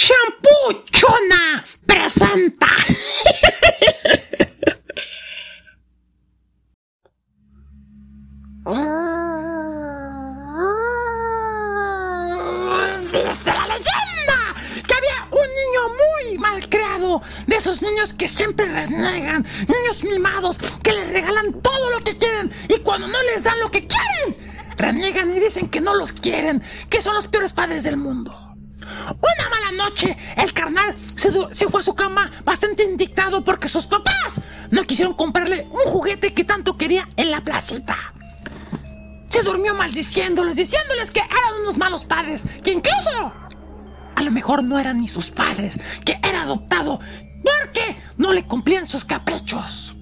Shampoo presenta. Dice la leyenda que había un niño muy mal creado, de esos niños que siempre reniegan, niños mimados que les regalan todo lo que quieren y cuando no les dan lo que quieren, reniegan y dicen que no los quieren, que son los peores padres del mundo. Noche, el carnal se, fue a su cama bastante indignado porque sus papás no quisieron comprarle un juguete que tanto quería en la placita. Se durmió maldiciéndoles, diciéndoles que eran unos malos padres, que incluso a lo mejor no eran ni sus padres, que era adoptado porque no le cumplían sus caprichos.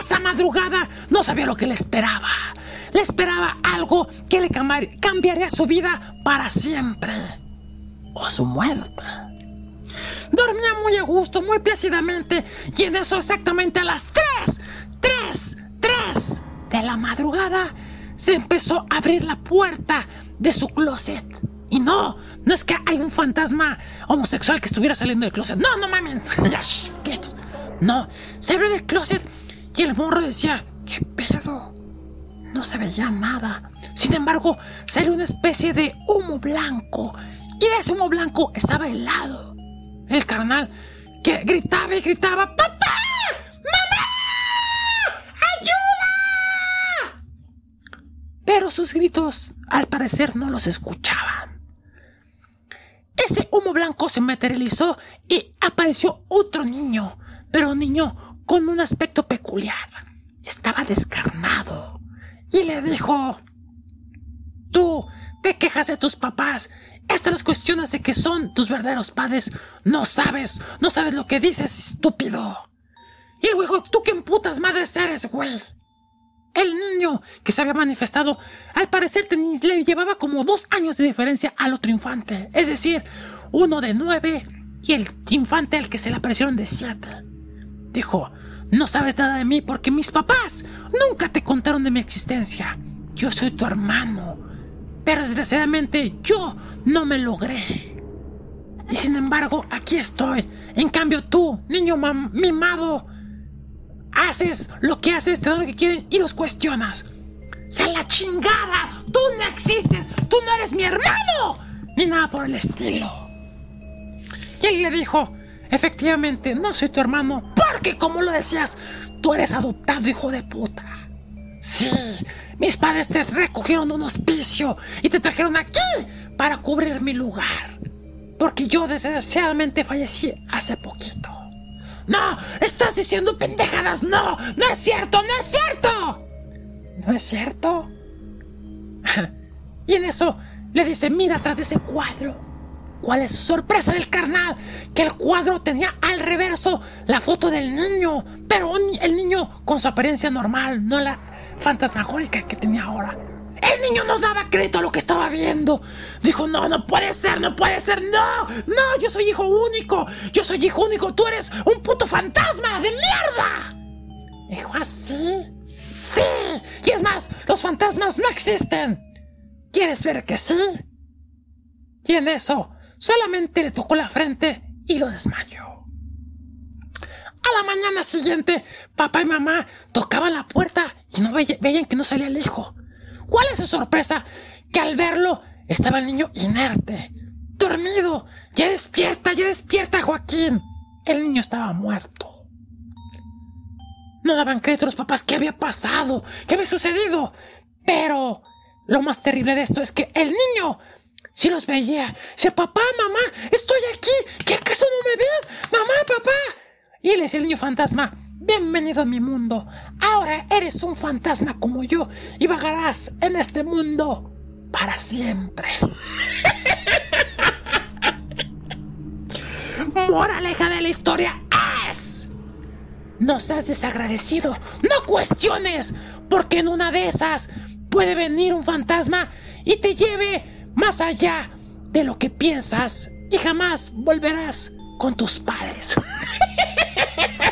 Esa madrugada no sabía lo que le esperaba. Le esperaba algo que le cambiaría su vida para siempre. O su muerte. Dormía muy a gusto, muy plácidamente, y en eso exactamente a las 3, 3, 3 de la madrugada se empezó a abrir la puerta de su closet. Y no, no es que hay un fantasma homosexual que estuviera saliendo del closet. No, no mamen. No, se abrió el closet y el morro decía, ¿qué pedo? No se veía nada. Sin embargo, salió una especie de humo blanco. Y ese humo blanco estaba helado. El carnal que gritaba y gritaba, ¡Papá! ¡Mamá! ¡Ayuda! Pero sus gritos, al parecer, no los escuchaban. Ese humo blanco se materializó y apareció otro niño, pero un niño con un aspecto peculiar. Estaba descarnado y le dijo, Tú te quejas de tus papás. Estas las cuestiones de que son tus verdaderos padres. No sabes, no sabes lo que dices, estúpido. Y el güey ¿tú qué putas madres eres, güey? El niño que se había manifestado, al parecer le llevaba como dos años de diferencia al otro infante. Es decir, uno de nueve y el infante al que se le aparecieron de siete. Dijo, no sabes nada de mí porque mis papás nunca te contaron de mi existencia. Yo soy tu hermano. Pero desgraciadamente yo no me logré. Y sin embargo, aquí estoy. En cambio tú, niño mimado, haces lo que haces, te dan lo que quieren y los cuestionas. ¡Se la chingada! ¡Tú no existes! ¡Tú no eres mi hermano! Ni nada por el estilo. Y él le dijo, efectivamente, no soy tu hermano, porque como lo decías, tú eres adoptado, hijo de puta. Sí, mis padres te recogieron de un hospicio y te trajeron aquí para cubrir mi lugar. Porque yo desgraciadamente fallecí hace poquito. No, estás diciendo pendejadas, no, no es cierto, no es cierto. ¿No es cierto? y en eso le dice, mira atrás de ese cuadro. ¿Cuál es su sorpresa del carnal? Que el cuadro tenía al reverso la foto del niño, pero el niño con su apariencia normal, no la fantasmagórica que tenía ahora. El niño no daba crédito a lo que estaba viendo. Dijo, no, no puede ser, no puede ser, no, no, yo soy hijo único, yo soy hijo único, tú eres un puto fantasma de mierda. Dijo, ¿ah, sí? Y es más, los fantasmas no existen. ¿Quieres ver que sí? Y en eso, solamente le tocó la frente y lo desmayó. A la mañana siguiente, papá y mamá tocaban la puerta y no veía- veían que no salía el hijo. ¿Cuál es su sorpresa? Que al verlo estaba el niño inerte, dormido. Ya despierta, ya despierta, Joaquín. El niño estaba muerto. No daban crédito a los papás qué había pasado, qué había sucedido. Pero lo más terrible de esto es que el niño sí los veía. Dice, papá, mamá, estoy aquí. ¿Qué acaso no me ven? Mamá, papá. Y él es el niño fantasma. Bienvenido a mi mundo. Ahora eres un fantasma como yo y vagarás en este mundo para siempre. Moraleja de la historia es... No seas desagradecido, no cuestiones, porque en una de esas puede venir un fantasma y te lleve más allá de lo que piensas y jamás volverás con tus padres.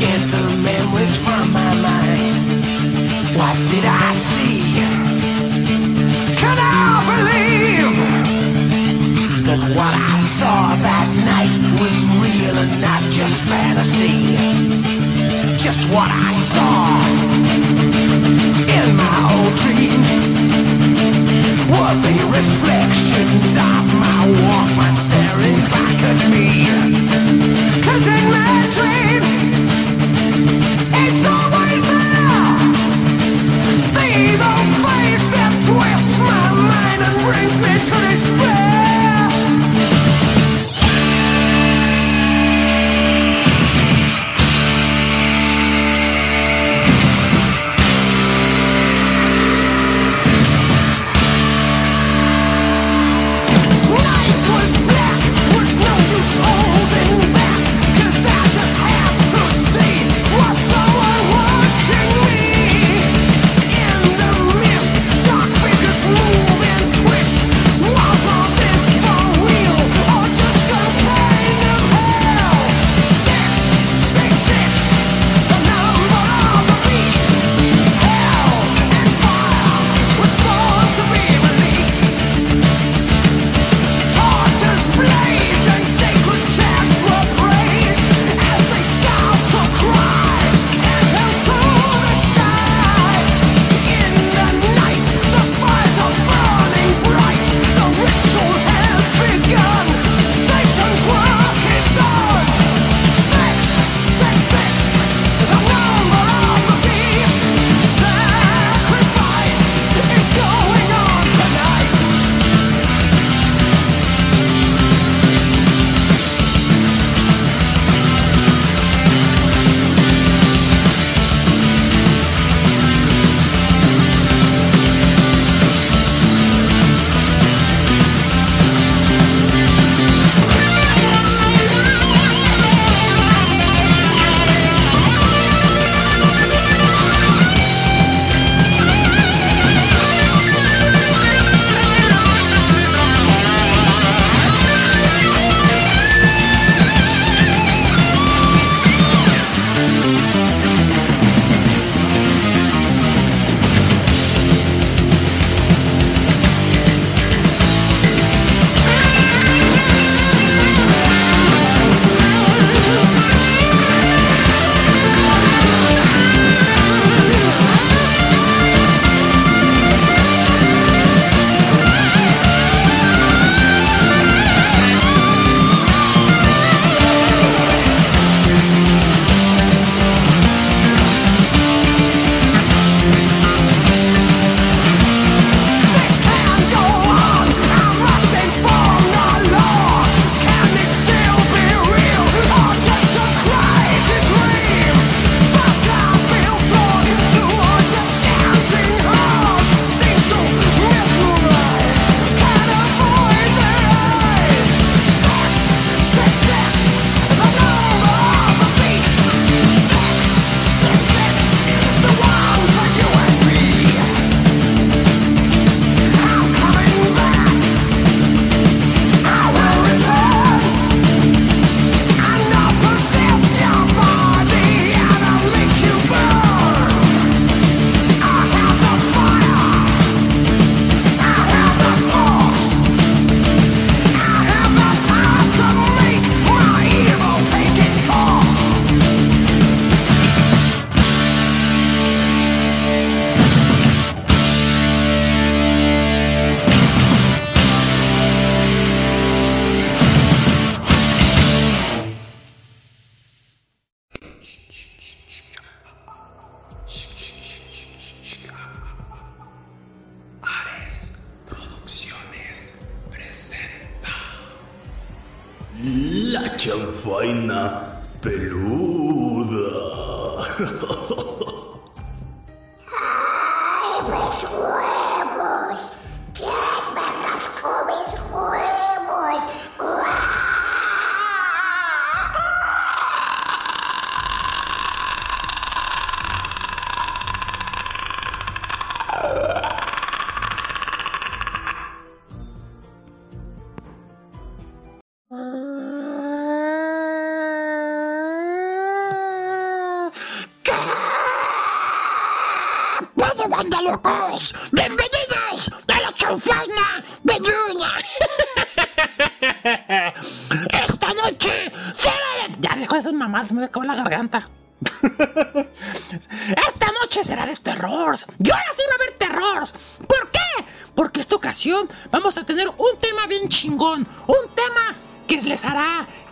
get the memories from my mind. What did I see? Can I believe that what I saw that night was real and not just fantasy? Just what I saw in my old dreams were the reflections of my Walkman staring back at me.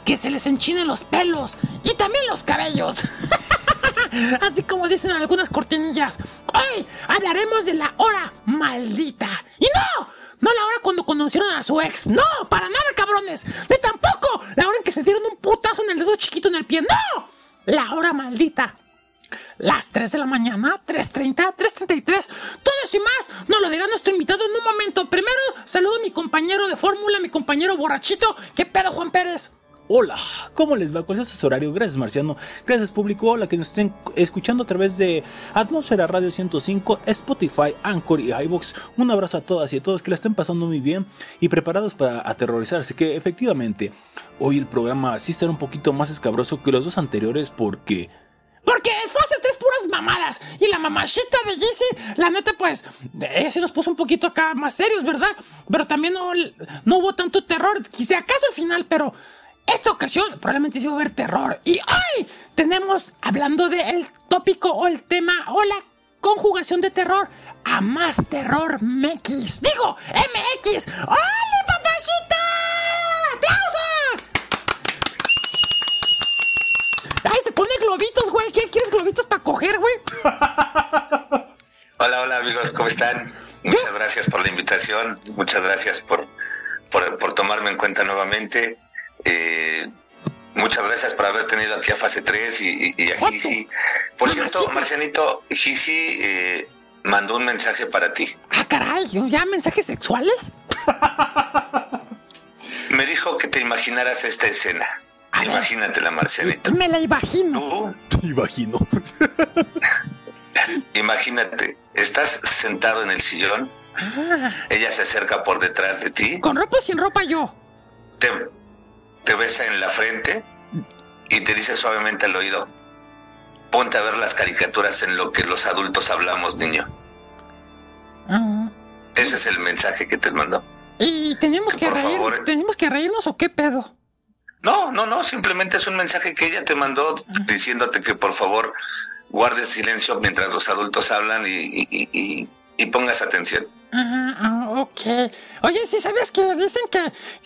Que se les enchinen los pelos y también los cabellos. Así como dicen algunas cortinillas. ¿Cómo les va? ¿Cuál es su horario? Gracias, Marciano. Gracias, público. Hola, que nos estén escuchando a través de Atmósfera Radio 105, Spotify, Anchor y iBox. Un abrazo a todas y a todos que la estén pasando muy bien y preparados para aterrorizarse. Que efectivamente, hoy el programa sí será un poquito más escabroso que los dos anteriores porque. Porque hace tres puras mamadas. Y la mamachita de Jesse, la neta, pues, ella sí nos puso un poquito acá más serios, ¿verdad? Pero también no, no hubo tanto terror. Quizá acaso al final, pero esta ocasión probablemente sí va a haber terror. Y hoy tenemos, hablando del tópico o el tema o la conjugación de terror, a más terror MX. Digo, MX. ¡Hola, papachita! ¡Aplausos! ¡Ay, se pone globitos, güey! ¿Qué quieres globitos para coger, güey? Hola, hola amigos, ¿cómo están? Muchas gracias por la invitación, muchas gracias por, por, por tomarme en cuenta nuevamente. Eh, muchas gracias por haber tenido aquí a Fase 3 y, y a Gisi. Por cierto, Marcianito, Gisi eh, mandó un mensaje para ti. Ah, caray, ¿ya mensajes sexuales? Me dijo que te imaginaras esta escena. A. Imagínatela, Marcianito. Me la imagino. Tú, Imagino. imagínate, estás sentado en el sillón, Ah, ella se acerca por detrás de ti, con ropa o sin ropa yo. te, te besa en la frente y te dice suavemente al oído, ponte a ver las caricaturas en lo que los adultos hablamos, niño. Ah, Ese es el mensaje que te mandó. ¿Y tenemos que reír, favor. tenemos que reírnos o qué pedo? No, no, no, simplemente es un mensaje que ella te mandó diciéndote que por favor guardes silencio mientras los adultos hablan y- y- y- y pongas atención. Ajá, ah, ok. Oye, ¿sí sabías que dicen que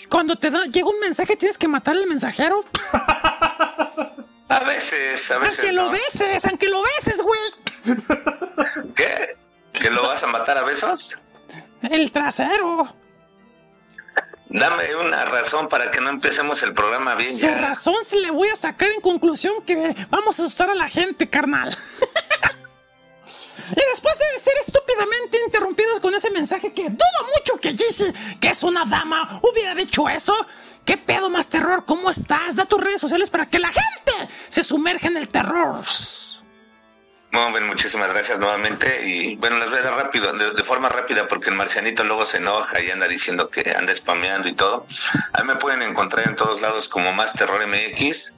cuando te da, llega un mensaje tienes que matar al mensajero? A veces, a veces. Aunque lo beses, aunque lo beses, güey. ¿Qué? ¿Que lo vas a matar a besos? El trasero. Dame una razón para que no empecemos el programa bien Su ya. razón se le voy a sacar en conclusión que vamos a asustar a la gente, carnal. y después de ser estúpidamente interrumpidos con ese mensaje que dudo mucho que Gizzy, que es una dama, hubiera dicho eso. ¿Qué pedo más terror? ¿Cómo estás? Da tus redes sociales para que la gente se sumerja en el terror. Muy bien, muchísimas gracias nuevamente. Y bueno, las voy a dar rápido, de, de forma rápida, porque el marcianito luego se enoja y anda diciendo que anda spameando y todo. A mí me pueden encontrar en todos lados como Más Terror MX.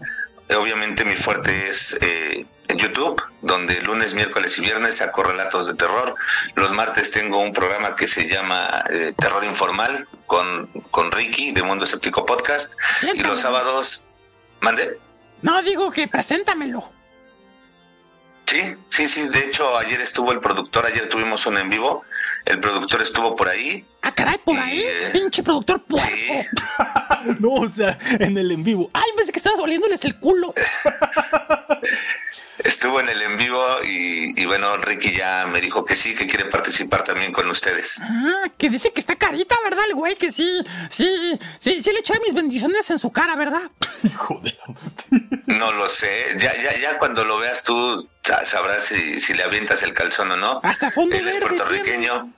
Obviamente mi fuerte es eh, YouTube, donde lunes, miércoles y viernes saco relatos de terror. Los martes tengo un programa que se llama eh, Terror Informal con, con Ricky de Mundo Escéptico Podcast. Y los sábados... ¿Mande? No, digo que preséntamelo. Sí, sí, sí. De hecho, ayer estuvo el productor, ayer tuvimos un en vivo. El productor estuvo por ahí. Ah, caray, por Y, ahí, eh, pinche productor puerco. Sí. No, o sea, en el en vivo. Ay, pensé que estabas oliéndoles el culo. Estuvo en el en vivo y, y bueno, Ricky ya me dijo que sí, que quiere participar también con ustedes. Ah, que dice que está carita, ¿verdad? El güey que sí, sí, sí, sí le eché mis bendiciones en su cara, ¿verdad? Hijo de No lo sé. Ya, ya, ya cuando lo veas tú sa- sabrás si, si le avientas el calzón o no. Hasta fondo Él es verde puertorriqueño.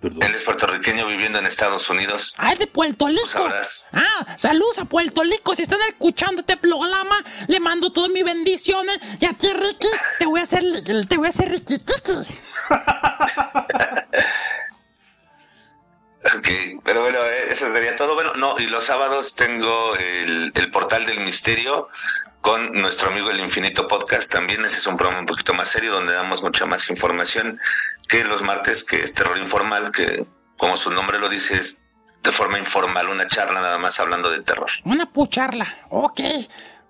Perdón. Él es puertorriqueño viviendo en Estados Unidos. Ah, es de Puerto Rico. sabrás. Ah, saludos a Puerto Rico. Si están escuchando este programa, le mando todas mis bendiciones. Y a ti, Ricky, te voy a hacer, te voy a hacer Ricky Tiki. Ok, pero bueno, eh, eso sería todo. Bueno, no, y los sábados tengo el, el portal del misterio con nuestro amigo El Infinito Podcast. También ese es un programa un poquito más serio donde damos mucha más información que los martes, que es terror informal, que como su nombre lo dice es de forma informal, una charla nada más hablando de terror. Una pucharla. Ok.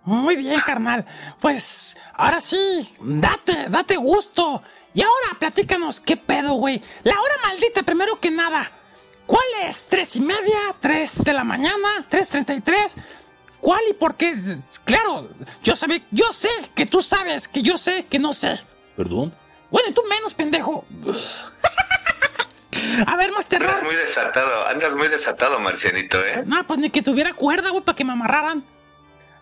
Muy bien, carnal. Pues ahora sí, date, date gusto. Y ahora platícanos qué pedo, güey. La hora maldita, primero que nada. ¿Cuál es? ¿Tres y media? ¿Tres de la mañana? ¿Tres treinta y tres? ¿Cuál y por qué? Claro, yo sabía, yo sé que tú sabes que yo sé que no sé. ¿Perdón? Bueno, y tú menos, pendejo. A ver, más terror. Andas muy desatado, andas muy desatado, Marcianito, ¿eh? No, pues ni que tuviera cuerda, güey, para que me amarraran.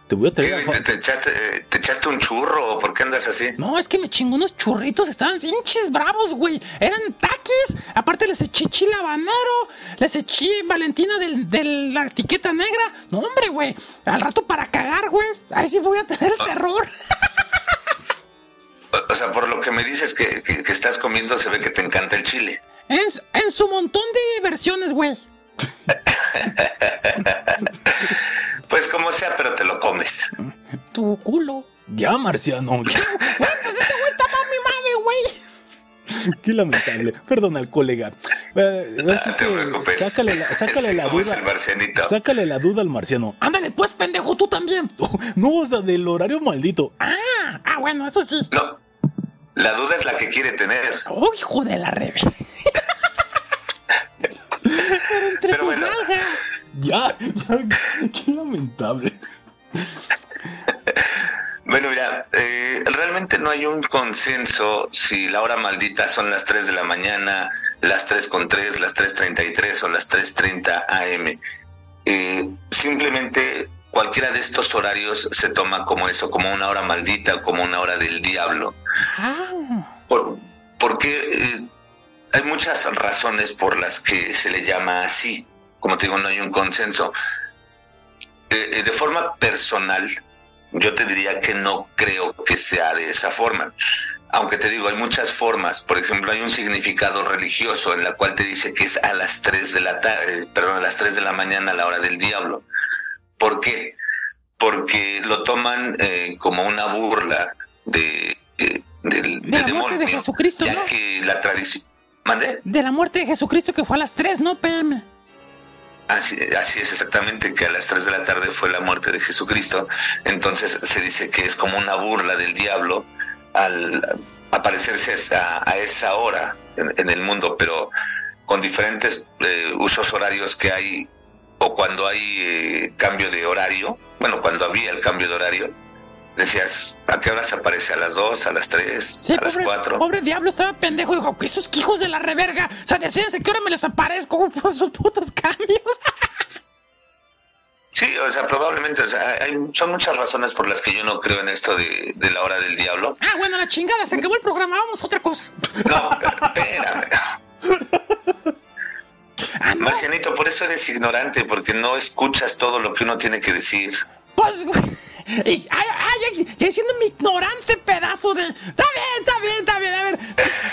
Te voy a ¿Qué, traer a te, te echaste, eh, ¿Te echaste un churro o por qué andas así? No, es que me chingó unos churritos, estaban pinches bravos, güey. Eran taquis. Aparte les eché chile habanero, les eché Valentina del, de la etiqueta negra. No, hombre, güey. Al rato para cagar, güey. Ahí sí voy a tener el terror. O, sea, por lo que me dices que, que- que estás comiendo, se ve que te encanta el chile. En, en su montón de versiones, güey. Pues como sea, pero te lo comes. Tu culo. Ya, marciano. ya. Güey, pues este güey está mami mami, güey. Qué lamentable. Perdona al colega. Eh, así No te que preocupes. sácale la, sácale Sí, la duda. el marcianito. Sácale la duda al marciano. Ándale, pues, pendejo, tú también. No, o sea, del horario maldito. Ah, ah, bueno, eso sí. No, la duda es la que quiere tener. Oh, hijo de la rebe. Pero entre Pero tus bueno. nalgas. Ya, ya. Qué lamentable. Bueno, mira, eh, realmente no hay un consenso si la hora maldita son las 3 de la mañana, las 3 con 3, las 3.33 o las 3.30 AM. Eh, simplemente cualquiera de estos horarios se toma como eso, como una hora maldita como una hora del diablo. Ah, Por, porque eh, hay muchas razones por las que se le llama así. Como te digo, no hay un consenso. Eh, eh, de forma personal, yo te diría que no creo que sea de esa forma. Aunque te digo, hay muchas formas. Por ejemplo, hay un significado religioso en la cual te dice que es a las 3 de la tarde, perdón, a las 3 de la mañana a la hora del diablo. ¿Por qué? Porque lo toman eh, como una burla de, eh, del, De la muerte de Jesucristo, ya ¿no? que la tradición... ¿Mande? de la muerte de Jesucristo que fue a las 3, ¿no, PM? Así, así es exactamente, que a las 3 de la tarde fue la muerte de Jesucristo. Entonces se dice que es como una burla del diablo al aparecerse a, a esa hora en, en el mundo, pero con diferentes eh, usos horarios que hay, o cuando hay eh, cambio de horario, bueno, cuando había el cambio de horario, decías, ¿a qué hora se aparece? ¿A las 2, a las 3, Sí, a las pobre, 4? pobre diablo, estaba pendejo. Dijo, que esos hijos de la reverga. O sea, decíanse que ahora me les aparezco por sus putos cambios. Sí, o sea, probablemente, o sea, hay, son muchas razones por las que yo no creo en esto de, de la hora del diablo. ah, bueno, la chingada, se acabó el programa. Vamos a otra cosa. No, pero espérame. Ah, no. Marcianito, por eso eres ignorante, porque no escuchas todo lo que uno tiene que decir. Pues, güey. Ay, ay, ay, ya siendo mi ignorante pedazo de. Está bien, está bien, está bien. A ver,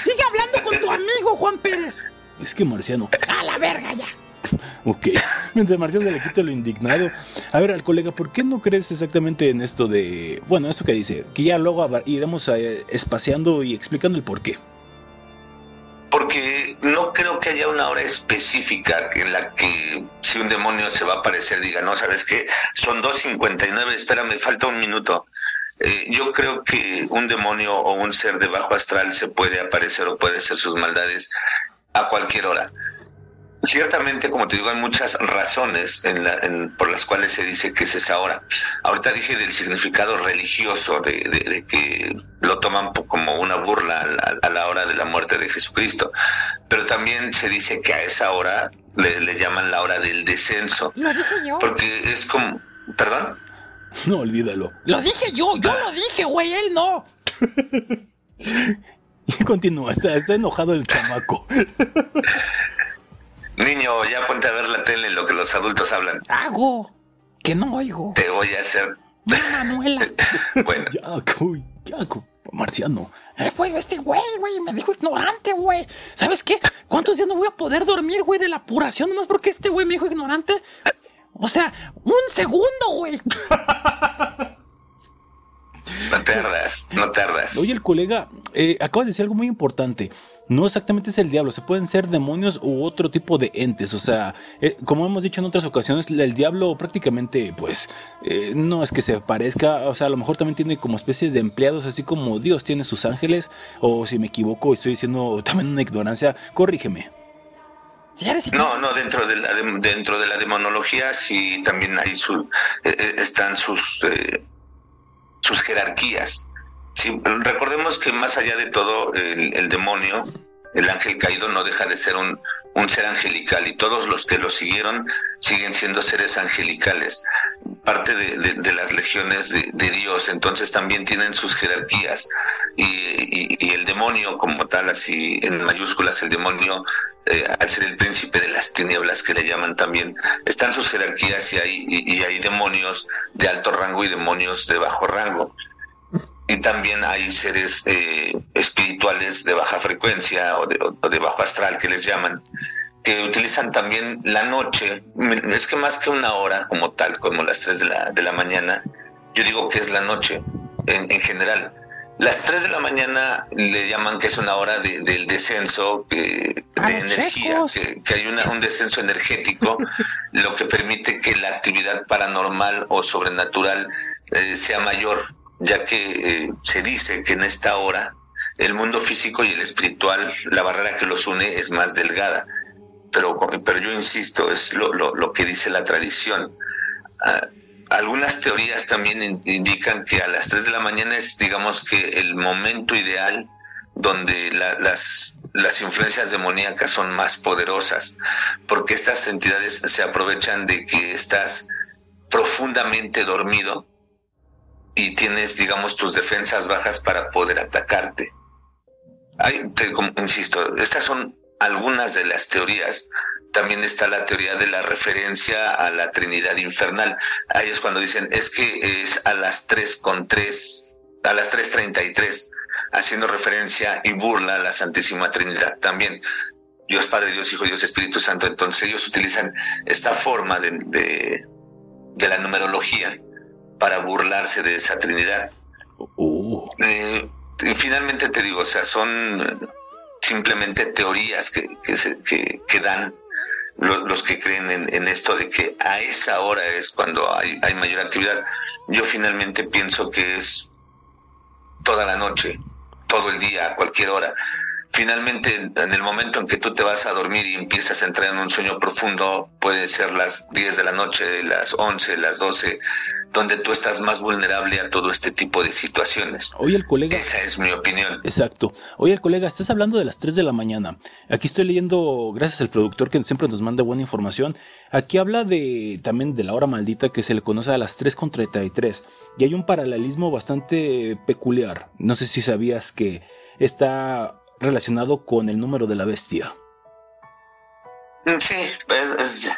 si- sigue hablando con tu amigo Juan Pérez. Es que marciano. A la verga ya. Ok. Mientras Marciano le quita lo indignado. A ver, al colega, ¿por qué no crees exactamente en esto de. Bueno, esto que dice? Que ya luego iremos eh, espaciando y explicando el por qué. Porque no creo que haya una hora específica en la que si un demonio se va a aparecer diga, no, ¿sabes qué? Son 2.59, espérame, falta un minuto. Eh, yo creo que un demonio o un ser de bajo astral se puede aparecer o puede hacer sus maldades a cualquier hora. Ciertamente, como te digo, hay muchas razones en la- en- por las cuales se dice que es esa hora. Ahorita dije del significado religioso, de, de- de que lo toman como una burla a la, a la hora de la muerte de Jesucristo, pero también se dice que a esa hora le, le llaman la hora del descenso, Lo dije yo. porque es como, perdón, No, olvídalo. Lo dije yo, yo lo dije, güey, él no. Y continúa, está, está enojado el chamaco. niño, ya ponte a ver la tele lo que los adultos hablan. Hago. Que no oigo. Te voy a hacer, Manuela. bueno, Ya, cuy, ya, cu- marciano. Eh, güey, este güey, güey, me dijo ignorante, güey. ¿Sabes qué? ¿Cuántos días no voy a poder dormir, güey, de la apuración nomás porque este güey me dijo ignorante? O sea, un segundo, güey. No tardas, no tardas. Oye, el colega, eh, acabas de decir algo muy importante. No exactamente es el diablo, se pueden ser demonios u otro tipo de entes. O sea, eh, como hemos dicho en otras ocasiones, el diablo prácticamente, pues, eh, no es que se parezca. O sea, a lo mejor también tiene como especie de empleados, así como Dios tiene sus ángeles. O si me equivoco y estoy diciendo también una ignorancia, corrígeme. No, no, dentro de la, dentro de la demonología sí también hay su, eh, eh, están sus, eh, sus jerarquías. Sí, recordemos que más allá de todo, el, demonio, el ángel caído, no deja de ser un, ser angelical y todos los que lo siguieron siguen siendo seres angelicales, parte de, las legiones de, Dios, entonces también tienen sus jerarquías y, y, el demonio como tal, así en mayúsculas, el demonio eh, al ser el príncipe de las tinieblas que le llaman también, están sus jerarquías y hay, y, hay demonios de alto rango y demonios de bajo rango. Y también hay seres eh, espirituales de baja frecuencia o de, o de bajo astral que les llaman, que utilizan también la noche, es que más que una hora como tal, como las 3 de la, de la mañana, yo digo que es la noche en, en general. Las 3 de la mañana le llaman que es una hora del descenso de energía, que, hay un descenso energético, lo que permite que la actividad paranormal o sobrenatural eh, sea mayor, ya que eh, se dice que en esta hora el mundo físico y el espiritual, la barrera que los une es más delgada. Pero, pero yo insisto, es lo, lo, lo que dice la tradición. Ah, algunas teorías también indican que a las 3 de la mañana es, digamos que, el momento ideal donde las, las influencias demoníacas son más poderosas, porque estas entidades se aprovechan de que estás profundamente dormido y tienes, digamos, tus defensas bajas para poder atacarte. Hay, insisto, estas son algunas de las teorías también está la teoría de la referencia a la Trinidad infernal. Ahí es cuando dicen, es que es a las 3 con 3, a las 3.33, haciendo referencia y burla a la Santísima Trinidad también. Dios Padre, Dios Hijo, Dios Espíritu Santo. Entonces ellos utilizan esta forma de, de, la numerología para burlarse de esa Trinidad. Uh. Eh, y finalmente te digo, o sea, son simplemente teorías que, que, se, que, que dan los que creen en, esto de que a esa hora es cuando hay, hay mayor actividad. Yo finalmente pienso que es toda la noche, todo el día, a cualquier hora. Finalmente, en el momento en que tú te vas a dormir y empiezas a entrar en un sueño profundo, puede ser las 10 de la noche, las 11, las 12, donde tú estás más vulnerable a todo este tipo de situaciones. Oye, el colega. Esa es mi opinión. Exacto. Oye, el colega, estás hablando de las 3 de la mañana. Aquí estoy leyendo, gracias al productor que siempre nos manda buena información. Aquí habla de también de la hora maldita que se le conoce a las 3.33. Y hay un paralelismo bastante peculiar. No sé si sabías que está relacionado con el número de la bestia. Mm, sí, es,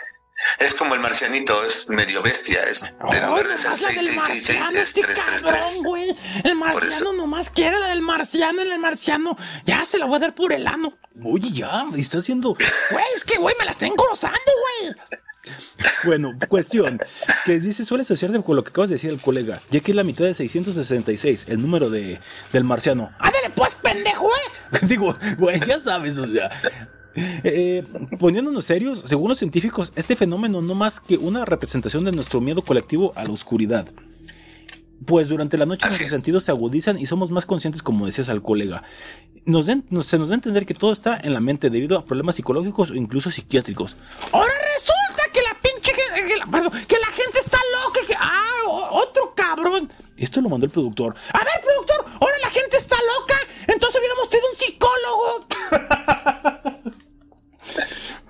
es, como el marcianito, es medio bestia, es de lugar de ser 6666 es 333. El marciano nomás quiere la del marciano, el marciano ya se la voy a dar por el ano. Oye, ya, me está haciendo. Güey, es que güey, me la estén gozando, güey. Bueno, cuestión que dice suele asociarte con lo que acabas de decir el colega, ya que es la mitad de 666, el número de, del marciano. ¡Ándale pues, pendejo, eh! Digo, güey, ya sabes, o sea. Eh, poniéndonos serios, según los científicos, este fenómeno no más que una representación de nuestro miedo colectivo a la oscuridad. Pues durante la noche nuestros sentidos se agudizan y somos más conscientes, como decías al colega. Nos se nos da a entender que todo está en la mente debido a problemas psicológicos o incluso psiquiátricos. Ahora resulta que la pinche que, perdón, que la gente está loca. Que, ah, otro cabrón. Esto lo mandó el productor. A ver, productor, ahora la gente. Entonces hubiéramos tenido un psicólogo.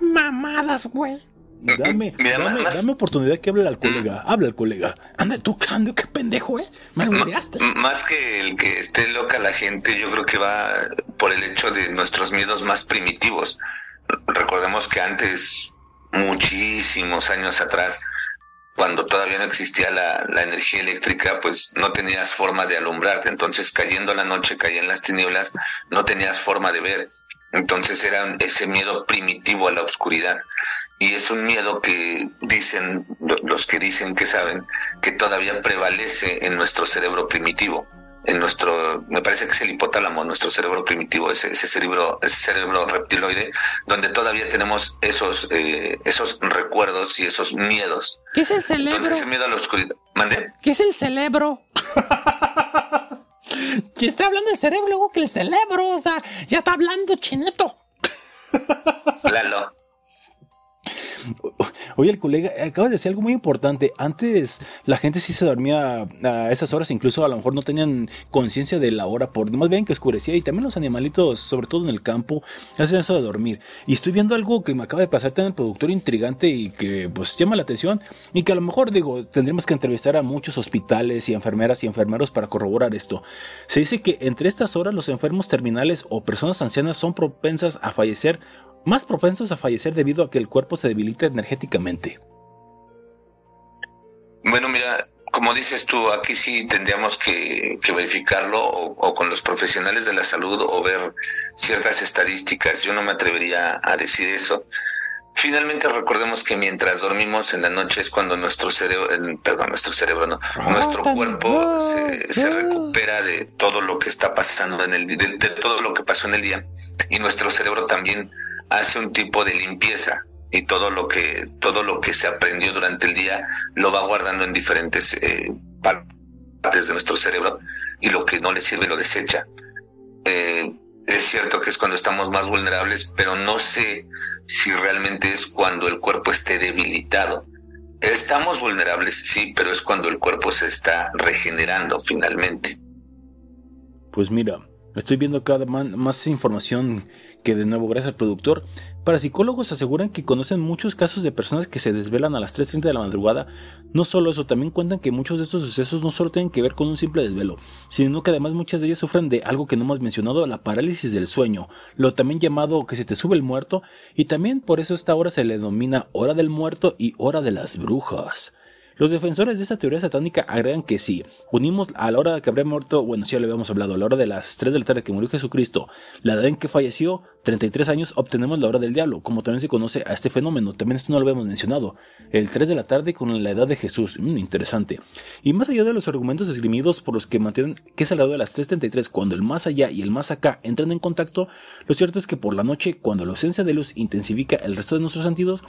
Mamadas, güey. Dame, dame, dame, oportunidad que hable al colega. Habla al colega. Anda, tú, Cando, qué pendejo, ¿eh? Me Más que el que esté loca la gente, yo creo que va por el hecho de nuestros miedos más primitivos. Recordemos que antes, muchísimos años atrás, cuando todavía no existía la, energía eléctrica, pues no tenías forma de alumbrarte. Entonces, cayendo la noche, caían las tinieblas, no tenías forma de ver. Entonces era ese miedo primitivo a la oscuridad y es un miedo que dicen los que dicen que saben que todavía prevalece en nuestro cerebro primitivo en nuestro, me parece que es el hipotálamo, nuestro cerebro primitivo, ese, ese cerebro, ese cerebro reptiloide, donde todavía tenemos esos, eh, esos recuerdos y esos miedos. ¿Qué es el cerebro? Entonces, el miedo a la oscuridad. ¿Mande? ¿Qué es el cerebro? que está hablando del cerebro, luego que el cerebro, o sea, ya está hablando chineto. Lalo. Oye, el colega acaba de decir algo muy importante. Antes la gente sí se dormía a esas horas, incluso a lo mejor no tenían conciencia de la hora, por más bien que oscurecía. Y también los animalitos, sobre todo en el campo, hacen eso de dormir. Y estoy viendo algo que me acaba de pasar el productor intrigante y que pues llama la atención. Y que a lo mejor, digo, tendremos que entrevistar a muchos hospitales y enfermeras y enfermeros para corroborar esto. Se dice que entre estas horas los enfermos terminales o personas ancianas son propensas a fallecer más propensos a fallecer debido a que el cuerpo se debilita energéticamente. Bueno, mira, como dices tú, aquí sí tendríamos que, verificarlo o, con los profesionales de la salud o ver ciertas estadísticas. Yo no me atrevería a decir eso. Finalmente recordemos que mientras dormimos en la noche es cuando nuestro cerebro, perdón, nuestro cerebro no, nuestro cuerpo se, recupera de todo lo que está pasando en el de todo lo que pasó en el día y nuestro cerebro también hace un tipo de limpieza y todo lo que todo lo que se aprendió durante el día lo va guardando en diferentes eh, partes de nuestro cerebro y lo que no le sirve lo desecha. Eh, es cierto que es cuando estamos más vulnerables, pero no sé si realmente es cuando el cuerpo esté debilitado. Estamos vulnerables, sí, pero es cuando el cuerpo se está regenerando finalmente. Pues mira, estoy viendo cada más información que de nuevo gracias al productor, parapsicólogos aseguran que conocen muchos casos de personas que se desvelan a las 3.30 de la madrugada. No solo eso, también cuentan que muchos de estos sucesos no solo tienen que ver con un simple desvelo, sino que además muchas de ellas sufren de algo que no hemos mencionado, la parálisis del sueño, lo también llamado que se te sube el muerto, y también por eso esta hora se le denomina hora del muerto y hora de las brujas. Los defensores de esta teoría satánica agregan que si unimos a la hora que habría muerto, bueno, si ya lo habíamos hablado, a la hora de las 3 de la tarde que murió Jesucristo, la edad en que falleció, 33 años, obtenemos la hora del diablo, como también se conoce a este fenómeno, también esto no lo habíamos mencionado, el 3 de la tarde con la edad de Jesús, mm, interesante. Y más allá de los argumentos esgrimidos por los que mantienen que es a la hora de las 3.33 cuando el más allá y el más acá entran en contacto, lo cierto es que por la noche, cuando la ausencia de luz intensifica el resto de nuestros sentidos,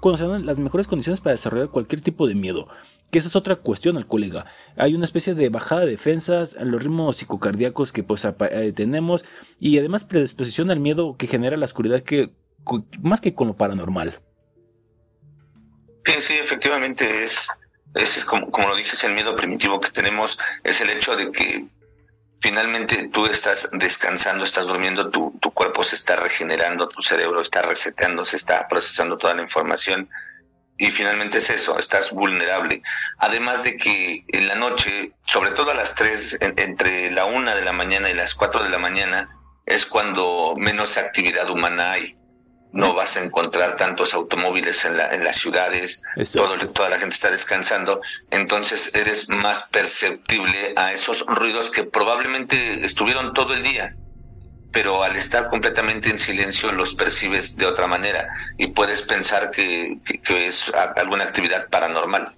conocerán las mejores condiciones para desarrollar cualquier tipo de miedo. Que esa es otra cuestión al colega. Hay una especie de bajada de defensas, en los ritmos psicocardíacos que pues eh, tenemos y además predisposición al miedo que genera la oscuridad que más que con lo paranormal. Sí, sí, efectivamente es, es como, como lo dije, es el miedo primitivo que tenemos, es el hecho de que finalmente tú estás descansando, estás durmiendo, tu, tu cuerpo se está regenerando, tu cerebro está reseteando, se está procesando toda la información y finalmente es eso, estás vulnerable. Además de que en la noche, sobre todo a las 3, entre la 1 de la mañana y las 4 de la mañana, es cuando menos actividad humana hay. No vas a encontrar tantos automóviles en, la, en las ciudades, todo, toda la gente está descansando, entonces eres más perceptible a esos ruidos que probablemente estuvieron todo el día pero al estar completamente en silencio los percibes de otra manera y puedes pensar que, es alguna actividad paranormal.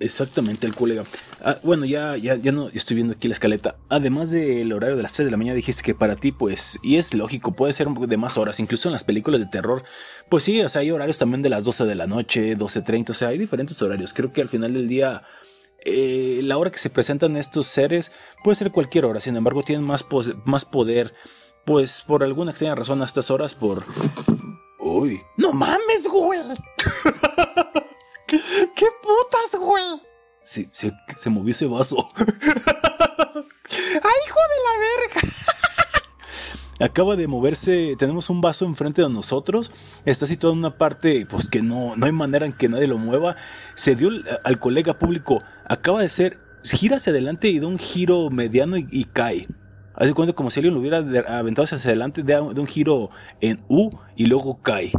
Exactamente, el colega. Ah, bueno, ya, ya, ya no estoy viendo aquí la escaleta. Además del horario de las 3 de la mañana, dijiste que para ti, pues, y es lógico, puede ser de más horas, incluso en las películas de terror. Pues sí, o sea, hay horarios también de las 12 de la noche, 12.30, o sea, hay diferentes horarios. Creo que al final del día eh, la hora que se presentan estos seres puede ser cualquier hora, sin embargo tienen más, más poder, pues por alguna extraña razón a estas horas por... Uy. No mames, güey. ¿Qué, putas, güey? Sí, se, se movió ese vaso. ¡Ay, hijo de la verga! acaba de moverse, tenemos un vaso enfrente de nosotros, está situado en una parte pues que no, no hay manera en que nadie lo mueva, se dio al colega público, acaba de ser, gira hacia adelante y da un giro mediano y, cae. Hace cuenta como si alguien lo hubiera aventado hacia adelante, da, un giro en U y luego cae.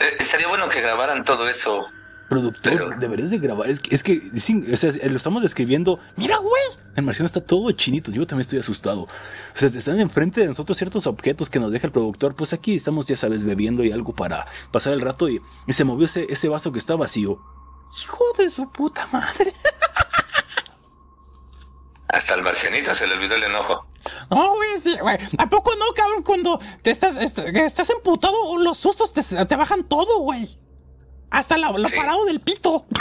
Eh, estaría bueno que grabaran todo eso Productor, Pero- deberías de grabar. Es que, es que sí, o sea, lo estamos describiendo. Mira, güey. El marciano está todo chinito. Yo también estoy asustado. O sea, te están enfrente de nosotros ciertos objetos que nos deja el productor. Pues aquí estamos, ya sabes, bebiendo y algo para pasar el rato. Y, y se movió ese, ese vaso que está vacío. Hijo de su puta madre. Hasta al marcianito se le olvidó el enojo. No, güey, sí, güey. ¿A poco no, cabrón? Cuando te estás, est- estás emputado, los sustos te, te bajan todo, güey. Hasta la- Sí. parado del pito.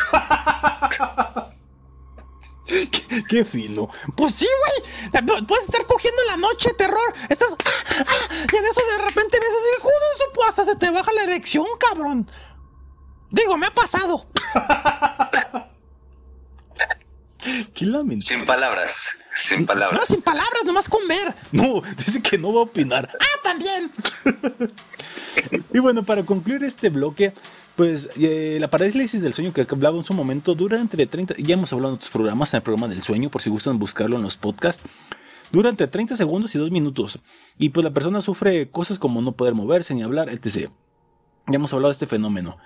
Qué, qué fino. Pues sí, güey. Pu- Puedes estar cogiendo en la noche, terror. Estás. ah, ah, y en eso de repente ves así, joder, eso pues, hasta se te baja la erección, cabrón. Digo, me ha pasado. Qué lamentable. Sin palabras, sin No, palabras. sin palabras, nomás con ver. No, dice que no va a opinar. Ah, también. Y bueno, para concluir este bloque, pues eh, la parálisis del sueño que hablaba en su momento dura entre 30, ya hemos hablado en otros programas, en el programa del sueño, por si gustan buscarlo en los podcasts, dura entre 30 segundos y 2 minutos. Y pues la persona sufre cosas como no poder moverse ni hablar, etc. Ya hemos hablado de este fenómeno.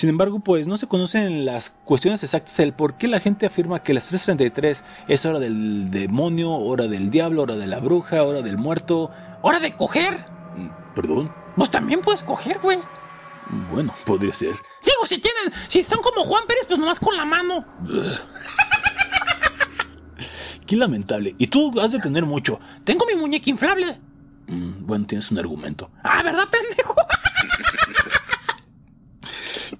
Sin embargo, pues no se conocen las cuestiones exactas del por qué la gente afirma que las 3.33 es hora del demonio, hora del diablo, hora de la bruja, hora del muerto. Hora de coger. Mm, Perdón. Vos también puedes coger, güey. Bueno, podría ser. Digo, si tienen, si son como Juan Pérez, pues nomás con la mano. Qué lamentable. Y tú has de tener mucho. Tengo mi muñeca inflable. Mm, bueno, tienes un argumento. Ah, ¿verdad, pendejo?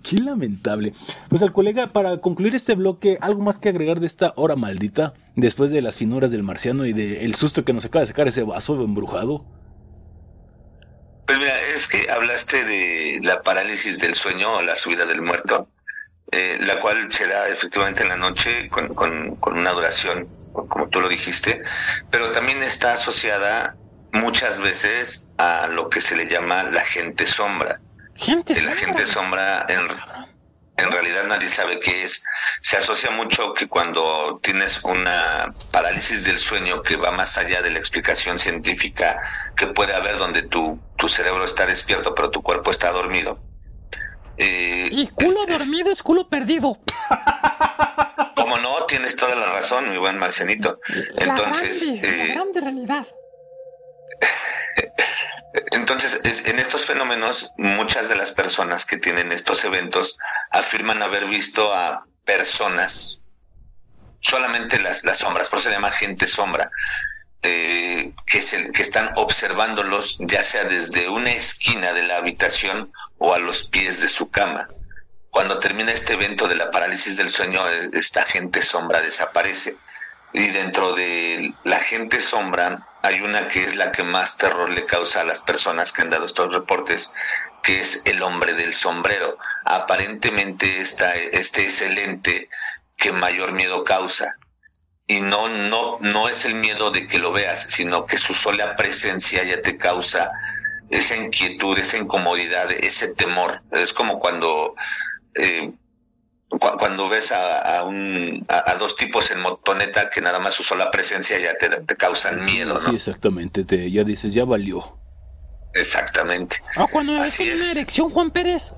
Qué lamentable. Pues al colega, para concluir este bloque, algo más que agregar de esta hora maldita, después de las finuras del marciano y del susto que nos acaba de sacar ese vaso embrujado. Pues mira, es que hablaste de la parálisis del sueño o la subida del muerto, eh, la cual se da efectivamente en la noche con, con- con una duración, como tú lo dijiste, pero también está asociada muchas veces a lo que se le llama la gente sombra. Gente, De la sombra. gente sombra en, en realidad nadie sabe qué es. Se asocia mucho que cuando tienes una parálisis del sueño que va más allá de la explicación científica que puede haber donde tu, tu cerebro está despierto pero tu cuerpo está dormido. eh, Y culo es- dormido es culo perdido. Como no, tienes toda la razón, mi buen Marcianito. Entonces, la grande, la eh, grande realidad. Entonces, es- en estos fenómenos, muchas de las personas que tienen estos eventos afirman haber visto a personas, solamente las, las sombras, por eso se llama gente sombra, eh, que, se, que están observándolos ya sea desde una esquina de la habitación o a los pies de su cama. Cuando termina este evento de la parálisis del sueño, eh, esta gente sombra desaparece. Y dentro de la gente sombra hay una que es la que más terror le causa a las personas que han dado estos reportes, que es el hombre del sombrero. Aparentemente esta, este es el ente que mayor miedo causa. Y no, no, no es el miedo de que lo veas, sino que su sola presencia ya te causa esa inquietud, esa incomodidad, ese temor. Es como cuando eh, cuando ves a, a un, a, a dos tipos en motoneta que nada más su sola presencia ya te, te causan miedo, Sí, ¿no? exactamente. Te, ya dices, ya valió. Exactamente. O cuando me ves con una erección, Juan Pérez.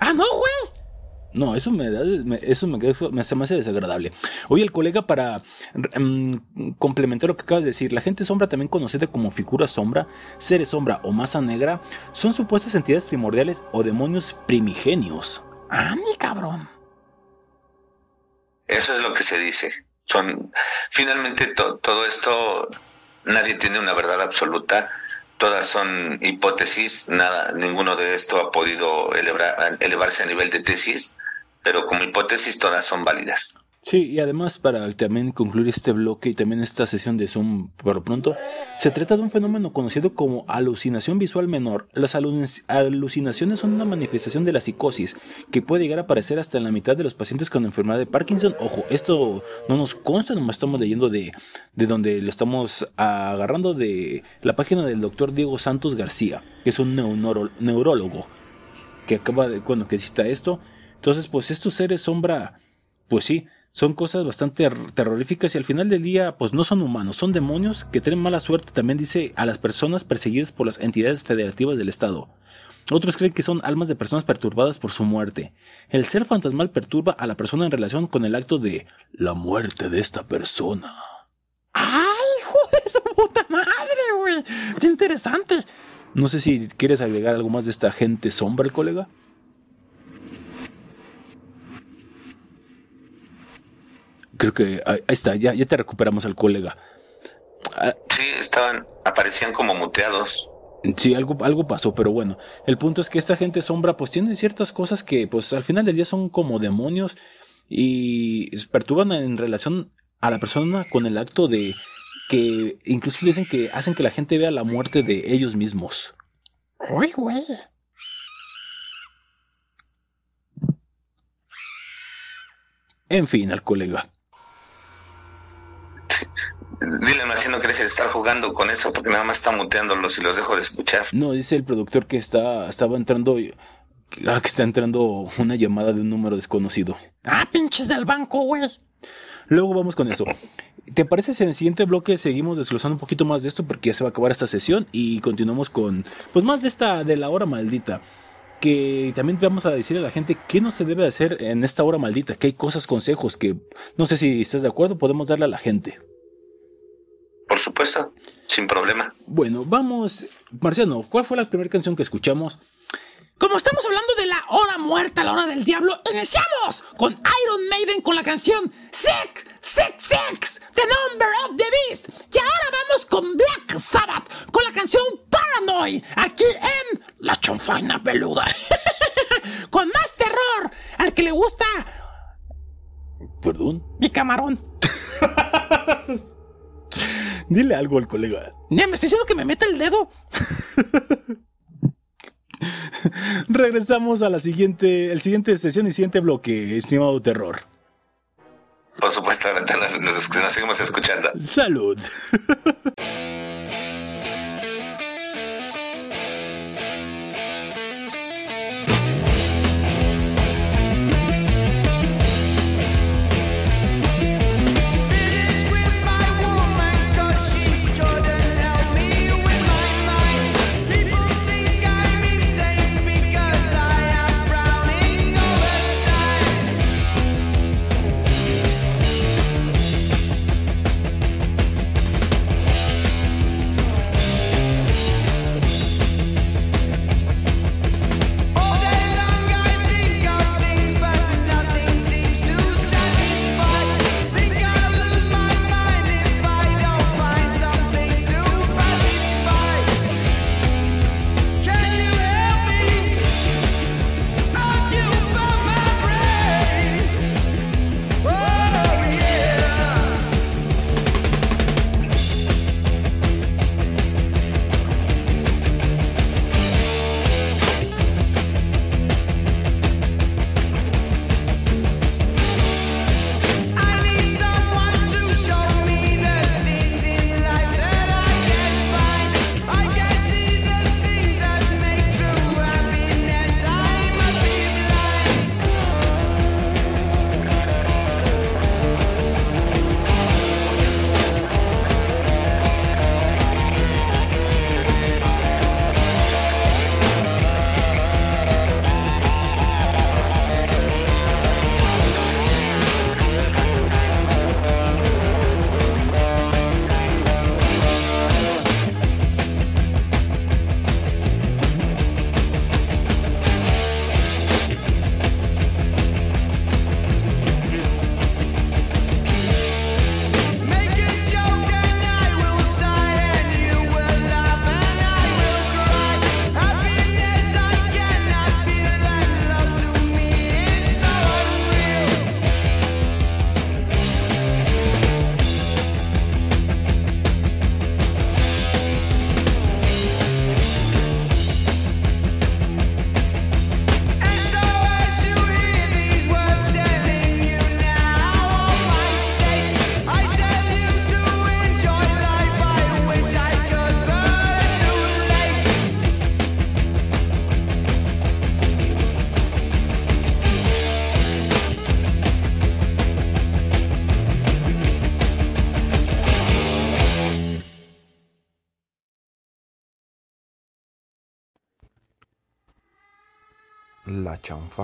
ah, no, güey. No, eso me da, me- eso me, me, me hace desagradable. Oye, el colega, para mm, complementar lo que acabas de decir, la gente sombra, también conocida como figura sombra, seres sombra o masa negra, son supuestas entidades primordiales o demonios primigenios. Ah, mi cabrón. Eso es lo que se dice. Son, finalmente to- todo esto, nadie tiene una verdad absoluta. Todas son hipótesis. Nada, ninguno de esto ha podido elevar- elevarse a nivel de tesis, pero como hipótesis todas son válidas. Sí, y además para también concluir este bloque y también esta sesión de Zoom por pronto, se trata de un fenómeno conocido como alucinación visual menor. Las alu- alucinaciones son una manifestación de la psicosis que puede llegar a aparecer hasta en la mitad de los pacientes con enfermedad de Parkinson. Ojo, esto no nos consta, nomás estamos leyendo de, de donde lo estamos agarrando de la página del doctor Diego Santos García, que es un neuro- neurólogo que acaba de, bueno, que cita esto. Entonces, pues estos seres sombra, pues sí, son cosas bastante terroríficas y al final del día, pues no son humanos, son demonios que traen mala suerte, también dice, a las personas perseguidas por las entidades federativas del Estado. Otros creen que son almas de personas perturbadas por su muerte. El ser fantasmal perturba a la persona en relación con el acto de la muerte de esta persona. ¡Ay, hijo de su puta madre, güey! ¡Qué interesante! No sé si quieres agregar algo más de esta gente sombra, colega. Creo que ahí está, ya, ya te recuperamos al colega. Ah, Sí, estaban, aparecían como muteados. Sí, algo, algo pasó, pero bueno, el punto es que esta gente sombra pues tiene ciertas cosas que pues al final del día son como demonios y perturban en relación a la persona con el acto de que inclusive dicen que hacen que la gente vea la muerte de ellos mismos. ¡Uy, güey! En fin, al colega. Dile marciano que deje de estar jugando con eso porque nada más está muteándolos y los dejo de escuchar. No, dice el productor que está, estaba entrando, ah, que está entrando una llamada de un número desconocido. ¡Ah, pinches del banco, güey! Luego vamos con eso. ¿Te parece si en el siguiente bloque seguimos desglosando un poquito más de esto? Porque ya se va a acabar esta sesión y continuamos con, pues más de esta, de la hora maldita. Que también vamos a decirle a la gente qué no se debe hacer en esta hora maldita, que hay cosas, consejos que, no sé si estás de acuerdo, podemos darle a la gente. Por supuesto, sin problema. Bueno, vamos, Marciano, ¿cuál fue la primera canción que escuchamos? Como estamos hablando de la hora muerta, la hora del diablo, iniciamos con Iron Maiden con la canción Six, Six, Six, The Number of the Beast. Y ahora vamos con Black Sabbath con la canción Paranoid, aquí en La Chonfaina Peluda. con más terror, al que le gusta Perdón. mi camarón. Dile algo al colega. Ya me está diciendo que me meta el dedo. Regresamos a la siguiente, el siguiente sesión y siguiente bloque, estimado terror. Por supuesto, nos- nos seguimos escuchando. Salud.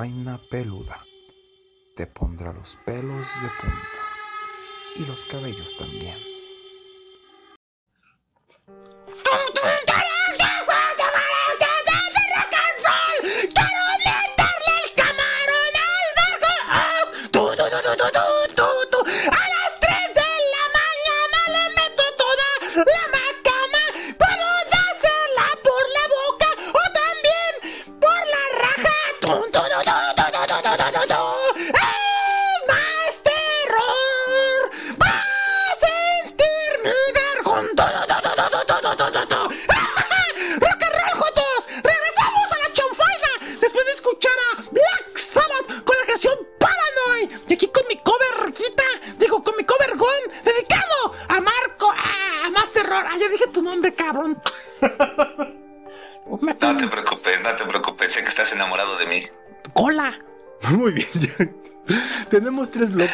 Chanfaina peluda te pondrá los pelos de punta y los cabellos también.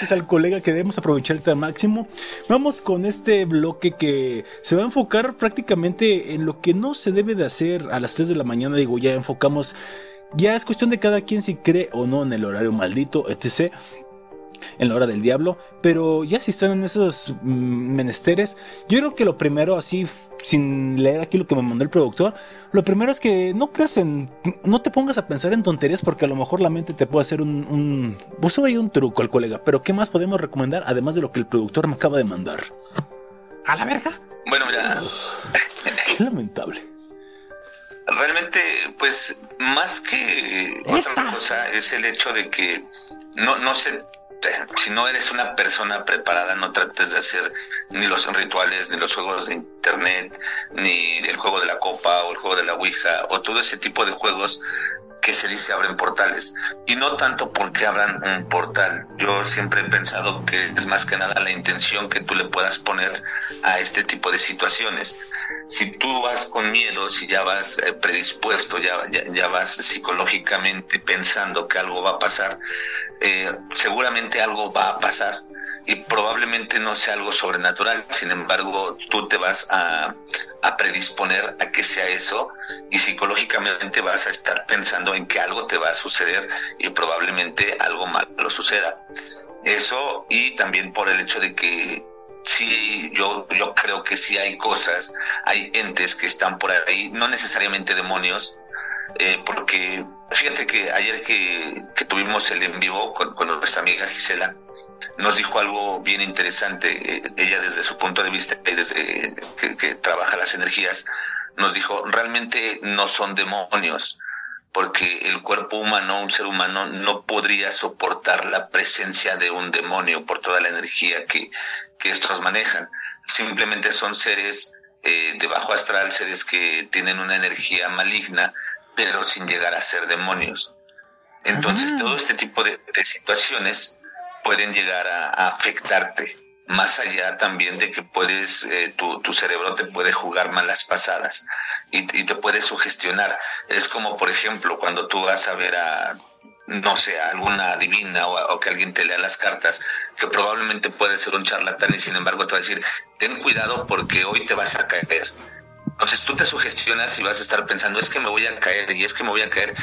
Bloques al colega que debemos aprovechar al máximo. Vamos con este bloque que se va a enfocar prácticamente en lo que no se debe de hacer a las 3 de la mañana. Digo, ya enfocamos. Ya es cuestión de cada quien si cree o no en el horario maldito, etc. En la hora del diablo. Pero ya si están en esos mm, menesteres, yo creo que lo primero, así, sin leer aquí lo que me mandó el productor, lo primero es que no creas en. No te pongas a pensar en tonterías porque a lo mejor la mente te puede hacer un. un puso ahí un truco el colega. Pero ¿qué más podemos recomendar además de lo que el productor me acaba de mandar? ¿A la verga? Bueno, mira, Qué lamentable. realmente, pues, más que Esta. otra cosa, es el hecho de que no, no sé, si no eres una persona preparada, no trates de hacer ni los rituales, ni los juegos de internet, ni el juego de la copa o el juego de la ouija, o todo ese tipo de juegos que se dice abren portales. Y no tanto porque abran un portal. Yo siempre he pensado que es más que nada la intención que tú le puedas poner a este tipo de situaciones. Si tú vas con miedo, si ya vas eh, predispuesto, ya, ya, ya vas psicológicamente pensando que algo va a pasar, eh, seguramente algo va a pasar y probablemente no sea algo sobrenatural. Sin embargo, tú te vas a, a predisponer a que sea eso y psicológicamente vas a estar pensando en que algo te va a suceder y probablemente algo malo suceda. Eso y también por el hecho de que sí, yo, yo creo que sí hay cosas, hay entes que están por ahí, no necesariamente demonios, eh, porque fíjate que ayer que, que tuvimos el en vivo con, con nuestra amiga Gisela, nos dijo algo bien interesante. Eh, ella desde su punto de vista y desde que, que trabaja las energías, nos dijo, realmente no son demonios, porque el cuerpo humano, un ser humano, no podría soportar la presencia de un demonio por toda la energía que, que estos manejan. Simplemente son seres eh, de bajo astral, seres que tienen una energía maligna, pero sin llegar a ser demonios. Entonces, Ah. todo este tipo de, de situaciones pueden llegar a, a afectarte. Más allá también de que puedes, eh, tu, tu cerebro te puede jugar malas pasadas y, y te puede sugestionar. Es como, por ejemplo, cuando tú vas a ver a, no sé, a alguna divina o, a- o que alguien te lea las cartas, que probablemente puede ser un charlatán y sin embargo te va a decir, ten cuidado porque hoy te vas a caer. Entonces tú te sugestionas y vas a estar pensando, es que me voy a caer y es que me voy a caer.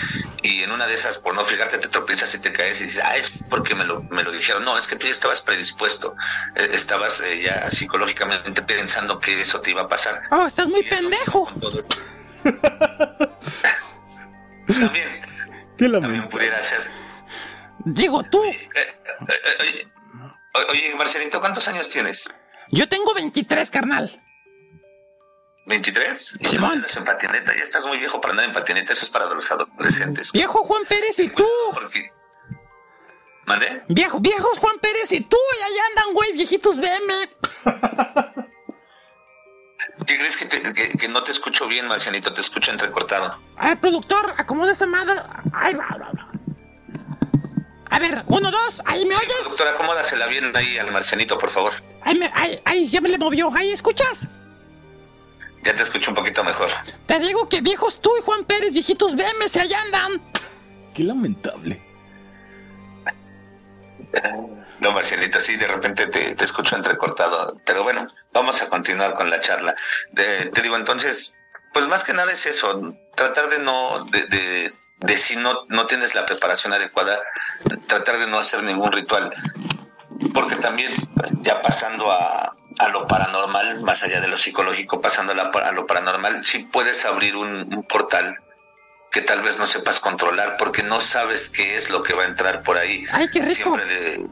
Y en una de esas, por no fijarte, te tropiezas y te caes y dices, ah, es porque me lo, me lo dijeron. No, es que tú ya estabas predispuesto. Eh, estabas eh, ya psicológicamente pensando que eso te iba a pasar. Oh, estás muy Y pendejo. también, también pudiera ser. Digo tú. Eh, oye, Marcelito, ¿cuántos años tienes? Yo tengo 23, carnal. ¿23? ¿Y Simón. no en patineta? Ya estás muy viejo para andar en patineta. Eso es para los adolescentes. Viejo Juan Pérez y tú. Porque... ¿Mandé? Viejo, viejos Juan Pérez y tú. Y allá andan, güey, viejitos BM. ¿Qué crees que, te- que- que no te escucho bien, Marcianito? Te escucho entrecortado. A ver, productor, acomoda esa madre. Ahí va, va, va. A ver, uno, dos, ahí me Sí, oyes. doctora, acomódasela bien ahí al Marcianito, por favor. Ahí, me, ahí, ahí ya me le movió. Ahí escuchas. Ya te escucho un poquito mejor. Te digo que viejos tú y Juan Pérez, viejitos BM, se allá andan. Qué lamentable. No, Marcianito, sí, de repente te, te escucho entrecortado. Pero bueno, vamos a continuar con la charla. De- te digo, entonces, pues más que nada es eso, tratar de no, de, de- de si no, no tienes la preparación adecuada, tratar de no hacer ningún ritual. Porque también, ya pasando a, a lo paranormal, más allá de lo psicológico, pasando a, lo paranormal, sí puedes abrir un, un portal que tal vez no sepas controlar porque no sabes qué es lo que va a entrar por ahí. Ay, qué rico. Siempre le-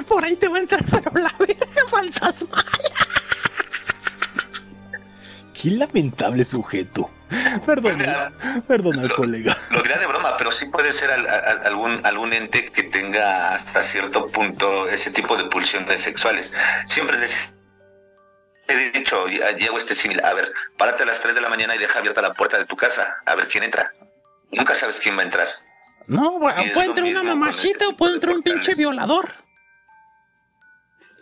Por ahí te va a entrar, pero la verga fantasmal. Qué lamentable sujeto. Perdón, Mira, perdón al lo- colega. Lo dirá de broma, pero sí puede ser al- al- algún, algún ente que tenga hasta cierto punto ese tipo de pulsiones sexuales. Siempre les he dicho, y, y hago este símil, a ver, párate a las 3 de la mañana y deja abierta la puerta de tu casa, a ver quién entra. Nunca sabes quién va a entrar. No, bueno, puede entrar una mamachita este o puede entrar un pinche violador.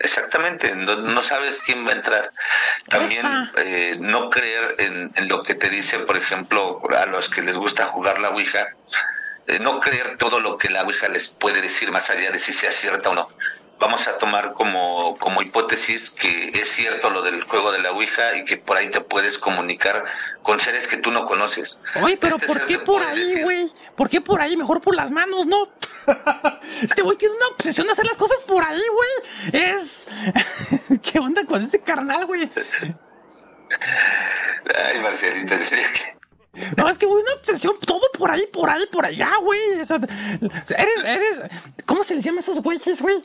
Exactamente, no, no sabes quién va a entrar. También eh, no creer en, en lo que te dice, por ejemplo, a los que les gusta jugar la Ouija, eh, no creer todo lo que la Ouija les puede decir más allá de si sea cierta o no. Vamos a tomar como, como hipótesis que es cierto lo del juego de la Ouija y que por ahí te puedes comunicar con seres que tú no conoces. Oye, pero Este ¿por qué por ahí, güey? ¿Por qué por ahí? Mejor por las manos, ¿no? Este güey tiene una obsesión de hacer las cosas por ahí, güey. Es... ¿Qué onda con ese carnal, güey? Ay, Marcelita, en serio que- No, es que, güey, una obsesión, todo por ahí, por ahí, por allá, güey. O sea, eres, eres... ¿Cómo se les llama a esos güeyes, güey?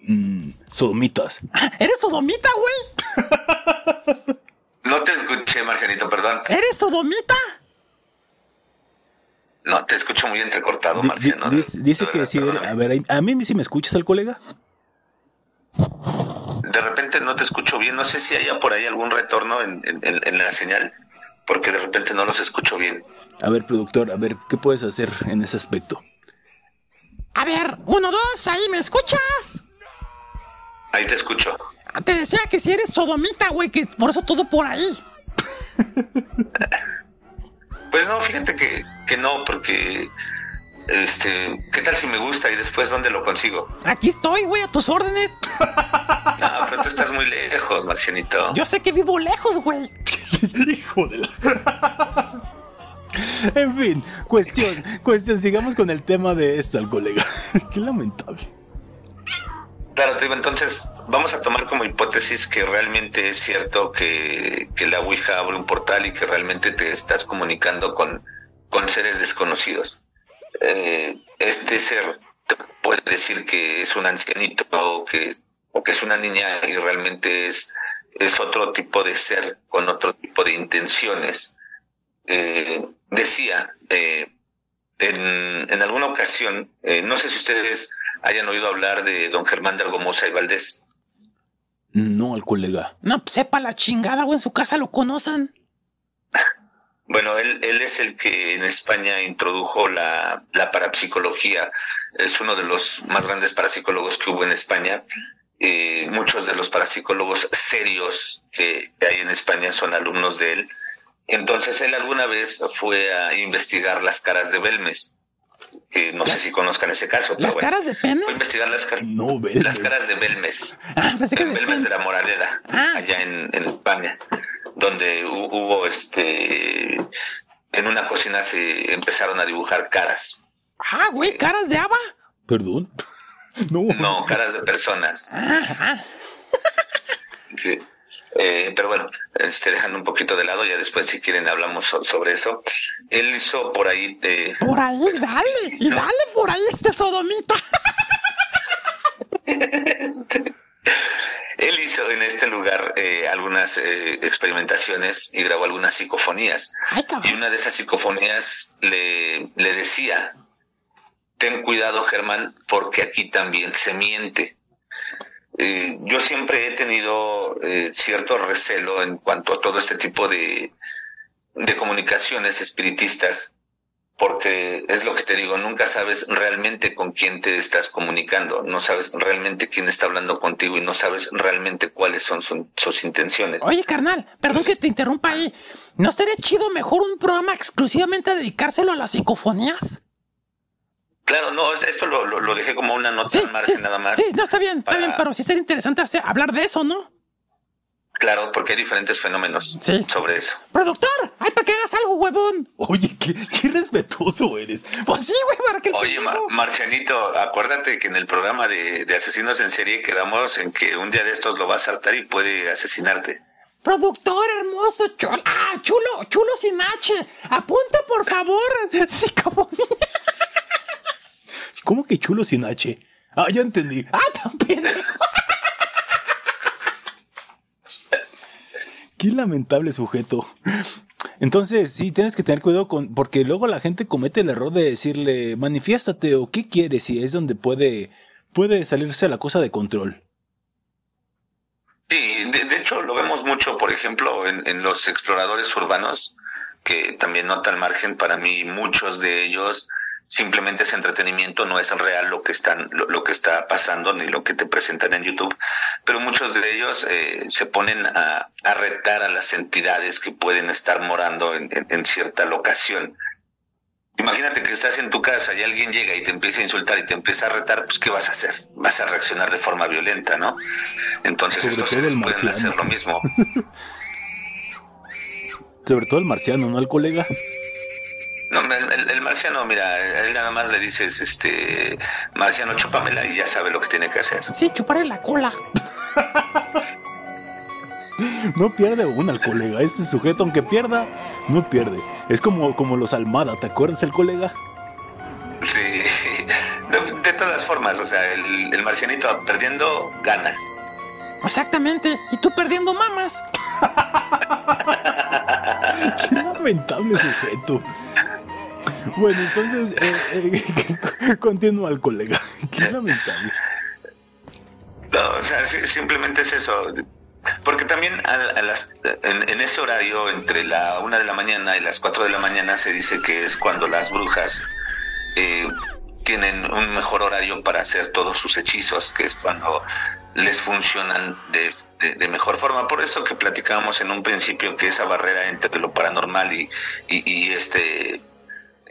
Mm, sodomitas. Eres sodomita, güey. No te escuché, Marcianito, perdón. Eres sodomita. No, te escucho muy entrecortado, Marciano. de- dice dice que sí. perdóname. A ver, a mí si me escuchas al colega. De repente no te escucho bien. No sé si haya por ahí algún retorno en, en- en- en la señal, porque de repente no los escucho bien. A ver, productor, a ver, ¿qué puedes hacer en ese aspecto? A ver, uno, dos, ahí, ¿me escuchas? Ahí te escucho. Te decía que si eres sodomita, güey, que por eso todo por ahí. Pues no, fíjate que, que no, porque, este, ¿qué tal si me gusta y después dónde lo consigo? Aquí estoy, güey, a tus órdenes. No, pero tú estás muy lejos, Marcianito. Yo sé que vivo lejos, güey. Hijo de la... en fin, cuestión, cuestión, sigamos con el tema de esto al colega. Qué lamentable. Claro, te digo, entonces vamos a tomar como hipótesis que realmente es cierto que, que la Ouija abre un portal y que realmente te estás comunicando con, con seres desconocidos. Eh, este ser te puede decir que es un ancianito o que, o que es una niña y realmente es, es otro tipo de ser con otro tipo de intenciones. Eh, decía, eh, en, en alguna ocasión, no sé si ustedes hayan oído hablar de don Germán de Argomosa y Valdés. No al colega. No, pues, sepa la chingada, güey, en su casa lo conocen. Bueno, él, él es el que en España introdujo la, la parapsicología. Es uno de los más grandes parapsicólogos que hubo en España. Eh, muchos de los parapsicólogos serios que, que hay en España son alumnos de él. Entonces él alguna vez fue a investigar las caras de Belmes, que no sé si conozcan ese caso. pero ¿Las bueno. caras de Fue a penes? investigar las, caras No, Belmes. las caras de Belmes. Ah, pensé que en de Belmes de la Moraleda, Ah. allá en, en España, donde hu- hubo este en una cocina se empezaron a dibujar caras, Ah, güey, caras de haba. Perdón. No. no caras de personas. Ah, ah. Sí. Eh, pero bueno, este, dejando un poquito de lado, ya después si quieren hablamos so- sobre eso. Él hizo por ahí, eh, Por ahí, dale. Y dale por ahí este sodomita. él hizo en este lugar eh, algunas eh, experimentaciones y grabó algunas psicofonías. Ay, Y una de esas psicofonías le, le decía, ten cuidado Germán, porque aquí también se miente. Eh, yo siempre he tenido eh, cierto recelo en cuanto a todo este tipo de, de comunicaciones espiritistas, porque es lo que te digo, nunca sabes realmente con quién te estás comunicando, no sabes realmente quién está hablando contigo y no sabes realmente cuáles son su- sus intenciones. Oye, carnal, perdón que te interrumpa ahí. ¿No estaría chido mejor un programa exclusivamente dedicárselo a las psicofonías? Claro, no, es- esto lo, lo- lo dejé como una nota Sí, al margen sí, nada más. sí, no, está bien, está para- bien, pero sí sería interesante hacer- hablar de eso, ¿no? Claro, porque hay diferentes fenómenos Sí. sobre eso. Productor, ay, para que hagas algo, huevón. Oye, qué, qué respetuoso eres. Pues sí, güey, para que Oye, Ma- Marcianito, acuérdate que en el programa de, de asesinos en serie quedamos en que un día de estos lo va a saltar y puede asesinarte. Productor hermoso, chulo. Ah, chulo, chulo sin H. Apunta, por favor. Sí, como. ¿Cómo que chulo sin H? Ah, ya entendí. Ah, tan pendejo. Qué lamentable sujeto. Entonces, sí, tienes que tener cuidado con, porque luego la gente comete el error de decirle, manifiéstate o qué quieres, y es donde puede, puede salirse la cosa de control. Sí, de, de hecho lo vemos mucho, por ejemplo, en, en los exploradores urbanos, que también nota al margen, para mí muchos de ellos simplemente es entretenimiento, no es real lo que están, lo, lo que está pasando ni lo que te presentan en YouTube, pero muchos de ellos eh, se ponen a, a retar a las entidades que pueden estar morando en, en- en cierta locación. Imagínate que estás en tu casa y alguien llega y te empieza a insultar y te empieza a retar, pues ¿qué vas a hacer? Vas a reaccionar de forma violenta, ¿no? Entonces Sobre estos el pueden marciano. hacer lo mismo. Sobre todo el marciano, ¿no? Al colega. No, el, el- el marciano, mira, a él nada más le dices, este, marciano, chúpamela y ya sabe lo que tiene que hacer. Sí, chuparle la cola. No pierde una al colega. Este sujeto, aunque pierda, no pierde. Es como, como los Almada, ¿te acuerdas el colega? Sí, de, de todas formas, o sea, el, el marcianito perdiendo gana. Exactamente. Y tú perdiendo mamas. Lamentable sujeto. Bueno, entonces, eh, eh, continúa el colega. Qué lamentable. No, o sea, simplemente es eso. Porque también a, a las, en, en ese horario, entre la una de la mañana y las 4 de la mañana, se dice que es cuando las brujas eh, tienen un mejor horario para hacer todos sus hechizos, que es cuando les funcionan de, de- mejor forma. Por eso que platicábamos en un principio que esa barrera entre lo paranormal y, y, este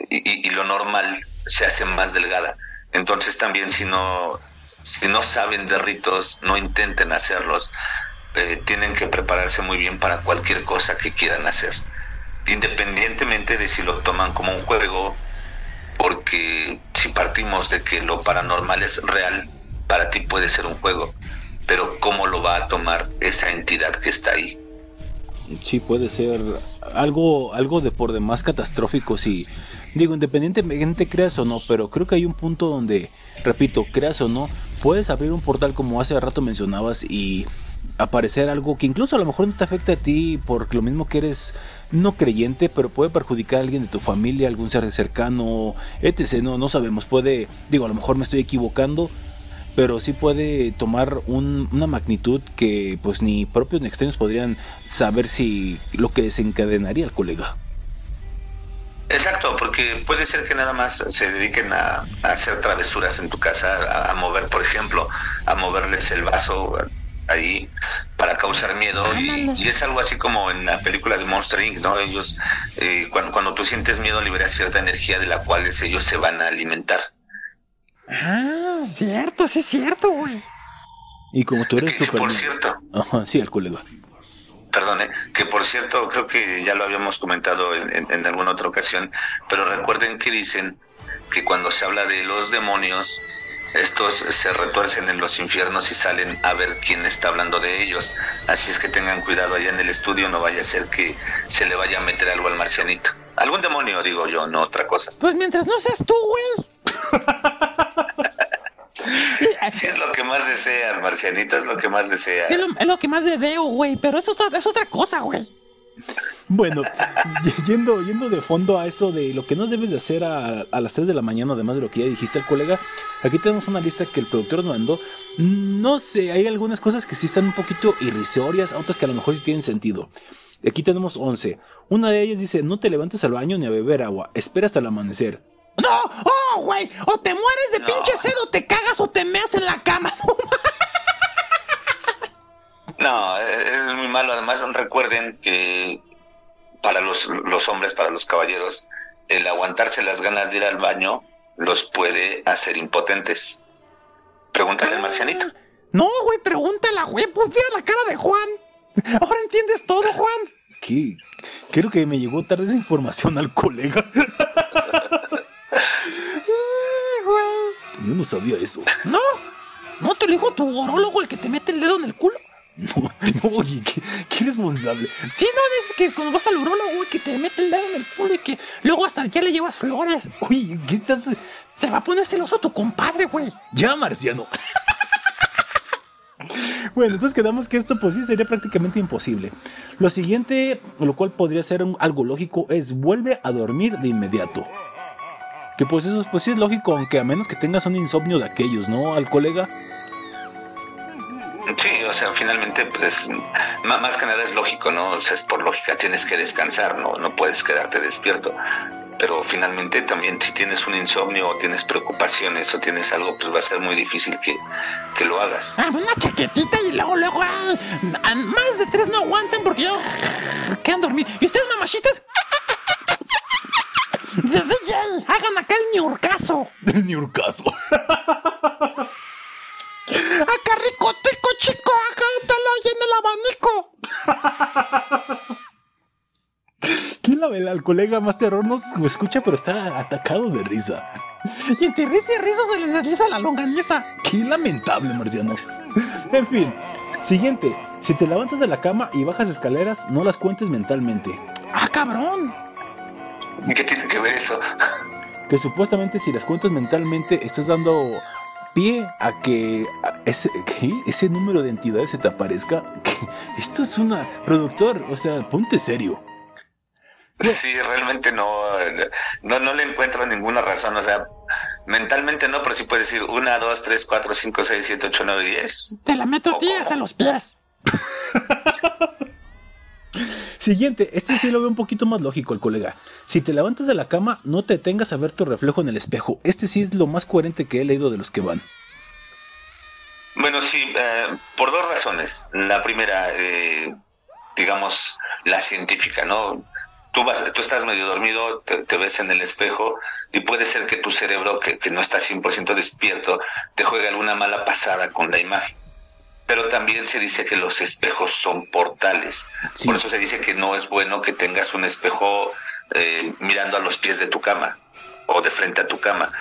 y lo normal se hace más delgada. Entonces también si no si no saben de ritos, no intenten hacerlos. Eh, tienen que prepararse muy bien para cualquier cosa que quieran hacer. Independientemente de si lo toman como un juego, porque si partimos de que lo paranormal es real, para ti puede ser un juego, pero ¿cómo lo va a tomar esa entidad que está ahí? Sí, puede ser algo, algo de por demás catastrófico si, digo, independientemente creas o no, pero creo que hay un punto donde, repito, creas o no, puedes abrir un portal como hace rato mencionabas y aparecer algo que incluso a lo mejor no te afecta a ti por lo mismo que eres no creyente, pero puede perjudicar a alguien de tu familia, algún ser cercano, etc. No, no sabemos, puede, digo, a lo mejor me estoy equivocando, pero sí puede tomar un- una magnitud que pues ni propios ni extraños podrían saber si lo que desencadenaría al colega. Exacto, porque puede ser que nada más se dediquen a, a hacer travesuras en tu casa, a, a mover, por ejemplo, a moverles el vaso ahí para causar miedo y, y es algo así como en la película de Monster Inc., ¿no? Ellos, eh, cuando, cuando tú sientes miedo liberas cierta energía de la cual ellos se van a alimentar. Ah, cierto, sí es cierto, güey. Y como tú eres Que, super... por cierto, Ajá, sí, el colega. perdone, que por cierto, creo que ya lo habíamos comentado en, en- en alguna otra ocasión, pero recuerden que dicen que cuando se habla de los demonios, estos se retuercen en los infiernos y salen a ver quién está hablando de ellos. Así es que tengan cuidado allá en el estudio, no vaya a ser que se le vaya a meter algo al marcianito. Algún demonio, digo yo, no otra cosa. Pues mientras no seas tú, güey. Si es lo que más deseas, marcianito, es lo que más deseas. Sí, es lo, es lo que más le veo, güey. Pero eso es, es otra cosa, güey. Bueno, yendo, yendo de fondo a esto de lo que no debes de hacer a, a las 3 de la mañana, además de lo que ya dijiste al colega, aquí tenemos una lista que el productor nos mandó. No sé, hay algunas cosas que sí están un poquito irrisorias, otras que a lo mejor sí tienen sentido. Aquí tenemos 11. Una de ellas dice, no te levantes al baño ni a beber agua, espera hasta el amanecer. No, oh, güey. O te mueres de No. pinche sed o te cagas o te meas en la cama. No, es muy malo. Además, recuerden que para los, los hombres, para los caballeros, el aguantarse las ganas de ir al baño los puede hacer impotentes. Pregúntale al marcianito. No, güey, pregúntala, güey. Pues mira la cara de Juan. Ahora entiendes todo, Juan. ¿Qué? Creo que me llegó tarde esa información al colega. Yo no sabía eso. No, no te lo dijo tu orólogo el que te mete el dedo en el culo. No, no, oye, qué, qué responsable. Sí, no, dices que cuando vas al urólogo, güey, que te mete el dedo en el culo y que luego hasta ya le llevas flores. Oye, ¿qué estás? Se va a poner celoso tu compadre, güey. Ya, marciano. Bueno, entonces quedamos que esto pues sí sería prácticamente imposible. Lo siguiente, lo cual podría ser un- algo lógico, es vuelve a dormir de inmediato. Que pues eso pues sí es lógico, aunque a menos que tengas un insomnio de aquellos, ¿no? Al colega. Sí, o sea, finalmente, pues, más que nada es lógico, ¿no? O sea, es por lógica, tienes que descansar, ¿no? No puedes quedarte despierto. Pero finalmente también si tienes un insomnio o tienes preocupaciones o tienes algo, pues va a ser muy difícil que, que lo hagas. Ah, una chaquetita y luego, luego, ah, ah, más de tres no aguantan porque ya quedan dormidos. ¿Y ustedes, mamachitas? De DJ, hagan acá el ñurcaso. Ni un caso. Acá rico, tico, chico, acá te lo en el abanico. ¿Quién la ve? Al colega más terror no se escucha, pero está atacado de risa. Y entre risa y risa se les desliza la longaniza. Qué lamentable, marciano. En fin, siguiente. Si te levantas de la cama y bajas escaleras, no las cuentes mentalmente. Ah, cabrón. ¿Qué tiene que ver eso? Que supuestamente si las cuentas mentalmente estás dando pie a que a ese, ¿qué? ese número de entidades se te aparezca. ¿Qué? Esto es una... Productor, o sea, ponte serio. Sí, realmente no, no, no le encuentro ninguna razón. O sea, mentalmente no, pero sí puedes decir una, dos, tres, cuatro, cinco, seis, siete, ocho, nueve, diez. Te la meto a ti hasta los pies. Siguiente, este sí lo veo un poquito más lógico el colega. Si te levantas de la cama, no te tengas a ver tu reflejo en el espejo. Este sí es lo más coherente que he leído de los que van. Bueno, sí, eh, por dos razones. La primera, eh, digamos, la científica, ¿no? Tú, vas, estás medio dormido, te, te ves en el espejo y puede ser que tu cerebro, que, que no está 100% despierto, te juegue alguna mala pasada con la imagen. Pero también se dice que los espejos son portales. Sí. Por eso se dice que no es bueno que tengas un espejo eh, mirando a los pies de tu cama o de frente a tu cama,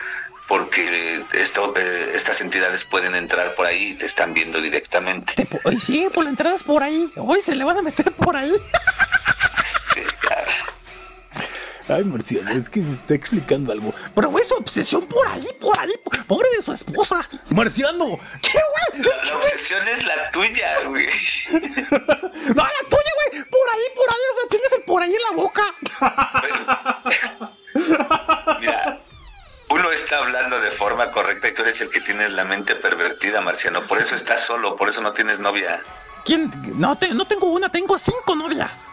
porque esto, eh, estas entidades pueden entrar por ahí y te están viendo directamente. Hoy sí, por la entrada es por ahí. Hoy se le van a meter por ahí. Ya. Ay, Marciano, es que se está explicando algo. Pero güey, su obsesión por ahí, por ahí. Pobre de su esposa. ¡Marciano! ¿Qué, güey? Es La, que, la obsesión es la tuya, güey. No, la tuya, güey. Por ahí, por ahí. O sea, tienes el por ahí en la boca. Mira, uno está hablando de forma correcta y tú eres el que tienes la mente pervertida, Marciano. Por eso estás solo, por eso no tienes novia. ¿Quién? No, te- no tengo una, tengo cinco novias.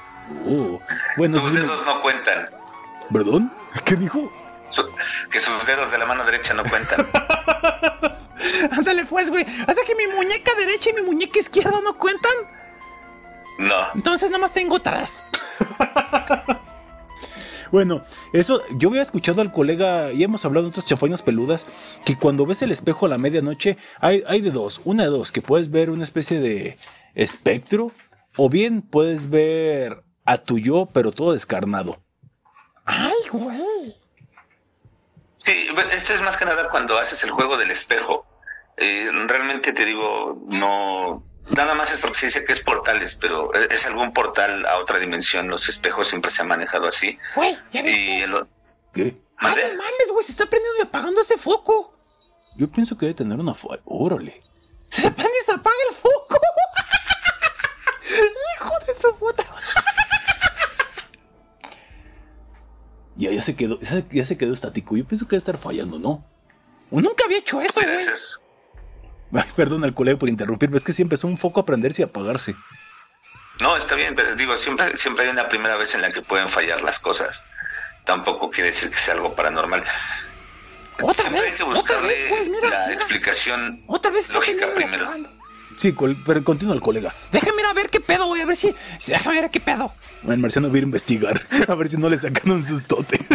Oh, bueno, Tus dedos no cuentan. ¿Perdón? ¿Qué dijo? Su- que sus dedos de la mano derecha no cuentan. Ándale, pues, güey. O sea que mi muñeca derecha y mi muñeca izquierda no cuentan. No. Entonces nada más tengo tres. Bueno, eso, yo había escuchado al colega y hemos hablado de otras chafainas peludas que cuando ves el espejo a la medianoche hay, hay de dos, una de dos, que puedes ver una especie de espectro o bien puedes ver a tu yo pero todo descarnado. Ay, güey. Sí, esto es más que nada cuando haces el juego del espejo. Eh, realmente te digo, no. Nada más es porque se dice que es portales, pero es algún portal a otra dimensión. Los espejos siempre se han manejado así. Güey, ya ves. Y el, ¿Qué? No mames, güey. Se está prendiendo y apagando ese foco. Yo pienso que debe tener una... Órale. Se prende y se apaga el foco. Hijo de su puta. Ya, ya se quedó, ya se, quedó estático. Yo pienso que debe estar fallando, ¿no? Nunca había hecho eso, güey. Ay, perdón al colega por interrumpirme, es que sí empezó un foco a prenderse y apagarse. No, está bien, pero digo, siempre, siempre hay una primera vez en la que pueden fallar las cosas. Tampoco quiere decir que sea algo paranormal. Otra siempre vez, hay que otra buscarle vez, güey, mira, la mira. explicación Otra vez está lógica y primero. Sí, col- pero continúa el colega. Déjame ir a ver qué pedo, güey. A ver si. si- Déjame ver qué pedo. El marciano va a ir a investigar, a ver si no le sacan un sustote.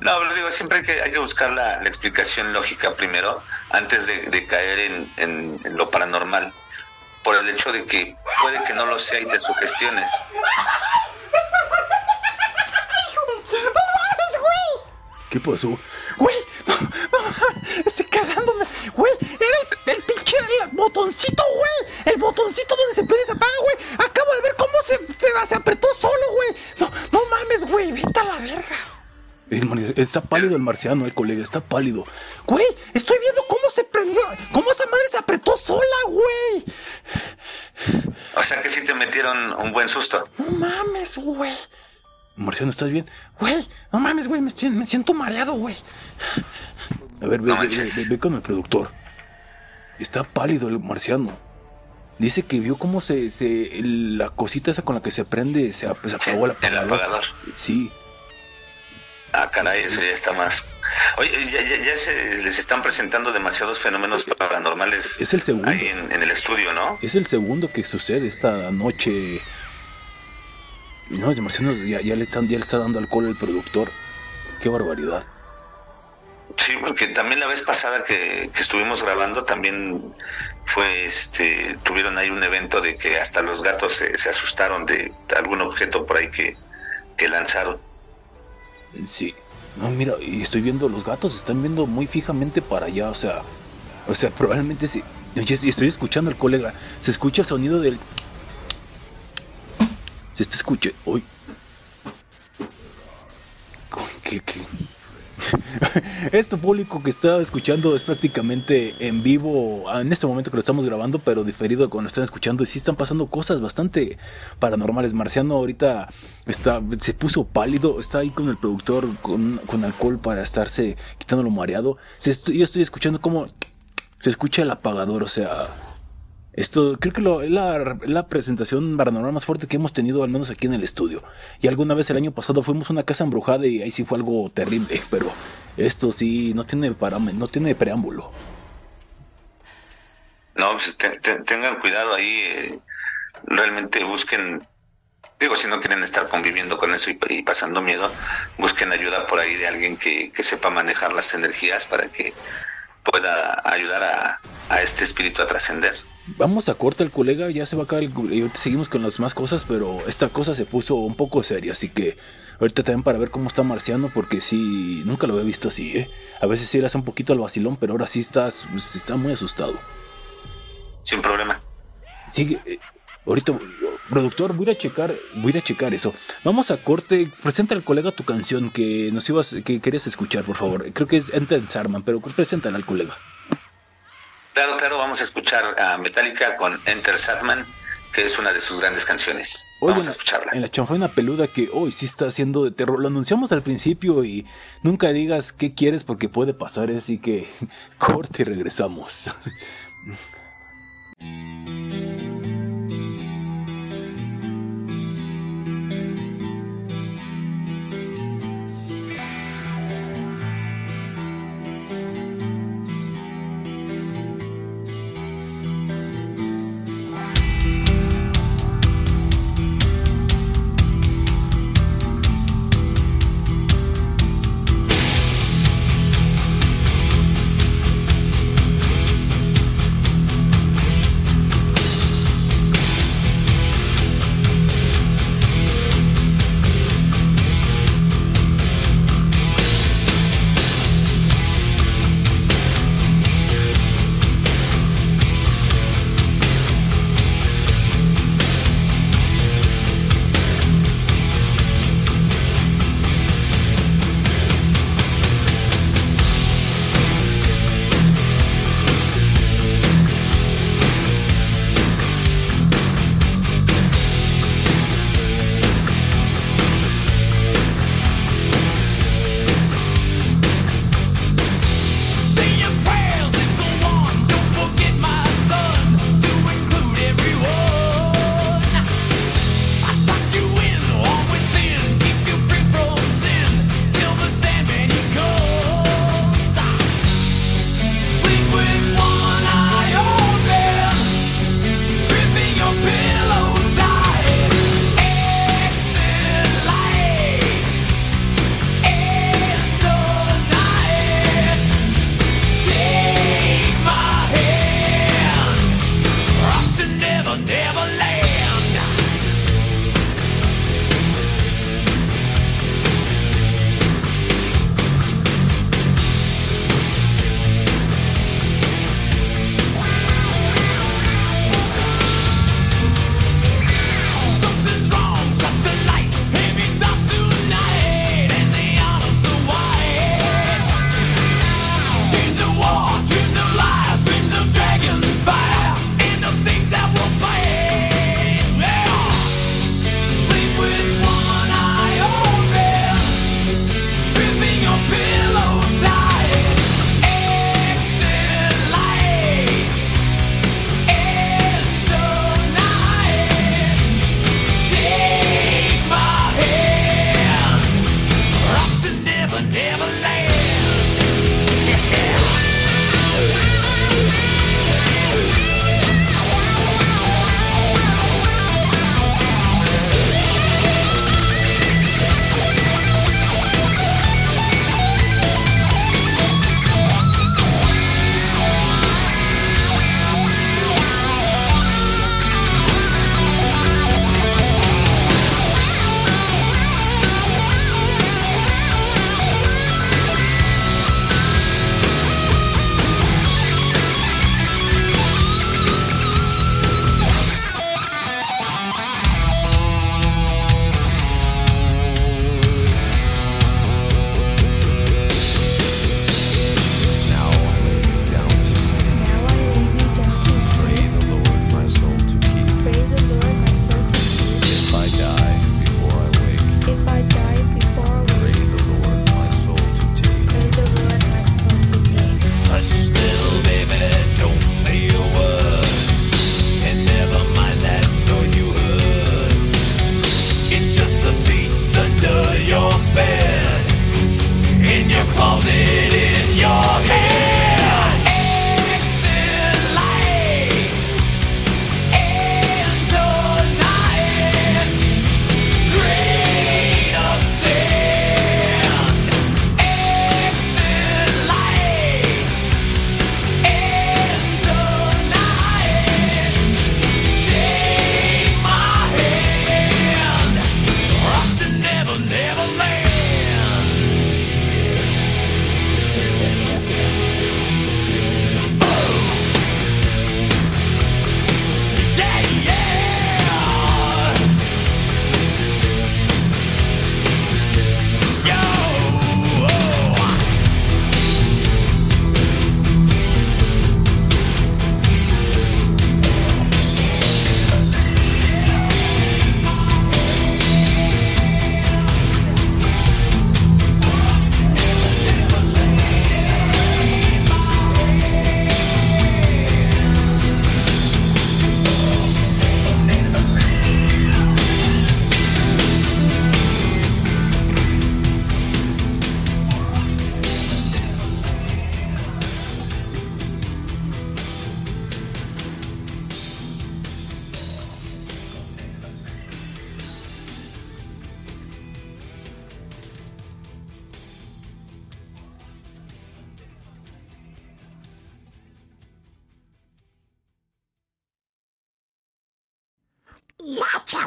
No, pero digo, siempre hay que, hay que buscar la, la explicación lógica primero, antes de, de caer en, en- en lo paranormal. por el hecho de que puede que no lo sea y te sugestiones. ¿Qué pasó? Güey, no, no, estoy cagándome. Güey, era el, el pinche el botoncito, güey. El botoncito donde se prende y se apaga, güey. Acabo de ver cómo se, se, se apretó solo, güey. No, no mames, güey. Vete a la verga. Está pálido el marciano, el colega, está pálido. Güey, estoy viendo cómo se prendió. Cómo esa madre se apretó sola, güey. O sea que sí te metieron un buen susto. No mames, güey. Marciano, ¿estás bien? Güey, no mames, güey. Me, estoy- me siento mareado, güey. A ver, ve, No ve- manches. ve- ve con el productor. Está pálido el marciano. Dice que vio cómo se, se la cosita esa con la que se prende se, ap- se apagó el El apagador. apagador. Sí. Ah, caray, eso ya está más. Oye, ya, ya- ya se les están presentando demasiados fenómenos paranormales Es el segundo. ahí en, en el estudio, ¿no? Es el segundo que sucede esta noche. No, el marciano ya, ya le están, ya le está dando alcohol al productor. Qué barbaridad. Sí, porque también la vez pasada que, que estuvimos grabando también fue, este, tuvieron ahí un evento de que hasta los gatos se, se asustaron de algún objeto por ahí que, que lanzaron. Sí. No, mira, y estoy viendo, los gatos están viendo muy fijamente para allá, o sea, o sea, probablemente sí. Yo estoy escuchando al colega, se escucha el sonido del... Se está escuche. Uy. ¿Qué, qué? Esto público que está escuchando es prácticamente en vivo en este momento que lo estamos grabando, pero diferido cuando están escuchando. Y sí están pasando cosas bastante paranormales. Marciano ahorita está, se puso pálido, está ahí con el productor con, con alcohol para estarse quitándolo mareado. Se yo estoy escuchando como se escucha el apagador, o sea. Esto creo que es la, la presentación paranormal más fuerte que hemos tenido, al menos aquí en el estudio. Y alguna vez el año pasado fuimos a una casa embrujada y ahí sí fue algo terrible, pero esto sí no tiene no tiene preámbulo. No, pues te- tengan cuidado ahí, eh, realmente busquen, digo, si no quieren estar conviviendo con eso y, y pasando miedo, busquen ayuda por ahí de alguien que, que sepa manejar las energías para que pueda ayudar a, a este espíritu a trascender. Vamos a corte el colega, ya se va a acabar el, y seguimos con las más cosas, pero esta cosa se puso un poco seria, así que ahorita también para ver cómo está Marciano, porque sí, nunca lo había visto así, ¿eh? A veces sí hace un poquito al vacilón, pero ahora sí está, está muy asustado. Sin problema. Sigue, eh, ahorita, productor, voy a checar, voy a checar eso. Vamos a corte, presenta al colega tu canción que nos ibas, que querías escuchar, por favor. Creo que es Enter Sarman, pero preséntala al colega. Claro, claro, vamos a escuchar a Metallica con Enter Satman, que es una de sus grandes canciones. Oye, Vamos en a la- escucharla. En la chanfaina peluda que hoy sí está haciendo de terror. Lo anunciamos al principio y nunca digas qué quieres porque puede pasar, así que corte y regresamos.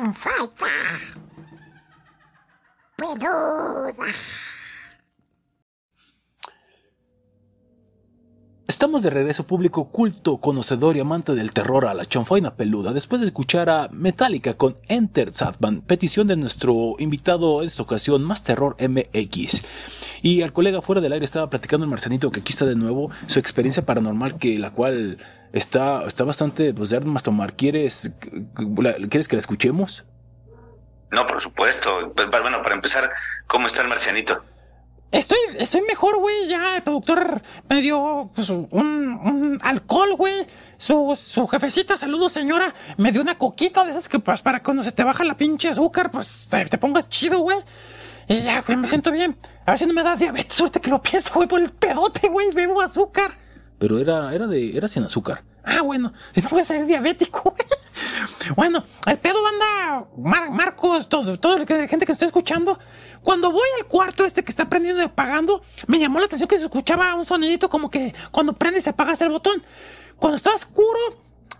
chanfata. Peluda. Estamos de regreso público culto, conocedor y amante del terror a la chanfaina peluda después de escuchar a Metallica con Enter Satman, petición de nuestro invitado en esta ocasión, Más Terror MX. Y al colega fuera del aire estaba platicando el marcianito que aquí está de nuevo su experiencia paranormal que la cual está, está bastante pues de armas tomar. ¿Quieres, la- ¿Quieres que la escuchemos? No, por supuesto. Pero, Bueno, para empezar, ¿cómo está el marcianito? Estoy, estoy mejor, güey. Ya el productor me dio pues, un, un alcohol, güey. Su, su jefecita, saludos, señora. Me dio una coquita de esas que, pues, para cuando se te baja la pinche azúcar, pues te, te pongas chido, güey. Y ya, güey, me siento bien. A ver si no me da diabetes, ahorita que lo pienso, güey, por el pedote, güey. Bebo azúcar. Pero era, era de, era sin azúcar. Ah, bueno, no voy a ser diabético. bueno, el pedo anda, Mar- Marcos, todo, todo la gente que está escuchando. Cuando voy al cuarto este que está prendiendo y apagando, me llamó la atención que se escuchaba un sonidito como que cuando prende y se apaga el botón. Cuando está oscuro,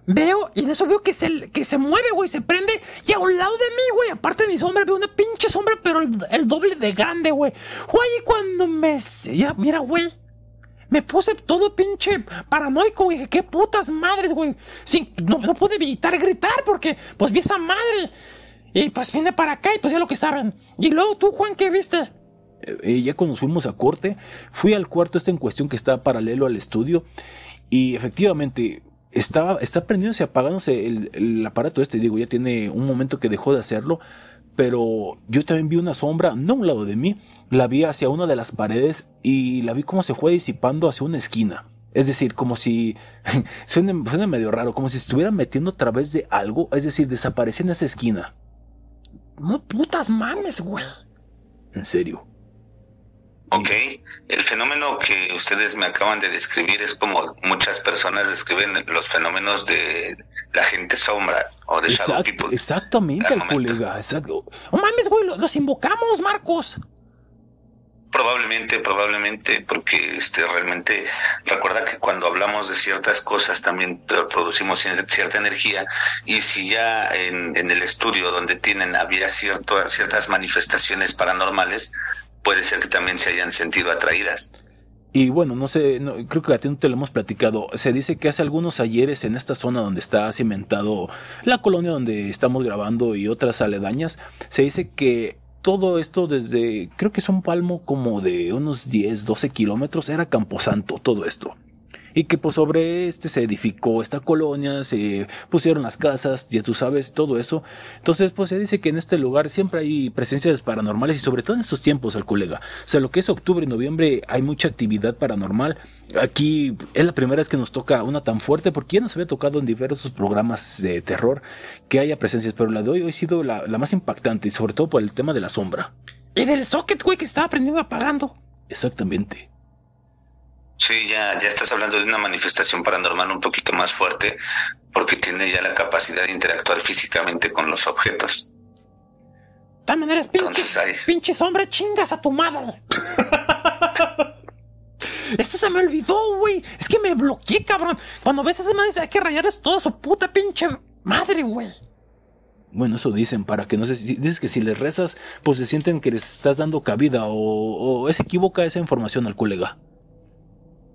veo y en eso veo que se, que se mueve, güey, se prende y a un lado de mí, güey, aparte de mi sombra, veo una pinche sombra, pero el, doble de grande, güey. Güey, cuando me... Ya, mira, güey. Me puse todo pinche paranoico, güey. ¿Qué putas madres, güey? Sin, no, no pude evitar gritar porque, pues, vi esa madre. Y pues vine para acá y pues ya lo que saben. Y luego tú, Juan, ¿qué viste? Eh, ya cuando fuimos a corte, fui al cuarto este en cuestión que está paralelo al estudio y efectivamente estaba, está prendiéndose apagándose el, el aparato este, digo, ya tiene un momento que dejó de hacerlo, pero yo también vi una sombra, no a un lado de mí, la vi hacia una de las paredes y la vi como se fue disipando hacia una esquina. Es decir, como si, suena, suena medio raro, como si se estuviera metiendo a través de algo, es decir, desaparecía en esa esquina. No putas mames, güey. En serio. Ok, el fenómeno que ustedes me acaban de describir es como muchas personas describen los fenómenos de la gente sombra o de shadow Exact- people. exactamente, Al colega. Exacto. No mames, güey, lo- los invocamos, Marcos. Probablemente, probablemente, porque este realmente recuerda que cuando hablamos de ciertas cosas también producimos cier- cierta energía y si ya en, en el estudio donde tienen había cierto, ciertas manifestaciones paranormales, puede ser que también se hayan sentido atraídas. Y bueno, no sé, no, creo que a ti no te lo hemos platicado. Se dice que hace algunos ayeres en esta zona donde está cimentado la colonia donde estamos grabando y otras aledañas, se dice que todo esto desde, creo que es un palmo como de unos 10, 12 kilómetros, era Camposanto, todo esto. Y que pues sobre este se edificó esta colonia, se pusieron las casas, ya tú sabes, todo eso. Entonces pues se dice que en este lugar siempre hay presencias paranormales y sobre todo en estos tiempos, al colega. O sea, lo que es octubre y noviembre hay mucha actividad paranormal. Aquí es la primera vez que nos toca una tan fuerte porque ya nos había tocado en diversos programas de terror que haya presencias, pero la de hoy ha sido la, la más impactante y sobre todo por el tema de la sombra. Y del socket, güey, que estaba prendiendo y apagando. Exactamente. Sí, ya, ya estás hablando de una manifestación paranormal un poquito más fuerte porque tiene ya la capacidad de interactuar físicamente con los objetos. De todas maneras, pinche, ahí. pinche sombra, chingas a tu madre. Esto se me olvidó, güey. Es que me bloqueé, cabrón. Cuando ves a esa madre, hay que rayarles toda su puta pinche madre, güey. Bueno, eso dicen para que no sé si dices que si les rezas, pues se sienten que les estás dando cabida o, o es equivoca esa información al colega.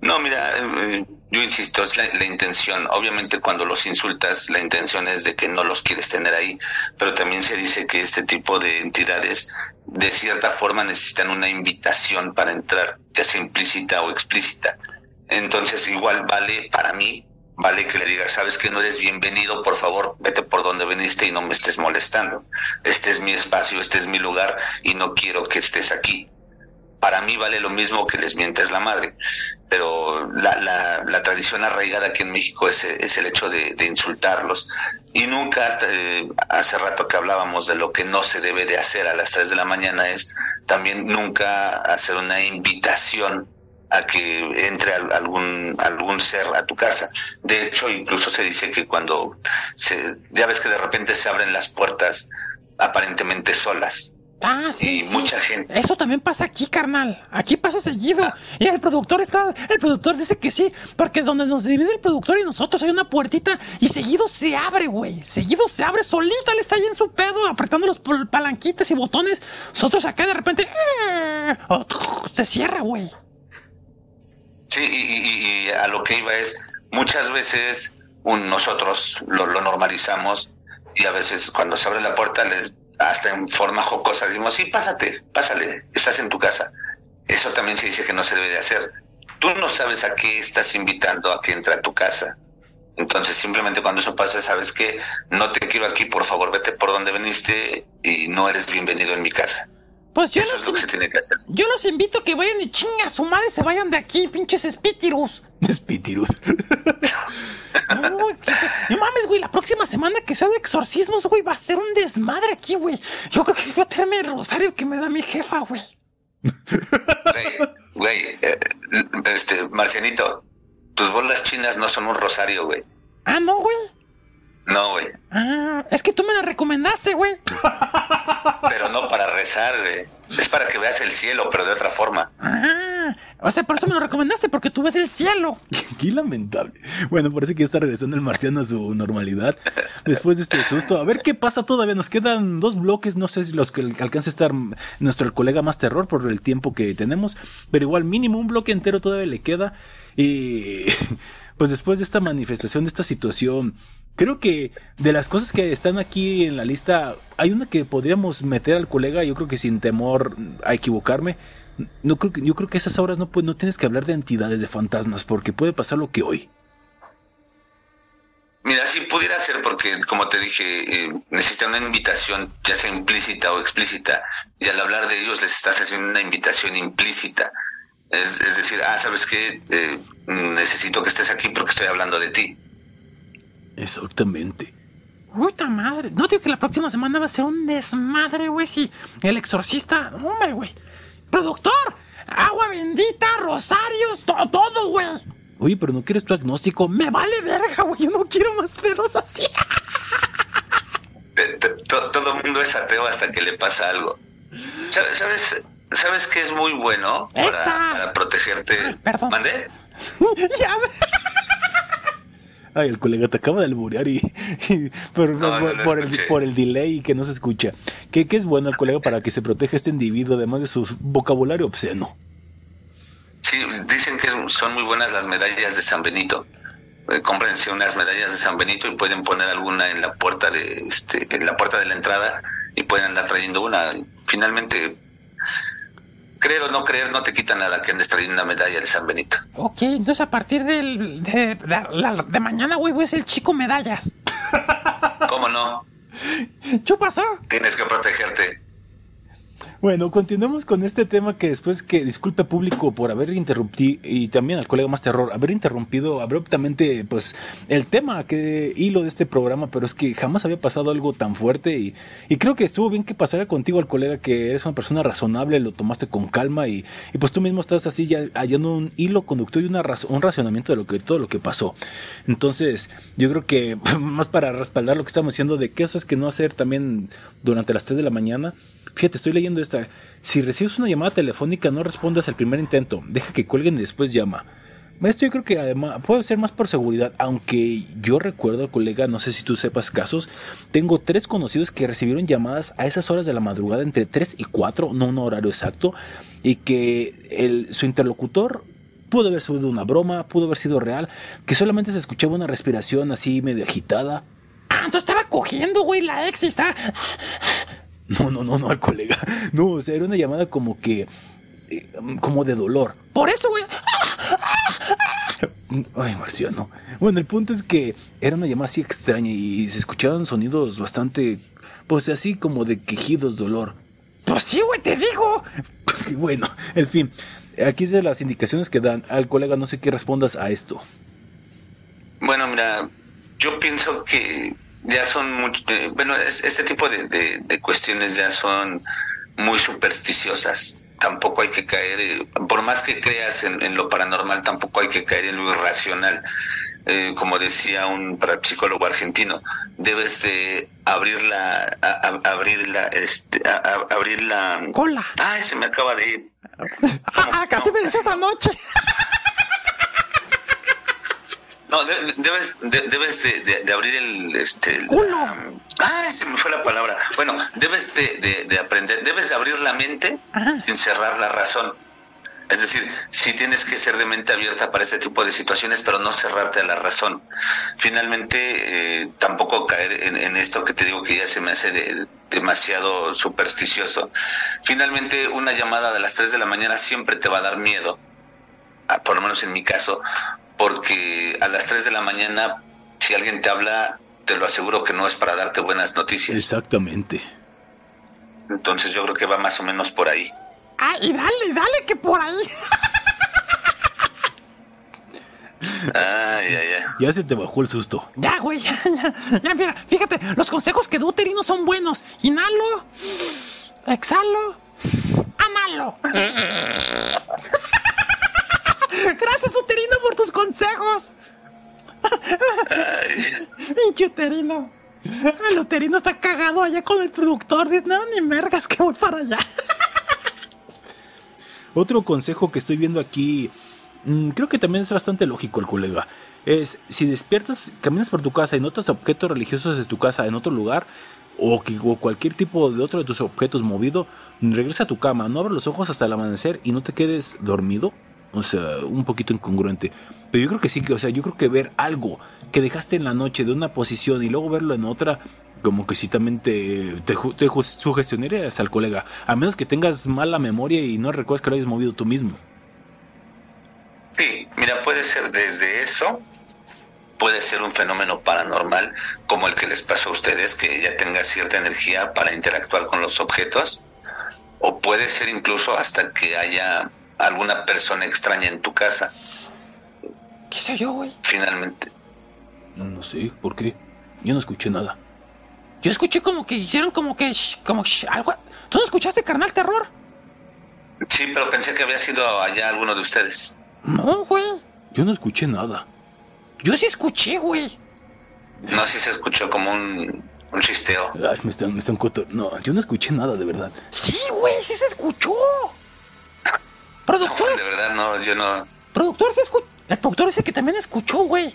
No, mira, eh, yo insisto, es la, la intención. Obviamente cuando los insultas, la intención es de que no los quieres tener ahí, pero también se dice que este tipo de entidades de cierta forma necesitan una invitación para entrar, ya sea implícita o explícita. Entonces igual vale para mí, vale que le digas, sabes que no eres bienvenido, por favor, vete por donde veniste y no me estés molestando. Este es mi espacio, este es mi lugar y no quiero que estés aquí para mí vale lo mismo que les mientes la madre, pero la, la, la tradición arraigada aquí en México es, el hecho de, insultarlos. Y nunca, eh, hace rato que hablábamos de lo que no se debe de hacer a las 3 de la mañana, es también nunca hacer una invitación a que entre al- algún algún ser a tu casa. De hecho, incluso se dice que cuando se, ya ves que de repente se abren las puertas aparentemente solas Ah, sí, y sí. mucha gente. Eso también pasa aquí, carnal. Aquí pasa seguido. Y el productor está. El productor dice que sí. Porque donde nos divide el productor y nosotros hay una puertita. Y seguido se abre, güey. Seguido se abre solita. Él está ahí en su pedo, apretando los pal- palanquitas y botones. Nosotros acá de repente. oh, se cierra, güey. Sí, y, y- y a lo que iba es, muchas veces un- nosotros lo, lo normalizamos y a veces cuando se abre la puerta, les- hasta en forma jocosa, decimos, sí, pásate, pásale, estás en tu casa. Eso también se dice que no se debe de hacer. Tú no sabes a qué estás invitando a que entre a tu casa. Entonces, simplemente cuando eso pasa, sabes que no te quiero aquí, por favor, vete por donde viniste y no eres bienvenido en mi casa. Pues yo Eso es lo que los, se tiene que hacer. yo los invito a que vayan y chinga a su madre se vayan de aquí, pinches espíritus. Spítirus. No, es que- no mames, güey, la próxima semana que sea de exorcismos, güey, va a ser un desmadre aquí, güey. Yo creo que sí voy a traerme el rosario que me da mi jefa, güey. Güey, güey, eh, este, Marcianito, tus bolas chinas no son un rosario, güey. Ah, no, güey. No, güey. Ah, es que tú me la recomendaste, güey. Pero no para rezar, güey. Es para que veas el cielo, pero de otra forma. Ah, o sea, por eso me lo recomendaste, porque tú ves el cielo. Qué lamentable. Bueno, parece que ya está regresando el marciano a su normalidad después de este susto. A ver qué pasa todavía. Nos quedan dos bloques. No sé si los que alcance a estar nuestro colega más terror por el tiempo que tenemos. Pero igual, mínimo un bloque entero todavía le queda. Y pues después de esta manifestación, de esta situación, creo que de las cosas que están aquí en la lista, hay una que podríamos meter al colega. Yo creo que sin temor a equivocarme. No creo que, yo creo que esas horas no, pu- no tienes que hablar de entidades, de fantasmas, porque puede pasar lo que hoy. Mira, si pudiera ser, porque como te dije, eh, necesitan una invitación, ya sea implícita o explícita, y al hablar de ellos les estás haciendo una invitación implícita. Es, es decir, ah, ¿sabes qué? Eh, necesito que estés aquí porque estoy hablando de ti. Exactamente. Puta madre. No digo que la próxima semana va a ser un desmadre, güey. Si el exorcista. Hombre, güey. Productor. Agua bendita, rosarios, to- todo, güey. Oye, pero no quieres tu agnóstico. Me vale verga, güey. Yo no quiero más pedos así. Todo el mundo es ateo hasta que le pasa algo. ¿Sabes, sabes, qué es muy bueno para, Esta. para protegerte? Ay, perdón. ¿Mandé? ya. Ay, el colega te acaba de alburear y, y- por, No, por- no lo por el, por el delay que no se escucha. ¿Qué, qué es bueno el colega para que se proteja este individuo, además de su vocabulario obsceno? Sí, dicen que son muy buenas las medallas de San Benito. Eh, cómprense unas medallas de San Benito y pueden poner alguna en la puerta de este, en la puerta de la entrada y pueden andar trayendo una. Finalmente, creer o no creer no te quita nada que andes trayendo una medalla de San Benito. Ok, entonces a partir del, de, de, la- de mañana, güey, voy a ser el chico medallas. ¿Cómo no? ¿Qué pasó? Tienes que protegerte. Bueno, continuemos con este tema que después que disculpe público por haber interrumpido y también al colega más terror, haber interrumpido abruptamente pues el tema que hilo de este programa, pero es que jamás había pasado algo tan fuerte y, y creo que estuvo bien que pasara contigo al colega que eres una persona razonable, lo tomaste con calma y, y pues tú mismo estás así ya hallando un hilo conductor y una un racionamiento de lo que todo lo que pasó. Entonces, yo creo que más para respaldar lo que estamos diciendo de qué es que no hacer también durante las 3 de la mañana. Fíjate, estoy leyendo Si recibes una llamada telefónica, no respondas al primer intento. Deja que cuelguen y después llama. Esto yo creo que además puede ser más por seguridad, aunque yo recuerdo colega, no sé si tú sepas casos, tengo tres conocidos que recibieron llamadas a esas horas de la madrugada entre 3 y 4, no un horario exacto, y que su interlocutor pudo haber sido una broma, pudo haber sido real, que solamente se escuchaba una respiración así medio agitada. Ah, entonces estaba cogiendo, güey, la ex y está. No, no, no, no, al colega. No, o sea, era una llamada como que. eh, como de dolor. Por eso, güey. Ay, Marciano. Bueno, el punto es que era una llamada así extraña y se escuchaban sonidos bastante. Pues así como de quejidos, dolor. Pues sí, güey, te digo. Bueno, en fin. Aquí es de las indicaciones que dan al colega, no sé qué respondas a esto. Bueno, mira, yo pienso que ya son mucho, eh, bueno, es- este tipo de, de- de cuestiones ya son muy supersticiosas. Tampoco hay que caer, eh, por más que creas en, en lo paranormal, tampoco hay que caer en lo irracional. eh, como decía un parapsicólogo argentino, debes de abrir la, a- a- abrir la, este, a- abrir la... Cola. Ay, se me acaba de ir. Ah, casi me decías anoche. No, de- debes, de- debes de, de- de abrir el, este, el- Culo. Ay, se me fue la palabra. Bueno, debes de, de- de aprender, debes de abrir la mente Ajá. sin cerrar la razón. Es decir, sí tienes que ser de mente abierta para este tipo de situaciones, pero no cerrarte a la razón. Finalmente, eh, tampoco caer en, en esto que te digo que ya se me hace de- demasiado supersticioso. Finalmente, una llamada de las 3 de la mañana siempre te va a dar miedo, ah, por lo menos en mi caso, porque a las 3 de la mañana, si alguien te habla, te lo aseguro que no es para darte buenas noticias. Exactamente. Entonces yo creo que va más o menos por ahí. Ah, y dale, dale, que por ahí. Ay, ay, ay. Ya se te bajó el susto. Ya, güey, ya, ya. Ya, mira, fíjate, los consejos que da Uterino son buenos. Inhalo, exhalo, amalo. Gracias, Uterino, por tus consejos. Pinche Uterino. El Uterino está cagado allá con el productor. Dice, no, ni mergas que voy para allá. Otro consejo que estoy viendo aquí, mm, creo que también es bastante lógico el colega, es si despiertas, caminas por tu casa y notas objetos religiosos de tu casa en otro lugar, o, que, o cualquier tipo de otro de tus objetos movido, regresa a tu cama, no abras los ojos hasta el amanecer y no te quedes dormido. Un poquito incongruente. Pero yo creo que sí, que, o sea, yo creo que ver algo que dejaste en la noche de una posición y luego verlo en otra, como que sí también te, te, te sugestionarías al colega. A menos que tengas mala memoria y no recuerdes que lo hayas movido tú mismo. Sí, mira, puede ser desde eso, puede ser un fenómeno paranormal como el que les pasó a ustedes, que ya tenga cierta energía para interactuar con los objetos, o puede ser incluso hasta que haya alguna persona extraña en tu casa, ¿Qué soy yo, güey? finalmente. No sé, ¿por qué? Yo no escuché nada. Yo escuché como que hicieron como que, sh- como sh- algo. ¿Tú no escuchaste, carnal, terror? Sí, pero pensé que había sido allá alguno de ustedes. No, güey. Yo no escuché nada. Yo sí escuché, güey. No sé si se escuchó como un, un chisteo. Ay, me están, me están coto- No, yo no escuché nada, de verdad. Sí, güey, sí se escuchó. No, Productor, de verdad, no, yo no. productor, se escuchó. El productor dice que también escuchó, güey.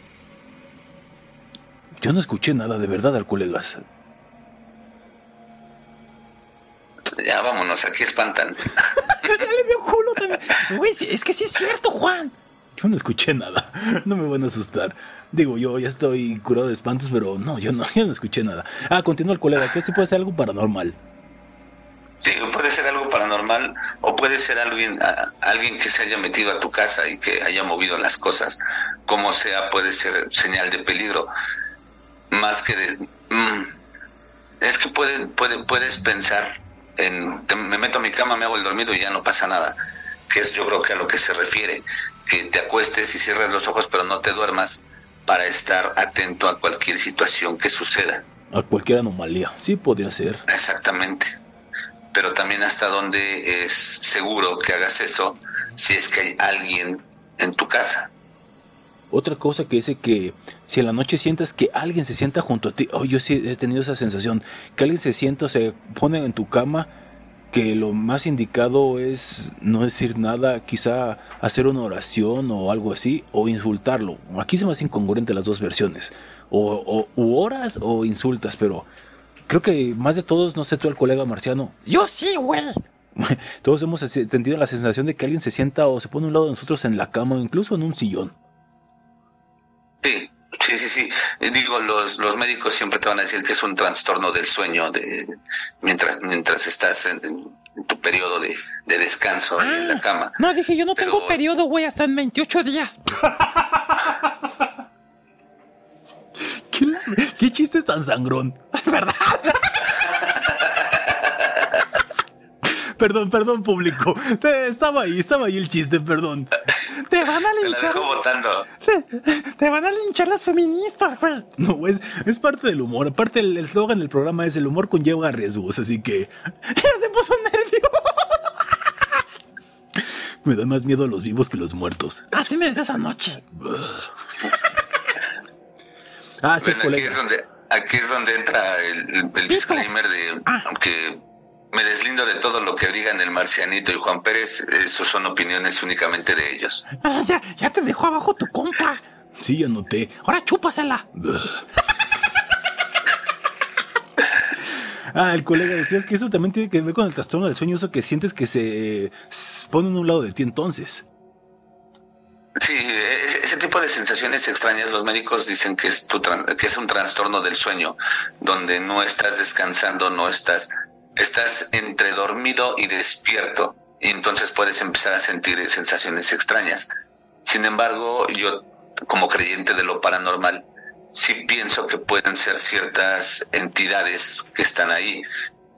Yo no escuché nada, de verdad, al colegas. Ya vámonos, aquí espantan. ya le dio culo también. Güey, es que sí es cierto, Juan. Yo no escuché nada. No me van a asustar. Digo, yo ya estoy curado de espantos, pero no, yo no, yo no escuché nada. Ah, continúa el colega, que sí puede ser algo paranormal. Sí, puede ser algo paranormal o puede ser alguien, a- alguien que se haya metido a tu casa y que haya movido las cosas. Como sea, puede ser señal de peligro. Más que de... mm, es que puede, puede, puedes pensar en... te- me meto a mi cama, me hago el dormido y ya no pasa nada. Que es yo creo que a lo que se refiere. Que te acuestes y cierres los ojos pero no te duermas para estar atento a cualquier situación que suceda. A cualquier anomalía. Sí, podría ser. Exactamente. Pero también hasta dónde es seguro que hagas eso si es que hay alguien en tu casa. Otra cosa que dice que si en la noche sientas que alguien se sienta junto a ti, oh, yo sí he tenido esa sensación, que alguien se sienta se pone en tu cama, que lo más indicado es no decir nada, quizá hacer una oración o algo así, o insultarlo. Aquí se me hace incongruente las dos versiones, o, o u oras o insultas, pero creo que más de todos, no sé tú, el colega marciano, Yo sí, güey. todos hemos tenido la sensación de que alguien se sienta o se pone a un lado de nosotros en la cama o incluso en un sillón. Sí, sí, sí, sí. Eh, Digo, los, los médicos siempre te van a decir que es un trastorno del sueño de mientras mientras estás en, en tu periodo de, de descanso en la cama. No, dije, yo no Pero- tengo periodo, güey, hasta en 28 días. ¿Qué, qué chiste tan sangrón? ¿Verdad? Perdón, perdón, público. Eh, Estaba ahí, estaba ahí el chiste, perdón. Te van a linchar. votando. Te, te van a linchar las feministas, güey. No, es, es parte del humor. Aparte, el eslogan del programa es el humor conlleva riesgos, así que Ya se puso nervioso. me dan más miedo los vivos que los muertos. Así me decías anoche. Ah, sí, Bueno, aquí es donde, aquí es donde entra el, el- disclaimer de Ah. que me deslindo de todo lo que digan el Marcianito y Juan Pérez, eso son opiniones únicamente de ellos. Ah, ya, ya te dejó abajo tu compa. Sí, ya noté. Ahora chúpasela. Ah, el colega decías que eso también tiene que ver con el trastorno del sueño, eso que sientes que se eh, pone en un lado de ti entonces. Sí, ese, ese tipo de sensaciones extrañas, los médicos dicen que es, tu que es un trastorno del sueño, donde no estás descansando, no estás, estás entre dormido y despierto, y entonces puedes empezar a sentir sensaciones extrañas. Sin embargo, yo, como creyente de lo paranormal, sí pienso que pueden ser ciertas entidades que están ahí.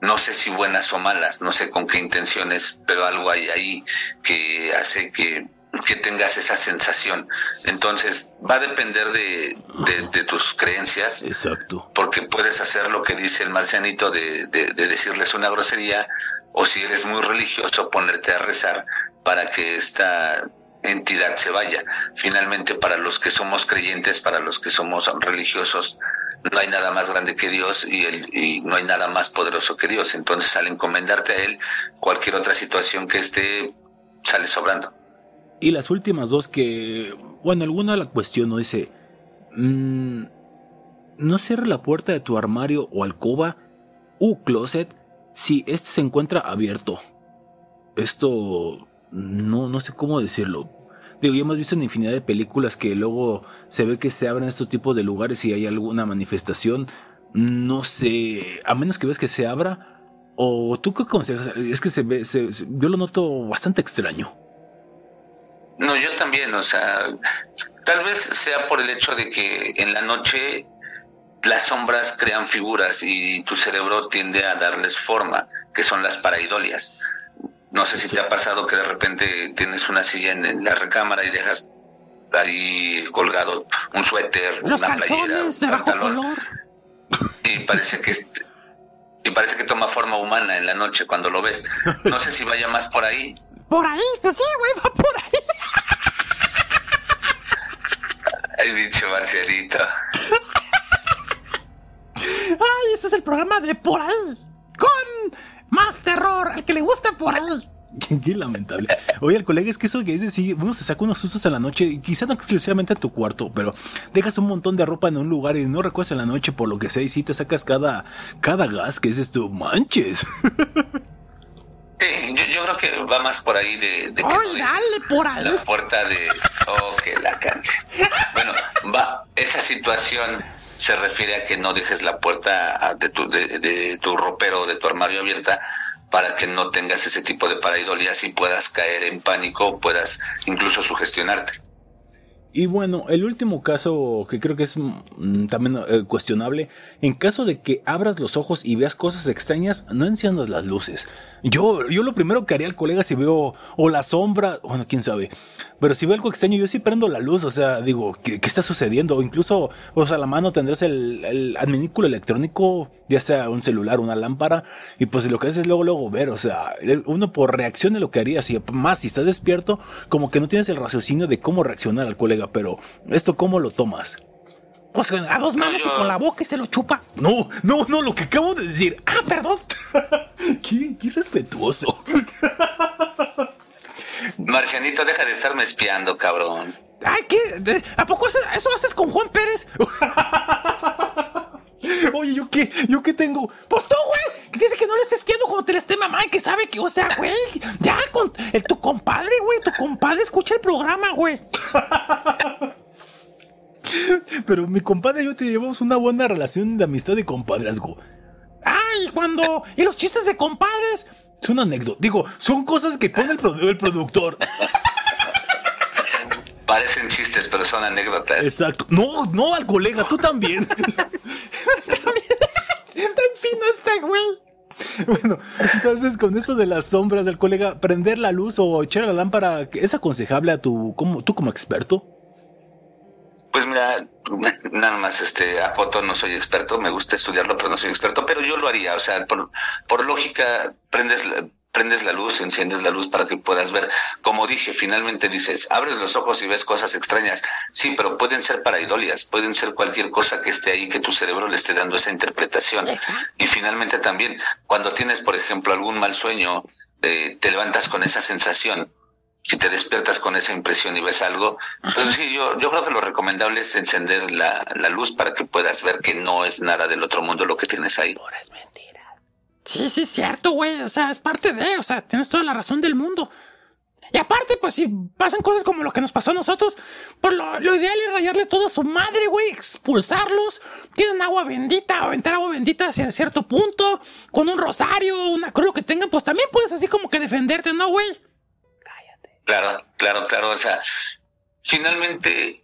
No sé si buenas o malas, no sé con qué intenciones, pero algo hay ahí que hace que, que tengas esa sensación. Entonces, va a depender de, de- de tus creencias, Exacto. porque puedes hacer lo que dice el marcianito de, de- de decirles una grosería, o si eres muy religioso, ponerte a rezar para que esta entidad se vaya. Finalmente, para los que somos creyentes, para los que somos religiosos, no hay nada más grande que Dios y, el, y no hay nada más poderoso que Dios. Entonces, al encomendarte a Él, cualquier otra situación que esté, sale sobrando. Y las últimas dos que, bueno, alguna la cuestiono, dice, mm, no cierre la puerta de tu armario o alcoba u closet si este se encuentra abierto. Esto, no, no sé cómo decirlo. Digo, ya hemos visto en infinidad de películas que luego se ve que se abren estos tipos de lugares y hay alguna manifestación. No sé, a menos que ves que se abra. ¿O tú qué aconsejas? Es que se ve, yo lo noto bastante extraño. No, yo también, o sea, tal vez sea por el hecho de que en la noche las sombras crean figuras y tu cerebro tiende a darles forma, que son las paraidolias. No sé si te ha pasado que de repente tienes una silla en, la recámara y dejas ahí colgado un suéter, Los una playera, calzones un pantalón, color. y parece que y parece que toma forma humana en la noche cuando lo ves. No sé si vaya más por ahí. Por ahí, pues sí, güey, va por ahí. Ay, bicho Marcialito. Ay, este es el programa de Por ahí. Con más terror, al que le gusta por ahí. Qué, qué lamentable. Oye, el colega, es que eso que dice, sí, uno se saca unos sustos en la noche, y quizá no exclusivamente en tu cuarto, pero dejas un montón de ropa en un lugar y no recuerdas en la noche por lo que sea, y sí te sacas cada, cada gas que dices tú, manches. Sí, yo, yo creo que va más por ahí de, de que no Ay, dale por ahí. la puerta de oh que la canción. Bueno, va esa situación se refiere a que no dejes la puerta a- de tu de, de tu ropero o de tu armario abierta para que no tengas ese tipo de paraidolias y puedas caer en pánico, puedas incluso sugestionarte. Y bueno, el último caso que creo que es mm, también eh, cuestionable, en caso de que abras los ojos y veas cosas extrañas, no enciendas las luces. Yo, yo lo primero que haría al colega si veo o la sombra, bueno, quién sabe, pero si veo algo extraño, yo sí prendo la luz, o sea, digo, ¿qué, qué está sucediendo? O incluso, o sea, a la mano tendrás el, el adminículo electrónico, ya sea un celular, una lámpara, y pues lo que haces es luego, luego ver, o sea, uno por reacción de lo que haría, si más si estás despierto, como que no tienes el raciocinio de cómo reaccionar al colega, pero esto cómo lo tomas. Pues a dos manos y con la boca y se lo chupa. No, no, no, lo que acabo de decir. Ah, perdón. qué, qué respetuoso. Marcianito, deja de estarme espiando, cabrón. Ay, ¿qué? ¿A poco eso, eso haces con Juan Pérez? Oye, ¿yo qué? ¿Yo qué tengo? Pues tú, güey, que dice que no le estés viendo cuando te le esté mamá y que sabe que, o sea, güey, ya con el, tu compadre, güey, tu compadre escucha el programa, güey. Pero mi compadre y yo te llevamos una buena relación de amistad y compadrazgo. Ay, cuando. Y los chistes de compadres. Es una anécdota. Digo, son cosas que pone el, produ- el productor. Parecen chistes, pero son anécdotas. Exacto. No, no al colega, tú también. Tan fino este, güey. bueno, entonces con esto de las sombras del colega, prender la luz o echar la lámpara, ¿es aconsejable a tu, como, tú como experto? Pues mira, nada más este acoto, no soy experto, me gusta estudiarlo, pero no soy experto, pero yo lo haría, o sea, por, por lógica, prendes, la- prendes la luz, enciendes la luz para que puedas ver. Como dije, finalmente dices, abres los ojos y ves cosas extrañas. Sí, pero pueden ser paraidolias, pueden ser cualquier cosa que esté ahí que tu cerebro le esté dando esa interpretación. Y finalmente también, cuando tienes, por ejemplo, algún mal sueño, eh, te levantas con esa sensación. Si te despiertas con esa impresión y ves algo, pues sí, yo, yo creo que lo recomendable es encender la, la luz para que puedas ver que no es nada del otro mundo lo que tienes ahí. Sí, sí, es cierto, güey. O sea, es parte de, o sea, tienes toda la razón del mundo. Y aparte, pues si pasan cosas como lo que nos pasó a nosotros, pues lo, lo ideal es rayarle todo a su madre, güey, expulsarlos. Tienen agua bendita, aventar agua bendita hacia cierto punto, con un rosario, una cruz, lo que tengan, pues también puedes así como que defenderte, ¿no, güey? Claro, claro, claro. O sea, finalmente,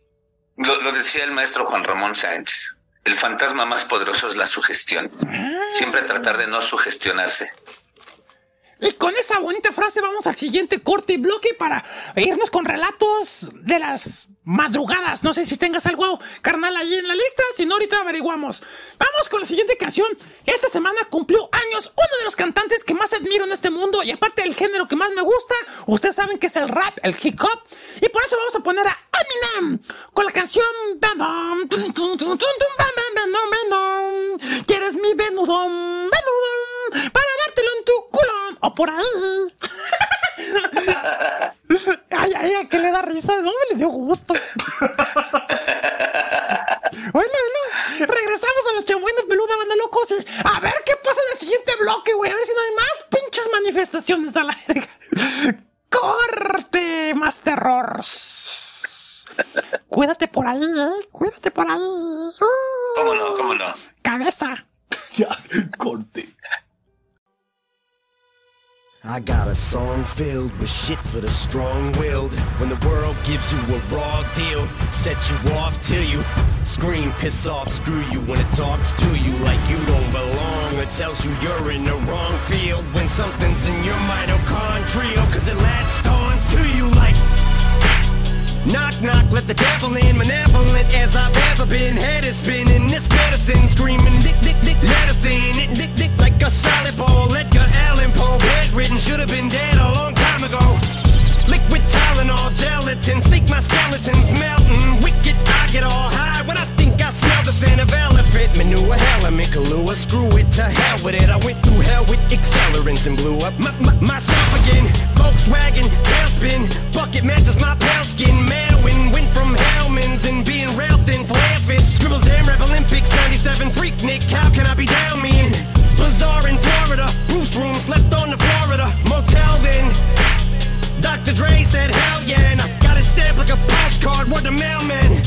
lo, lo decía el maestro Juan Ramón Sáenz, el fantasma más poderoso es la sugestión. Siempre tratar de no sugestionarse. Y con esa bonita frase vamos al siguiente corte y bloque para irnos con relatos de las madrugadas. No sé si tengas algo, carnal, ahí en la lista. Si no, ahorita averiguamos. Vamos con la siguiente canción. Esta semana cumplió años uno de los cantantes que más admiro en este mundo y aparte del género que más me gusta, ustedes saben que es el rap, el hip hop. Y por eso vamos a poner a Eminem con la canción. ¿Quieres mi venudón? Venudón para dártelo en tu culón o por ahí. Ay, ay, ay, que le da risa, no me le dio gusto. Bueno, bueno, regresamos a la chabuena peluda, banda locos. a ver qué pasa en el siguiente bloque, güey. A ver si no hay más pinches manifestaciones a la verga. Corte, más terror. Cuídate por ahí, eh. Cuídate por ahí. ¿Cómo no? ¿Cómo no? Cabeza. Ya, corte. I got a song filled with shit for the strong-willed. When the world gives you a raw deal, set you off till you scream, piss off, screw you when it talks to you like you don't belong or tells you you're in the wrong field when something's in your mitochondrial cause it latched on to you like Knock, knock, let the devil in. Malevolent as I've ever been. Head is spinning. This medicine screaming. Dick, dick, dick, let in. It, dick, dick, like a solid ball. Edgar Allan Poe. Bedridden. Should have been dead a long time ago. Liquid Tylenol, gelatin. Think my skeleton's melting. Wicked, I get all high when I think I smell the scent of elephant manure. Hell, I'm in Kahlua. Screw it to hell with it. I went through hell with accelerants and blew up my, my, myself again. Volkswagen, tailspin. Bucket matches my pale skin. Mailwin, went from Hellman's and being rail thin. Flare fit. Scribble Jam, Rap Olympics, 97. Freak Nick, how can I be down mean? Bazaar in Florida. Bruce room, slept on the Florida motel then. Dr. Dre said, hell yeah, and I got it stamped like a postcard, word the mailman.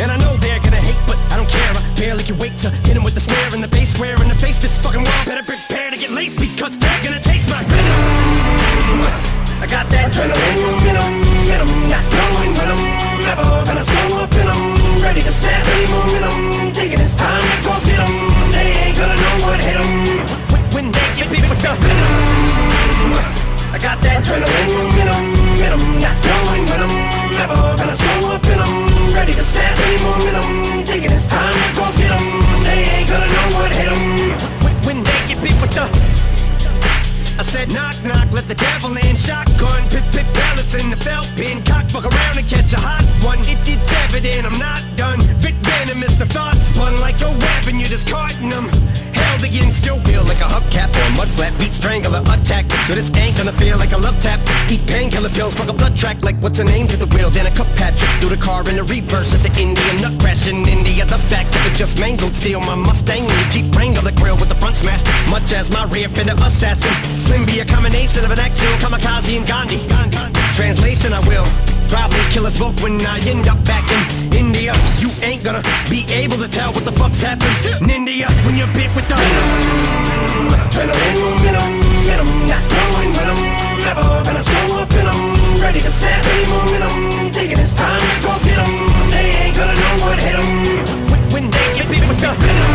And I know they're gonna hate, but I don't care. I barely can wait to hit him with the snare and the bass square in the face. This fucking world better prepare to get laced because they're gonna taste my venom. I got that adrenaline in 'em, in 'em, not going 'em. Never gonna slow up in 'em, ready to snap any momentum. Thinking it's time to go get 'em. What hit 'em. When, when they get beat with the venom. I got that adrenaline in 'em, in not going with 'em. Never gonna slow up in 'em, ready to snap any momentum. Thinking it's time to go get 'em. They ain't gonna know what hit 'em. When, when they get beat with the I said knock knock, let the devil in. Shotgun, pip pip pellets in the felt pin. Cock fuck around and catch a hot one. It, it's evident I'm not done. Venom is the thought spun like a weapon. You're discarding them. Against your will like a hubcap or a mud flat. Beat strangler attack. So this ain't gonna feel like a love tap. Eat painkiller pills, fuck a blood track like what's her name's at the wheel. Then a cup Patrick through the car in the reverse at the Indian nut crash in India. The back of it just mangled. Steal my Mustang and the Jeep Wrangler the grill with the front smashed. Much as my rear fender assassin. Slim be a combination of an actual kamikaze and Gandhi. Translation, I will probably kill us both when I end up back in India. You ain't gonna be able to tell what the fuck's happened in India when you're bit with the. Adrenaline momentum, venom, not going with 'em. Never gonna slow up in 'em. Ready to snap any momentum. Thinking it's time to go get 'em. They ain't gonna know what hit 'em. When, when they get bit with the venom.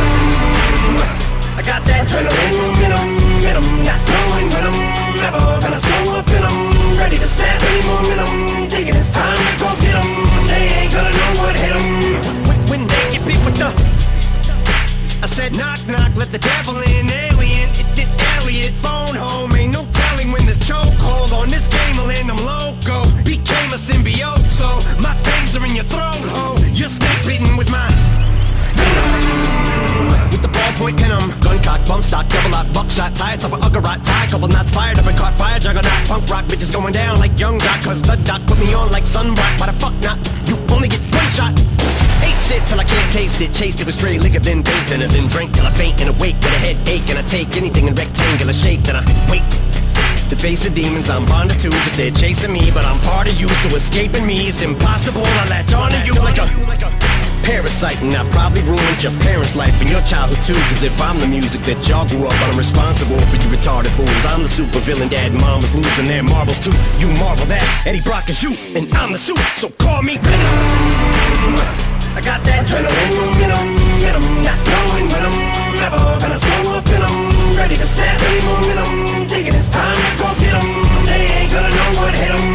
I got that adrenaline momentum, venom, not going with 'em. Never gonna slow up in 'em. Ready to snap any momentum. Thinking it's time to go get 'em. They ain't gonna know what hit 'em. When, when they get beat with the I said knock knock, let the devil in, alien, it did Elliott phone home. Ain't no telling when this chokehold on this game will end. I'm loco. Became a symbiote, so my fangs are in your throat, ho. You're snake bitten with my with the ballpoint. Gun cock, bump stock, double lock, buckshot, tie, top of Uggarot, tie, couple knots fired up and caught fire, juggernaut, punk rock, bitches going down like young jock, cause the doc put me on like sunblock, why the fuck not? You only get one shot. Ate shit till I can't taste it, chased it with stray liquor, then bathed in it, then drank till I faint and awake with a headache, and I take anything in rectangular shape, then I wait. To face the demons I'm bonded to Cause they're chasing me But I'm part of you So escaping me is impossible I latch on to you like a parasite And I probably ruined your parents' life And your childhood too. Cause if I'm the music that y'all grew up on I'm responsible for you retarded fools. I'm the super villain Dad and mom was losing their marbles too. You marvel that Eddie Brock is you And I'm the suit So call me Venom. I got that adrenaline momentum Venom Not knowing when I'm never gonna slow up in 'em. Ready to snap any momentum. Thinking it's time to go get 'em. They ain't gonna know what hit 'em.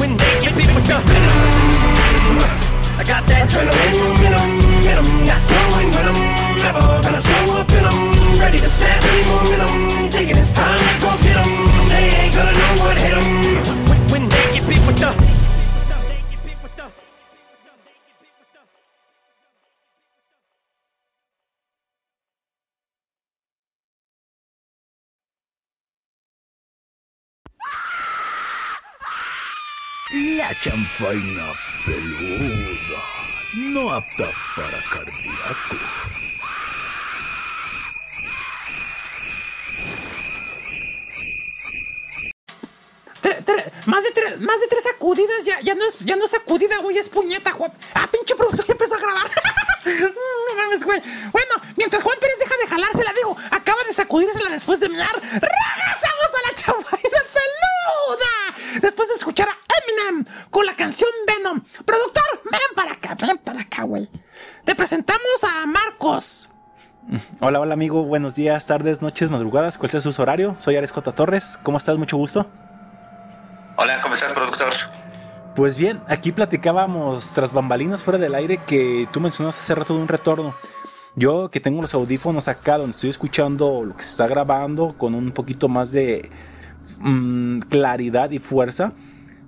When they get beat with the venom I got that adrenaline momentum Venom Not knowing when I'm never gonna slow up in 'em. Ready to snap any momentum Thinking it's time to go get 'em. They ain't gonna know what hit 'em. When they get beat with the La chanfaina peluda, no apta para cardíacos. Más, de tres, más de tres sacudidas ya, ya, no es, ya no es sacudida, güey, es puñeta, Juan. Ah, pinche productor ya empezó a grabar. no mames, güey. Bueno, mientras Juan Pérez deja de jalársela, digo, acaba de sacudírsela después de mirar. ¡Regresamos a la peluda! Después de escuchar a Eminem con la canción Venom. Productor, ven para acá, ven para acá, güey. Te presentamos a Marcos. Hola, hola amigo, buenos días, tardes, noches, madrugadas, cuál sea su horario. Soy Ares J. Torres, ¿cómo estás? Mucho gusto. Hola, ¿cómo estás, productor? Pues bien, aquí platicábamos tras bambalinas fuera del aire que tú mencionaste hace rato de un retorno. Yo que tengo los audífonos acá donde estoy escuchando lo que se está grabando con un poquito más de mm, claridad y fuerza.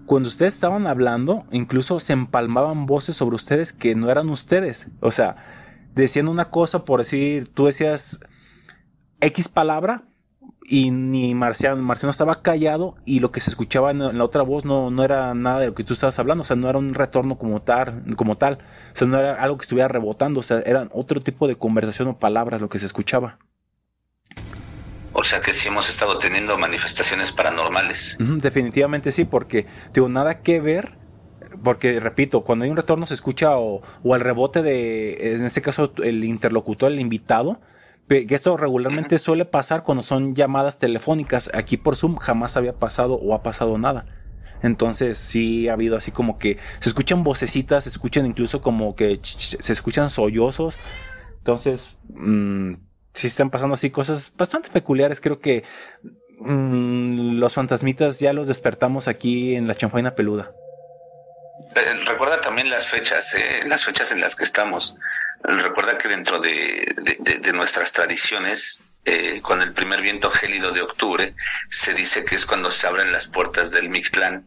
Cuando ustedes estaban hablando, incluso se empalmaban voces sobre ustedes que no eran ustedes. O sea, decían una cosa por decir, tú decías X palabra y ni Marciano, Marciano estaba callado y lo que se escuchaba en, la otra voz no, no era nada de lo que tú estabas hablando, o sea, no era un retorno como tal, como tal, o sea, no era algo que estuviera rebotando, o sea, eran otro tipo de conversación o palabras lo que se escuchaba. O sea que sí hemos estado teniendo manifestaciones paranormales. Definitivamente sí, porque digo, nada que ver, porque repito, cuando hay un retorno se escucha o, o el rebote de, en este caso, el interlocutor, el invitado, que esto regularmente suele pasar cuando son llamadas telefónicas. Aquí por Zoom jamás había pasado o ha pasado nada. Entonces sí ha habido así como que se escuchan vocecitas, se escuchan incluso como que se escuchan sollozos. Entonces, mm, sí están pasando así cosas bastante peculiares. Creo que mm, los fantasmitas ya los despertamos aquí en la chanfaina peluda. Eh, Recuerda también las fechas, eh, las fechas en las que estamos. Recuerda que dentro de, de- de- de nuestras tradiciones, eh, con el primer viento gélido de octubre, se dice que es cuando se abren las puertas del Mictlán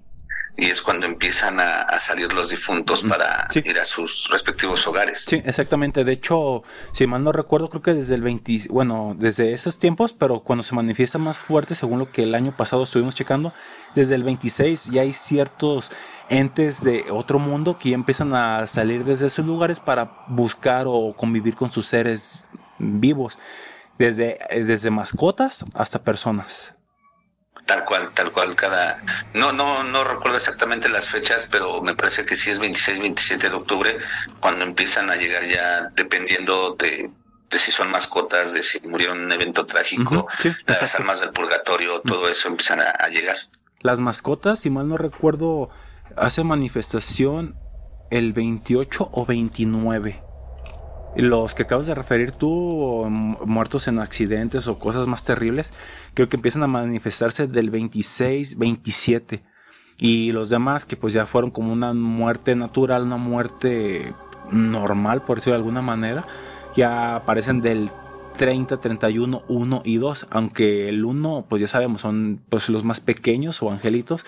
y es cuando empiezan a, a salir los difuntos para Sí. ir a sus respectivos hogares. Sí, exactamente. De hecho, si mal no recuerdo, creo que desde el 20, bueno, desde esos tiempos, pero cuando se manifiesta más fuerte, según lo que el año pasado estuvimos checando, desde el 26 ya hay ciertos entes de otro mundo que ya empiezan a salir desde esos lugares para buscar o convivir con sus seres vivos, desde, desde mascotas hasta personas. Tal cual, tal cual, cada... No, no, no recuerdo exactamente las fechas, pero me parece que sí es 26, 27 de octubre, cuando empiezan a llegar ya, dependiendo de, de si son mascotas, de si murieron en un evento trágico, sí, las almas del purgatorio, todo eso empiezan a, a llegar. Las mascotas, si mal no recuerdo, hace manifestación el 28 o 29. Los que acabas de referir tú, muertos en accidentes o cosas más terribles, creo que empiezan a manifestarse del 26, 27. Y los demás que pues ya fueron como una muerte natural, una muerte normal, por decirlo de alguna manera, ya aparecen del 30, 31, 1 y 2. Aunque el 1, pues ya sabemos, son pues, los más pequeños o angelitos.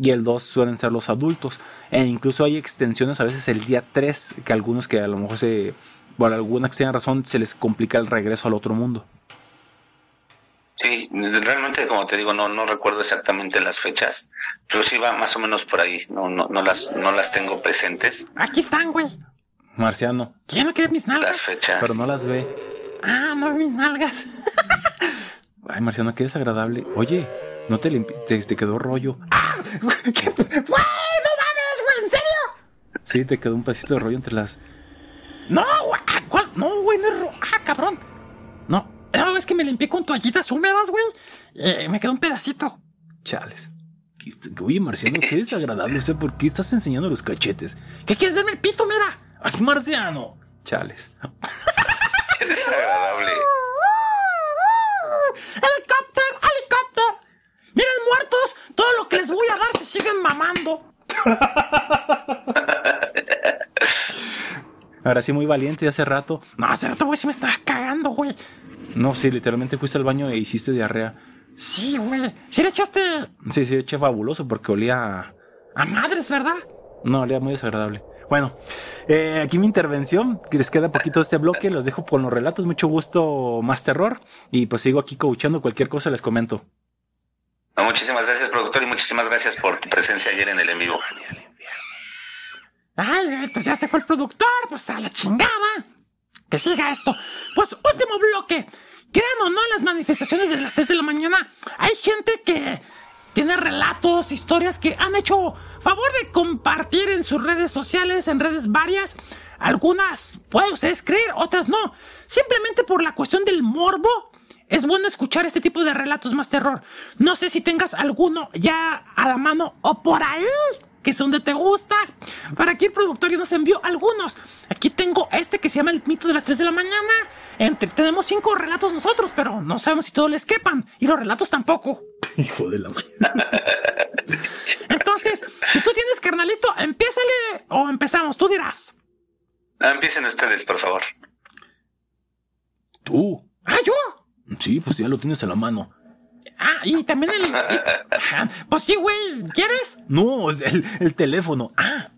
Y el 2 suelen ser los adultos. E incluso hay extensiones a veces el día 3, que algunos que a lo mejor se, por alguna extraña razón se les complica el regreso al otro mundo. Sí, realmente como te digo, no, no recuerdo exactamente las fechas, pero sí va más o menos por ahí, no, no, no las, no las tengo presentes, Aquí están, güey. Marciano, ¿Quién no quiere mis las nalgas? fechas. pero no las ve. Ah, no mis nalgas. Ay, Marciano, qué desagradable. Oye, no te limpi te, te quedó rollo. ¿Qué? Güey, no mames, güey, ¿en serio? Sí, te quedó un pedacito de rollo entre las. No, güey. ah, ¿Cuál? No, güey, no es ro- Ah, cabrón. No, no, es que me limpié con toallitas húmedas, güey. Eh, me quedó un pedacito. Chales. ¿Qué- Oye, Marciano, qué desagradable. O sea, ¿por qué estás enseñando los cachetes? ¿Qué quieres verme el pito, mira? ¡Ay, Marciano! Chales. Qué desagradable. ¡Helicóptero! ¡Helicóptero! Miren, muertos, todo lo que les voy a dar se siguen mamando. Ahora sí, muy valiente de hace rato. No, hace rato, güey, se me estaba cagando, güey. No, sí, literalmente fuiste al baño e hiciste diarrea. Sí, güey. Sí le echaste Sí, sí, eché fabuloso porque olía. a- a madres, ¿verdad? No, olía muy desagradable. Bueno, eh, aquí mi intervención, les queda poquito de este bloque, los dejo con los relatos, mucho gusto, más terror, y pues sigo aquí coachando, cualquier cosa les comento. No, muchísimas gracias, productor, y muchísimas gracias por tu presencia ayer en el en vivo. Ay, pues ya se fue el productor, pues a la chingada. Que siga esto. Pues último bloque. Crean o no las manifestaciones de las 3 de la mañana, hay gente que tiene relatos, historias que han hecho favor de compartir en sus redes sociales, en redes varias. Algunas pueden ustedes creer, otras no. Simplemente por la cuestión del morbo. Es bueno escuchar este tipo de relatos más terror. No sé si tengas alguno ya a la mano o por ahí que es donde te gusta. Para aquí el productor ya nos envió algunos. Aquí tengo este que se llama El mito de las 3 de la mañana. Entre, tenemos cinco relatos nosotros, pero no sabemos si todos les quepan. Y los relatos tampoco. Hijo de la mañana. Entonces, si tú tienes carnalito, empiézale o empezamos, tú dirás. Ah, empiecen ustedes, por favor. ¿Tú? Ah, yo. Sí, pues ya lo tienes a la mano. Ah, y también el. pues sí, güey. ¿Quieres? No, el, el teléfono. Ah,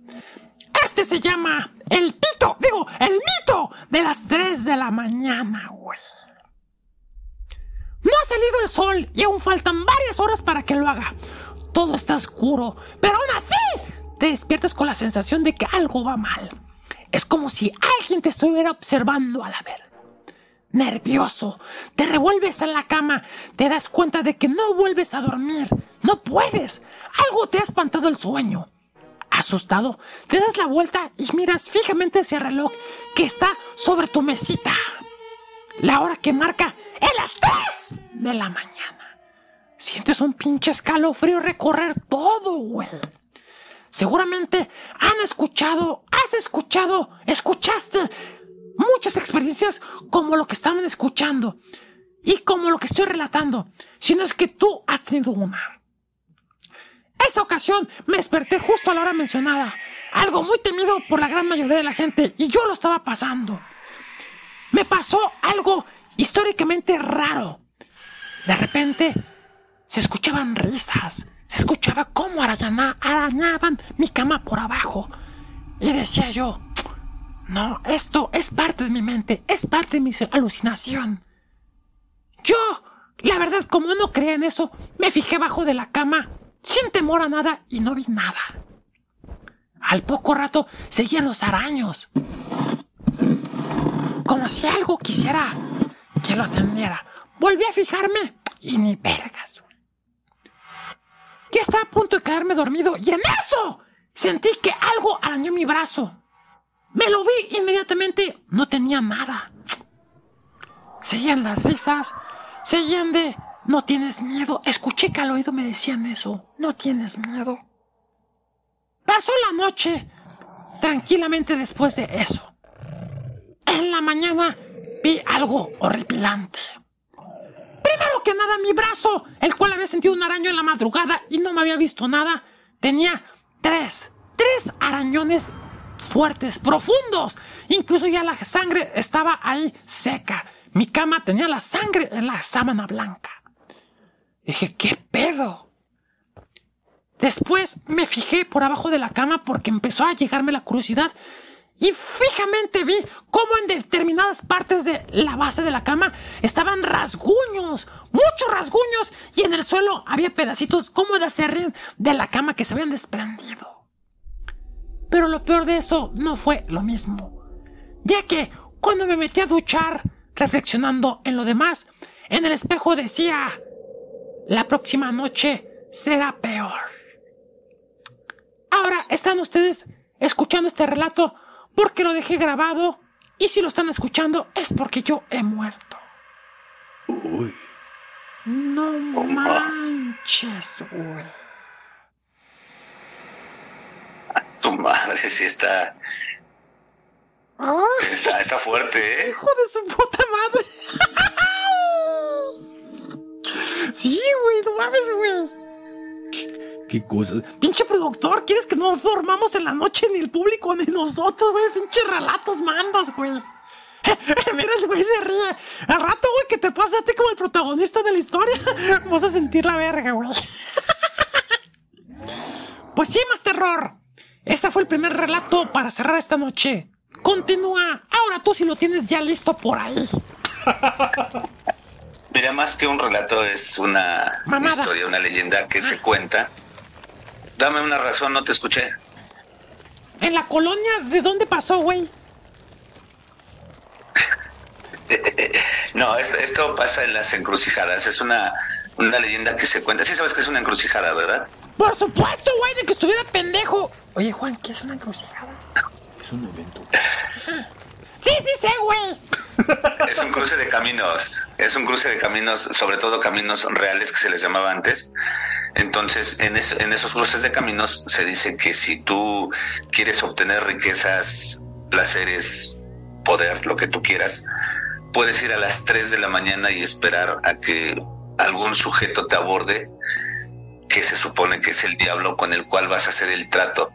Este se llama El Pito. Digo, el mito de las 3 de la mañana, güey. No ha salido el sol y aún faltan varias horas para que lo haga. Todo está oscuro, pero aún así te despiertas con la sensación de que algo va mal. Es como si alguien te estuviera observando a la ver. Nervioso, te revuelves en la cama, te das cuenta de que no vuelves a dormir. No puedes. Algo te ha espantado el sueño. Asustado, te das la vuelta y miras fijamente hacia el reloj que está sobre tu mesita. La hora que marca es las 3 de la mañana. Sientes un pinche escalofrío recorrer todo, güey. Seguramente han escuchado, has escuchado, escuchaste muchas experiencias como lo que estaban escuchando y como lo que estoy relatando, si no es que tú has tenido una. Esa ocasión me desperté justo a la hora mencionada, algo muy temido por la gran mayoría de la gente y yo lo estaba pasando. Me pasó algo históricamente raro. De repente se escuchaban risas, se escuchaba cómo arañaban mi cama por abajo. Y decía yo, no, esto es parte de mi mente, es parte de mi alucinación. Yo, la verdad, como no creía en eso, me fijé bajo de la cama, sin temor a nada, y no vi nada. Al poco rato seguían los araños. Como si algo quisiera que lo atendiera. Volví a fijarme y ni vergas. Ya estaba a punto de quedarme dormido y en eso sentí que algo arañó mi brazo. Me lo vi inmediatamente, no tenía nada. Seguían las risas, seguían de no tienes miedo. Escuché que al oído me decían eso, no tienes miedo. Pasó la noche tranquilamente después de eso. En la mañana vi algo horripilante. Primero que nada, mi brazo, el cual había sentido un araño en la madrugada y no me había visto nada, tenía tres, tres arañones fuertes, profundos. Incluso ya la sangre estaba ahí seca. mi cama tenía la sangre en la sábana blanca. Dije, ¿qué pedo? Después me fijé por abajo de la cama porque empezó a llegarme la curiosidad y fijamente vi cómo en determinadas partes de la base de la cama estaban rasguños, muchos rasguños, y en el suelo había pedacitos como de acerrín de la cama que se habían desprendido. Pero lo peor de eso no fue lo mismo, ya que cuando me metí a duchar, reflexionando en lo demás, en el espejo decía, la próxima noche será peor. Ahora están ustedes escuchando este relato porque lo dejé grabado y si lo están escuchando es porque yo he muerto. Uy. No manches, güey. Tu madre sí está. Está, está fuerte, ¿eh? Hijo de su puta madre. sí, güey, no mames, güey. Qué cosas. Pinche productor, ¿quieres que no formamos en la noche ni el público ni nosotros, güey? Pinche relatos mandas, güey. Mira, el güey se ríe. Al rato, güey, que te pasa a ti como el protagonista de la historia, vas a sentir la verga, güey. pues sí, más terror. Ese fue el primer relato para cerrar esta noche. Continúa. Ahora tú si lo tienes ya listo por ahí. Mira, más que un relato es una Mamada. historia, una leyenda que se cuenta. Dame una razón, no te escuché. En la colonia, ¿de dónde pasó, güey? No, esto, esto pasa en las encrucijadas. Es una, una leyenda que se cuenta. Sí sabes que es una encrucijada, ¿verdad? Por supuesto, güey, de que estuviera pendejo. Oye, Juan, ¿qué es una encrucijada? Es un evento. Sí, sí sé, güey. Es un cruce de caminos. Es un cruce de caminos, sobre todo caminos reales que se les llamaba antes. Entonces, en, es- en esos cruces de caminos se dice que si tú quieres obtener riquezas, placeres, poder, lo que tú quieras, puedes ir a las 3 de la mañana y esperar a que algún sujeto te aborde, que se supone que es el diablo con el cual vas a hacer el trato.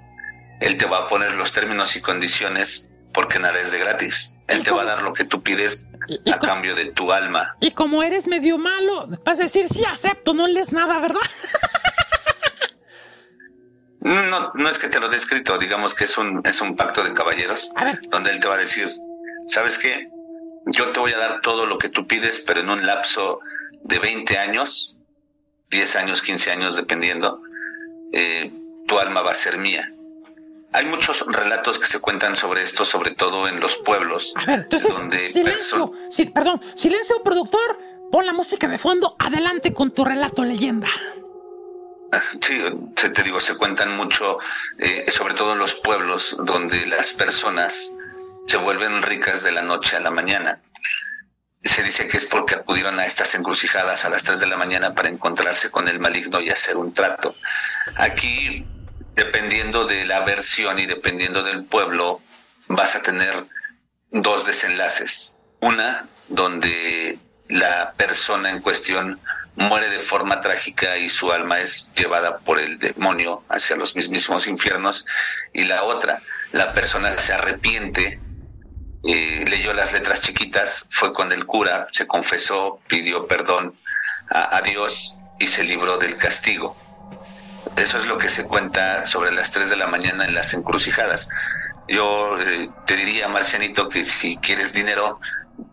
Él te va a poner los términos y condiciones porque nada es de gratis. Él te va a dar lo que tú pides a cambio de tu alma. Y como eres medio malo, vas a decir, sí, acepto, no lees nada, ¿verdad? No, no es que te lo dé escrito, digamos que es un, es un pacto de caballeros, A ver. donde él te va a decir, ¿sabes qué? Yo te voy a dar todo lo que tú pides, pero en un lapso de 20 años, 10 años, 15 años, dependiendo, eh, tu alma va a ser mía. Hay muchos relatos que se cuentan sobre esto, sobre todo en los pueblos. A ver, entonces, donde silencio. Sí, perdón, silencio, productor. Pon la música de fondo. Adelante con tu relato leyenda. Sí, te digo, se cuentan mucho, eh, sobre todo en los pueblos, donde las personas se vuelven ricas de la noche a la mañana. Se dice que es porque acudieron a estas encrucijadas a las 3 de la mañana para encontrarse con el maligno y hacer un trato. Aquí, dependiendo de la versión y dependiendo del pueblo, vas a tener dos desenlaces. Una, donde la persona en cuestión muere de forma trágica y su alma es llevada por el demonio hacia los mismísimos infiernos. Y la otra, la persona se arrepiente, leyó las letras chiquitas, fue con el cura, se confesó, pidió perdón a, a Dios y se libró del castigo. Eso es lo que se cuenta sobre las 3 de la mañana en las encrucijadas. Yo eh, te diría, Marcianito, que si quieres dinero,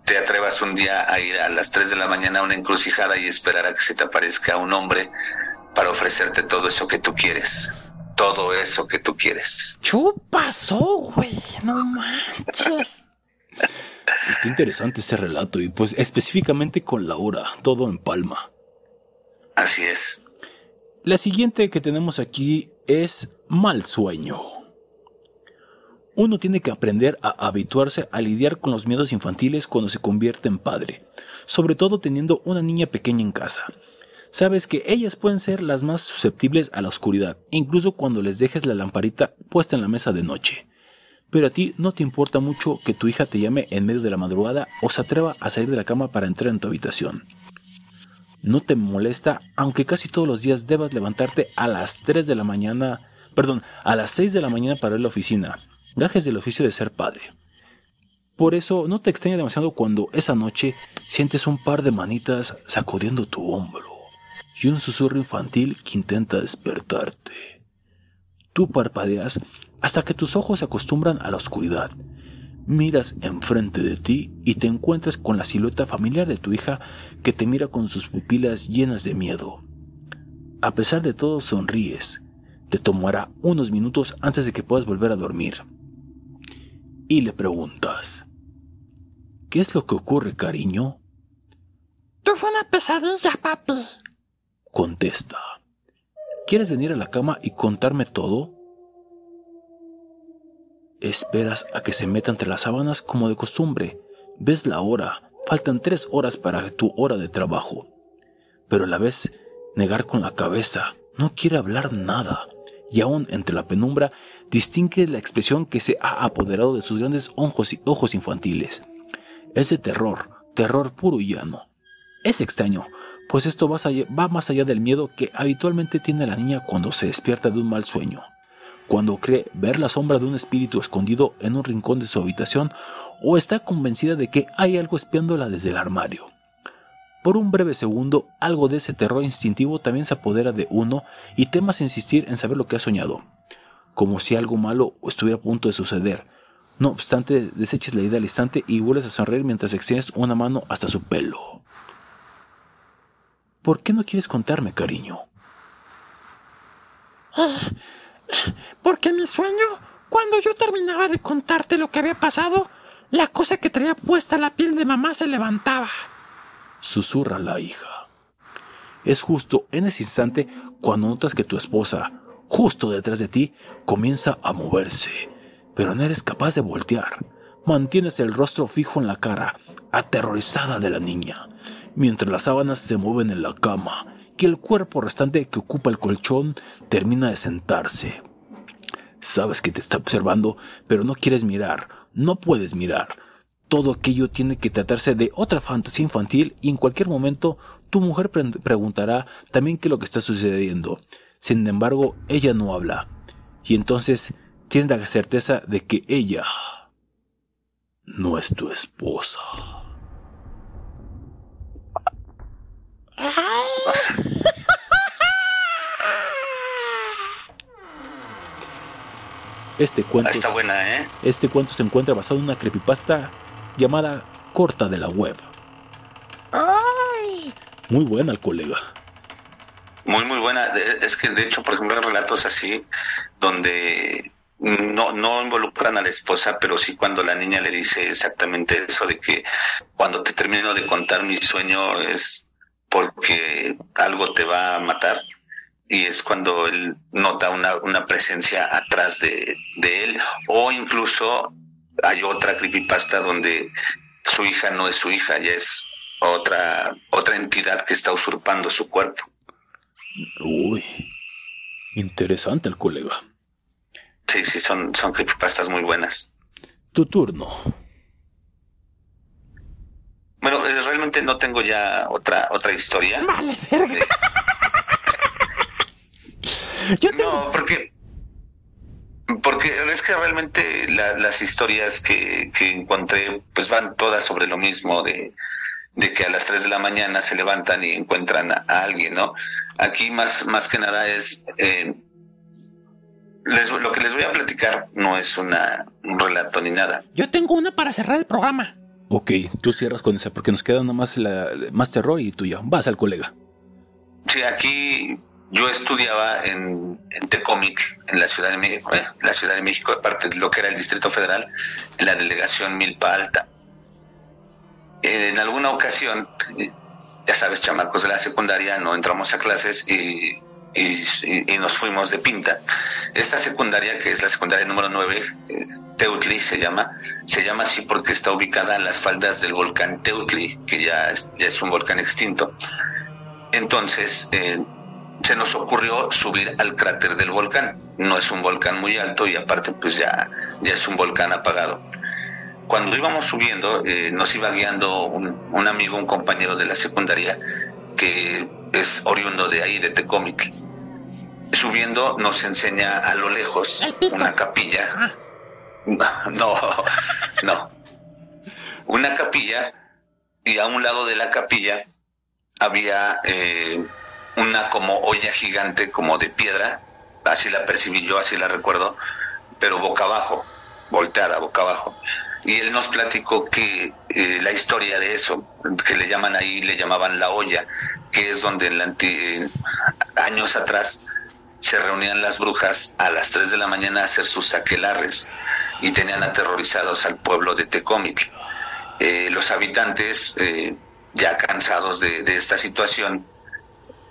te atrevas un día a ir a las 3 de la mañana a una encrucijada y esperar a que se te aparezca un hombre para ofrecerte todo eso que tú quieres. Todo eso que tú quieres. Chupasó, güey. No manches. Está interesante ese relato y pues específicamente con Laura, todo en palma. Así es. La siguiente que tenemos aquí es mal sueño. Uno tiene que aprender a habituarse a lidiar con los miedos infantiles cuando se convierte en padre, sobre todo teniendo una niña pequeña en casa. Sabes que ellas pueden ser las más susceptibles a la oscuridad, incluso cuando les dejes la lamparita puesta en la mesa de noche. Pero a ti no te importa mucho que tu hija te llame en medio de la madrugada o se atreva a salir de la cama para entrar en tu habitación. No te molesta, aunque casi todos los días debas levantarte a las 3 de la mañana, perdón, a las 6 de la mañana para ir a la oficina, gajes del oficio de ser padre. Por eso no te extraña demasiado cuando esa noche sientes un par de manitas sacudiendo tu hombro y un susurro infantil que intenta despertarte. Tú parpadeas hasta que tus ojos se acostumbran a la oscuridad. Miras enfrente de ti y te encuentras con la silueta familiar de tu hija que te mira con sus pupilas llenas de miedo. A pesar de todo sonríes. Te tomará unos minutos antes de que puedas volver a dormir. Y le preguntas, ¿qué es lo que ocurre, cariño? Tuve una pesadilla, papi. Contesta, ¿quieres venir a la cama y contarme todo? Esperas a que se meta entre las sábanas como de costumbre. Ves la hora. Faltan tres horas para tu hora de trabajo. Pero a la vez negar con la cabeza. No quiere hablar nada. Y aún entre la penumbra distingue la expresión que se ha apoderado de sus grandes ojos y ojos infantiles. Es de terror, terror puro y llano. Es extraño, pues esto va más allá del miedo que habitualmente tiene la niña cuando se despierta de un mal sueño cuando cree ver la sombra de un espíritu escondido en un rincón de su habitación o está convencida de que hay algo espiándola desde el armario. Por un breve segundo, algo de ese terror instintivo también se apodera de uno y temas insistir en saber lo que ha soñado, como si algo malo estuviera a punto de suceder. No obstante, deseches la idea al instante y vuelves a sonreír mientras extiendes una mano hasta su pelo. ¿Por qué no quieres contarme, cariño? Porque mi sueño, cuando yo terminaba de contarte lo que había pasado, la cosa que traía puesta la piel de mamá se levantaba. susurra la hija. Es justo en ese instante cuando notas que tu esposa, justo detrás de ti, comienza a moverse, pero no eres capaz de voltear. Mantienes el rostro fijo en la cara, aterrorizada de la niña, mientras las sábanas se mueven en la cama y el cuerpo restante que ocupa el colchón termina de sentarse. Sabes que te está observando, pero no quieres mirar, no puedes mirar. Todo aquello tiene que tratarse de otra fantasía infantil y en cualquier momento tu mujer pre- preguntará también qué es lo que está sucediendo. Sin embargo, ella no habla. Y entonces tienes la certeza de que ella no es tu esposa. Este Ah, cuento, está buena, ¿eh? este cuento se encuentra basado en una creepypasta llamada Corta de la Web. ¡Ay! Muy buena el colega. Muy, muy buena. Es que, de hecho, por ejemplo, hay relatos así donde no, no involucran a la esposa, pero sí cuando la niña le dice exactamente eso de que cuando te termino de contar mi sueño es porque algo te va a matar. Y es cuando él nota una, una presencia atrás de, de él. O incluso hay otra creepypasta donde su hija no es su hija, ya es otra, otra entidad que está usurpando su cuerpo. Uy, interesante el colega. Sí, sí, son, son creepypastas muy buenas. Tu turno. Bueno, eh, realmente no tengo ya otra otra historia. Vale, verga. Yo tengo. No, porque porque es que realmente la- las historias que, que encontré pues van todas sobre lo mismo de, de que a las 3 de la mañana se levantan y encuentran a, a alguien, ¿no? Aquí más, más que nada es eh, les- lo que les voy a platicar no es una, un relato ni nada. Yo tengo una para cerrar el programa. Ok, tú cierras con esa porque nos queda nada más, la, más terror y tú ya. Vas al colega. Sí, aquí yo estudiaba en, en Tecómic, en la Ciudad de México, eh, la Ciudad de México, aparte de lo que era el Distrito Federal, en la delegación Milpa Alta. En alguna ocasión, eh, ya sabes, chamacos de la secundaria, no entramos a clases y, y- nos fuimos de pinta. Esta secundaria, que es la secundaria número 9, eh, Teutli se llama, se llama así porque está ubicada en las faldas del volcán Teutli, que ya es, ya es un volcán extinto. Entonces, eh, se nos ocurrió subir al cráter del volcán. No es un volcán muy alto y aparte pues ya, ya es un volcán apagado. Cuando íbamos subiendo, eh, nos iba guiando un, un amigo, un compañero de la secundaria, que es oriundo de ahí, de Tecómic. Subiendo nos enseña a lo lejos una capilla. No, no. Una capilla y a un lado de la capilla había eh, una como olla gigante, como de piedra, así la percibí yo, así la recuerdo, pero boca abajo, volteada, boca abajo. Y él nos platicó que eh, la historia de eso, que le llaman ahí, le llamaban la olla, que es donde en la anti- años atrás se reunían las brujas a las 3 de la mañana a hacer sus aquelarres y tenían aterrorizados al pueblo de Tecomitl. Eh, los habitantes, eh, ya cansados de esta situación,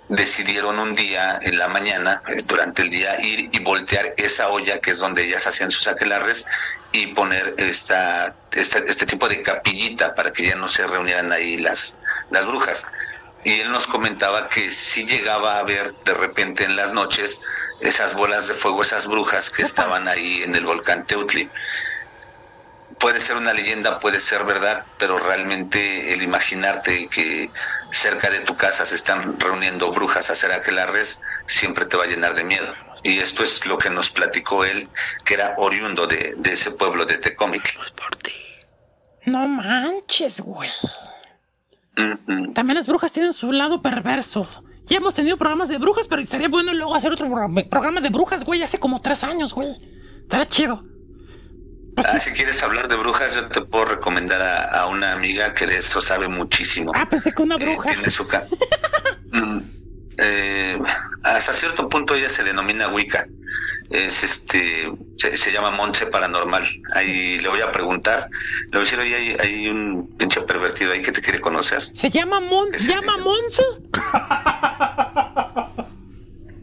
decidieron un día en la mañana, eh, durante el día, ir y voltear esa olla que es donde ellas hacían sus aquelarres y poner esta, esta- este tipo de capillita para que ya no se reunieran ahí las, las brujas. Y él nos comentaba que si llegaba a ver de repente en las noches esas bolas de fuego, esas brujas que estaban ahí en el volcán Teutli. Puede ser una leyenda, puede ser verdad, pero realmente el imaginarte que cerca de tu casa se están reuniendo brujas a hacer aquelarres siempre te va a llenar de miedo. Y esto es lo que nos platicó él, que era oriundo de, de ese pueblo de Tecomitl. No manches, güey. También las brujas tienen su lado perverso. Ya hemos tenido programas de brujas, pero estaría bueno luego hacer otro programa programa de brujas, güey, hace como tres años, güey. Estaría chido. Pues Ah, sí. si quieres hablar de brujas, yo te puedo recomendar a, a una amiga que de eso sabe muchísimo. Ah, pensé que una Eh, bruja. tiene su Mm, eh, hasta cierto punto ella se denomina Wicca. Es este, se, se llama Monse Paranormal. Ahí le voy a preguntar. Le voy a decir, oye, hay, hay un pinche pervertido ahí que te quiere conocer. ¿Se llama Mon... Ese- ¿Llama. Monse?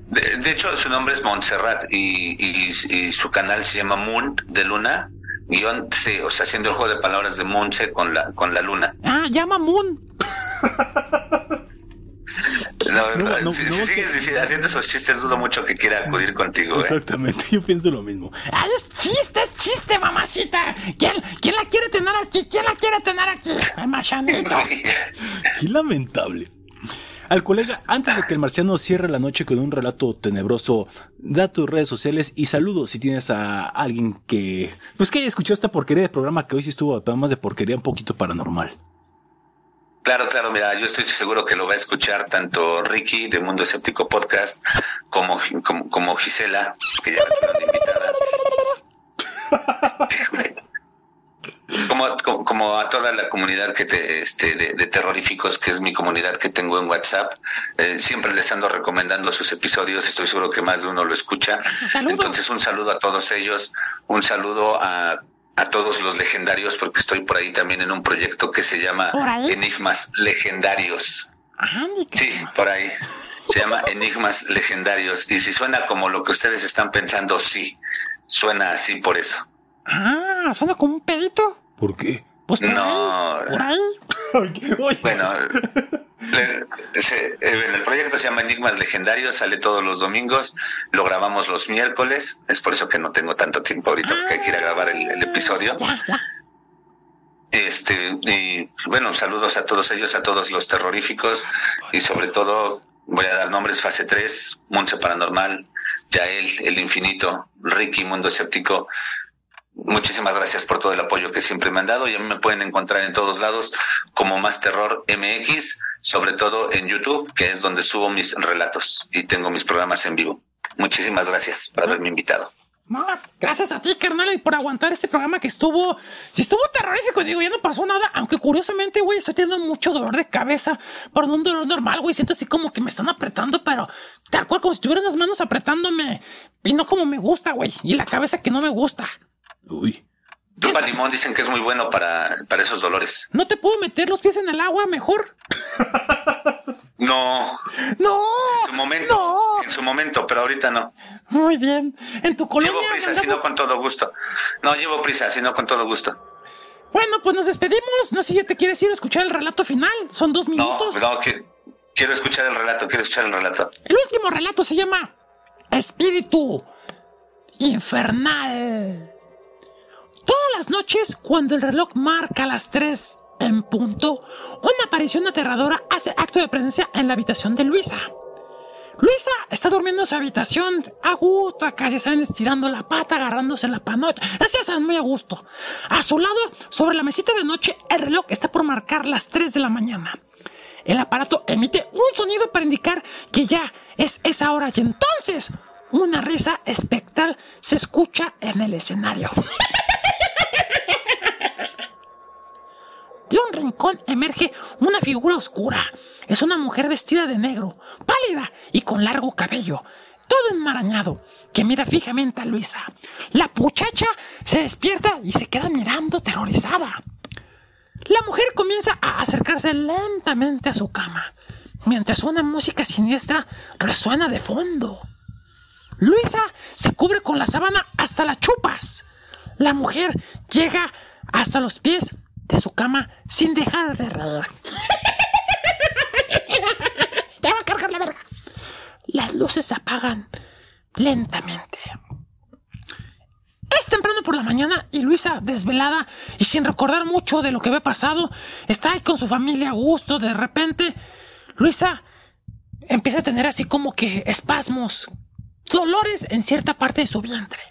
De, de hecho, su nombre es Montserrat y, y- y su canal se llama Moon de Luna. Guión C, o sea, haciendo el juego de palabras de Monse con la, con la luna. Ah, llama Moon. No, No, no, no, si, no, si que- sigues haciendo esos chistes, dudo mucho que quiera acudir contigo. ¿eh? Exactamente, yo pienso lo mismo. Ah, es chiste, es chiste, mamacita. ¿Quién, ¿Quién la quiere tener aquí? ¿Quién la quiere tener aquí? Mamachanito. Qué lamentable. Al colega, antes de que el marciano cierre la noche con un relato tenebroso, da tus redes sociales y saludos si tienes a alguien que, pues que haya escuchado esta porquería de programa que hoy sí estuvo más de porquería un poquito paranormal. Claro, claro, mira, yo estoy seguro que lo va a escuchar tanto Ricky de Mundo Escéptico Podcast como, como, como Gisela, que ya la tuvieron invitada. Como, como, como a toda la comunidad que te, este, de, de terroríficos, que es mi comunidad que tengo en WhatsApp, eh, siempre les ando recomendando sus episodios, estoy seguro que más de uno lo escucha. Saludos. Entonces un saludo a todos ellos, un saludo a, a todos los legendarios, porque estoy por ahí también en un proyecto que se llama. Enigmas Legendarios. Ajá, que- Sí, por ahí. Se llama Enigmas Legendarios. Y si suena como lo que ustedes están pensando, sí, suena así por eso. Ah, suena como un pedito. ¿Por qué? Pues por No. ahí. Por ahí. Bueno, le- se- eh, el proyecto se llama Enigmas Legendarios, sale todos los domingos, lo grabamos los miércoles, es por eso que no tengo tanto tiempo ahorita porque hay que ir a grabar el, el episodio. Este, y bueno, saludos a todos ellos, a todos los terroríficos y sobre todo voy a dar nombres fase 3, Monse Paranormal, Yael, El Infinito, Ricky, Mundo Escéptico. Muchísimas gracias por todo el apoyo que siempre me han dado y a mí me pueden encontrar en todos lados como Más Terror MX, sobre todo en YouTube, que es donde subo mis relatos y tengo mis programas en vivo. Muchísimas gracias por haberme invitado. Gracias a ti, carnal, y por aguantar este programa que estuvo. Si estuvo terrorífico, digo, ya no pasó nada. Aunque curiosamente, güey, estoy teniendo mucho dolor de cabeza. Por un dolor normal, güey. Siento así como que me están apretando, pero tal cual como si tuvieran las manos apretándome. Y no como me gusta, güey. Y la cabeza que no me gusta. Uy. Tupa Limón dicen que es muy bueno para, para esos dolores. ¿No te puedo meter los pies en el agua mejor? No, No. en su momento, No. en su momento, pero ahorita no. Muy bien. En tu colonia. Llevo prisa, si no mandamos- con todo gusto. No, llevo prisa, si no con todo gusto. Bueno, pues nos despedimos. No sé si ya te quieres ir a escuchar el relato final. Son dos No, minutos. no, que, quiero escuchar el relato, quiero escuchar el relato. El último relato se llama Espíritu Infernal. Todas las noches, cuando el reloj marca las 3 en punto, una aparición aterradora hace acto de presencia en la habitación de Luisa. Luisa está durmiendo en su habitación, a gusto, acá ya saben, estirando la pata, agarrándose la panocha. Así saben, muy a gusto. A su lado, sobre la mesita de noche, el reloj está por marcar las 3 de la mañana. El aparato emite un sonido para indicar que ya es esa hora y entonces una risa espectral se escucha en el escenario. De un rincón emerge una figura oscura. Es una mujer vestida de negro, pálida y con largo cabello, todo enmarañado, que mira fijamente a Luisa. La muchacha se despierta y se queda mirando terrorizada. La mujer comienza a acercarse lentamente a su cama, mientras una música siniestra resuena de fondo. Luisa se cubre con la sábana hasta las chupas. La mujer llega hasta los pies de su cama sin dejar de reír. Te va a cargar la verga. Las luces se apagan lentamente. Es temprano por la mañana y Luisa, desvelada y sin recordar mucho de lo que había pasado, está ahí con su familia a gusto. De repente, Luisa empieza a tener así como que espasmos, dolores en cierta parte de su vientre.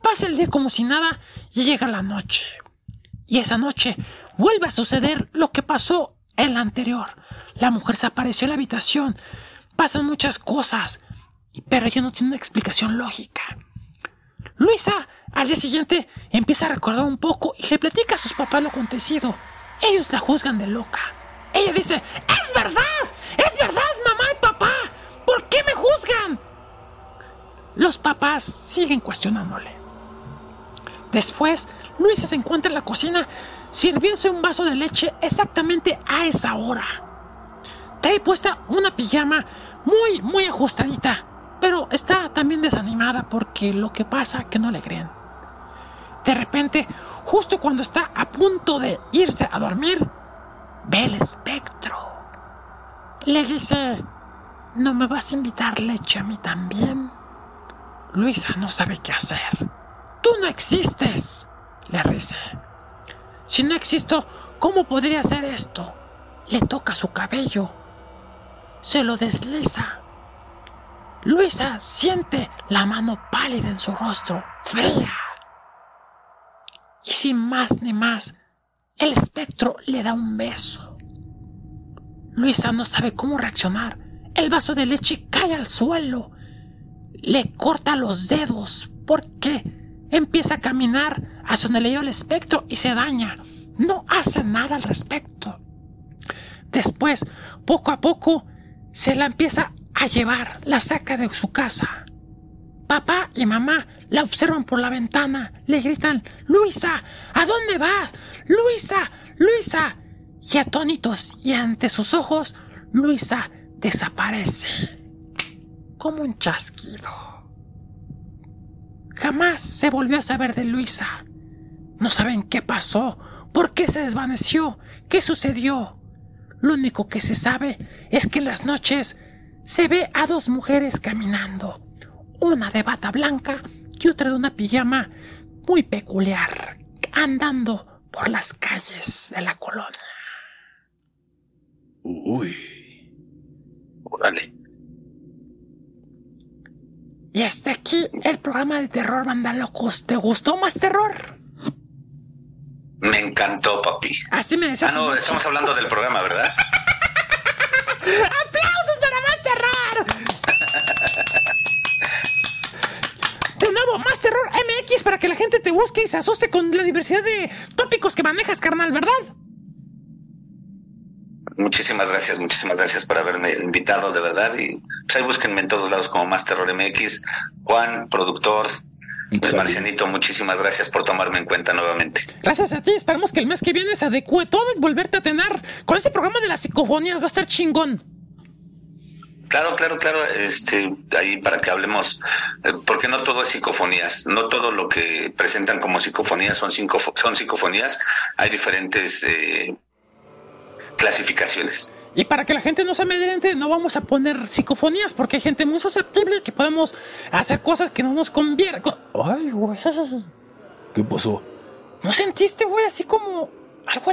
Pasa el día como si nada y llega la noche. Y esa noche vuelve a suceder lo que pasó en la anterior. La mujer se apareció en la habitación. Pasan muchas cosas, pero ella no tiene una explicación lógica. Luisa, al día siguiente, empieza a recordar un poco y le platica a sus papás lo acontecido. Ellos la juzgan de loca. Ella dice, ¡Es verdad! ¡Es verdad, mamá y papá! ¿Por qué me juzgan? Los papás siguen cuestionándole. Después, Luisa se encuentra en la cocina sirviéndose un vaso de leche exactamente a esa hora. Trae puesta una pijama muy, muy ajustadita, pero está también desanimada porque lo que pasa que no le creen. De repente, justo cuando está a punto de irse a dormir, ve el espectro. Le dice, ¿no me vas a invitar leche a mí también? Luisa no sabe qué hacer. Tú no existes, le dice. Si no existo, ¿cómo podría hacer esto? Le toca su cabello. Se lo desliza. Luisa siente la mano pálida en su rostro, fría. Y sin más ni más, el espectro le da un beso. Luisa no sabe cómo reaccionar. El vaso de leche cae al suelo. Le corta los dedos porque empieza a caminar hacia donde le lleva el espectro y se daña. No hace nada al respecto. Después, poco a poco, se la empieza a llevar, la saca de su casa. Papá y mamá la observan por la ventana, le gritan, Luisa, ¿a dónde vas? Luisa, Luisa. Y atónitos y ante sus ojos, Luisa desaparece. Como un chasquido. Jamás se volvió a saber de Luisa. No saben qué pasó, por qué se desvaneció, qué sucedió. Lo único que se sabe es que en las noches se ve a dos mujeres caminando, una de bata blanca y otra de una pijama muy peculiar, andando por las calles de la colonia. Uy. Órale. Y hasta aquí el programa de terror, banda locos. ¿Te gustó más terror? Me encantó, papi. Así me decías. Ah, no, estamos hablando del programa, ¿verdad? ¡Aplausos para más terror! De nuevo, más terror MX para que la gente te busque y se asuste con la diversidad de tópicos que manejas, carnal, ¿verdad? Muchísimas gracias, muchísimas gracias por haberme invitado, de verdad. Y pues ahí búsquenme en todos lados como Más Terror MX. Juan, productor, pues Marcianito, muchísimas gracias por tomarme en cuenta nuevamente. Gracias a ti, esperamos que el mes que viene se adecue todo y volverte a tener con este programa de las psicofonías, va a estar chingón. Claro, claro, claro, este, ahí para que hablemos, eh, porque no todo es psicofonías, no todo lo que presentan como psicofonías son, cinco, son psicofonías, hay diferentes eh, clasificaciones. Y para que la gente no se amedrente, no vamos a poner psicofonías porque hay gente muy susceptible que podemos hacer cosas que no nos conviene. Co- Ay, güey. ¿Qué pasó? ¿No sentiste, güey, así como algo?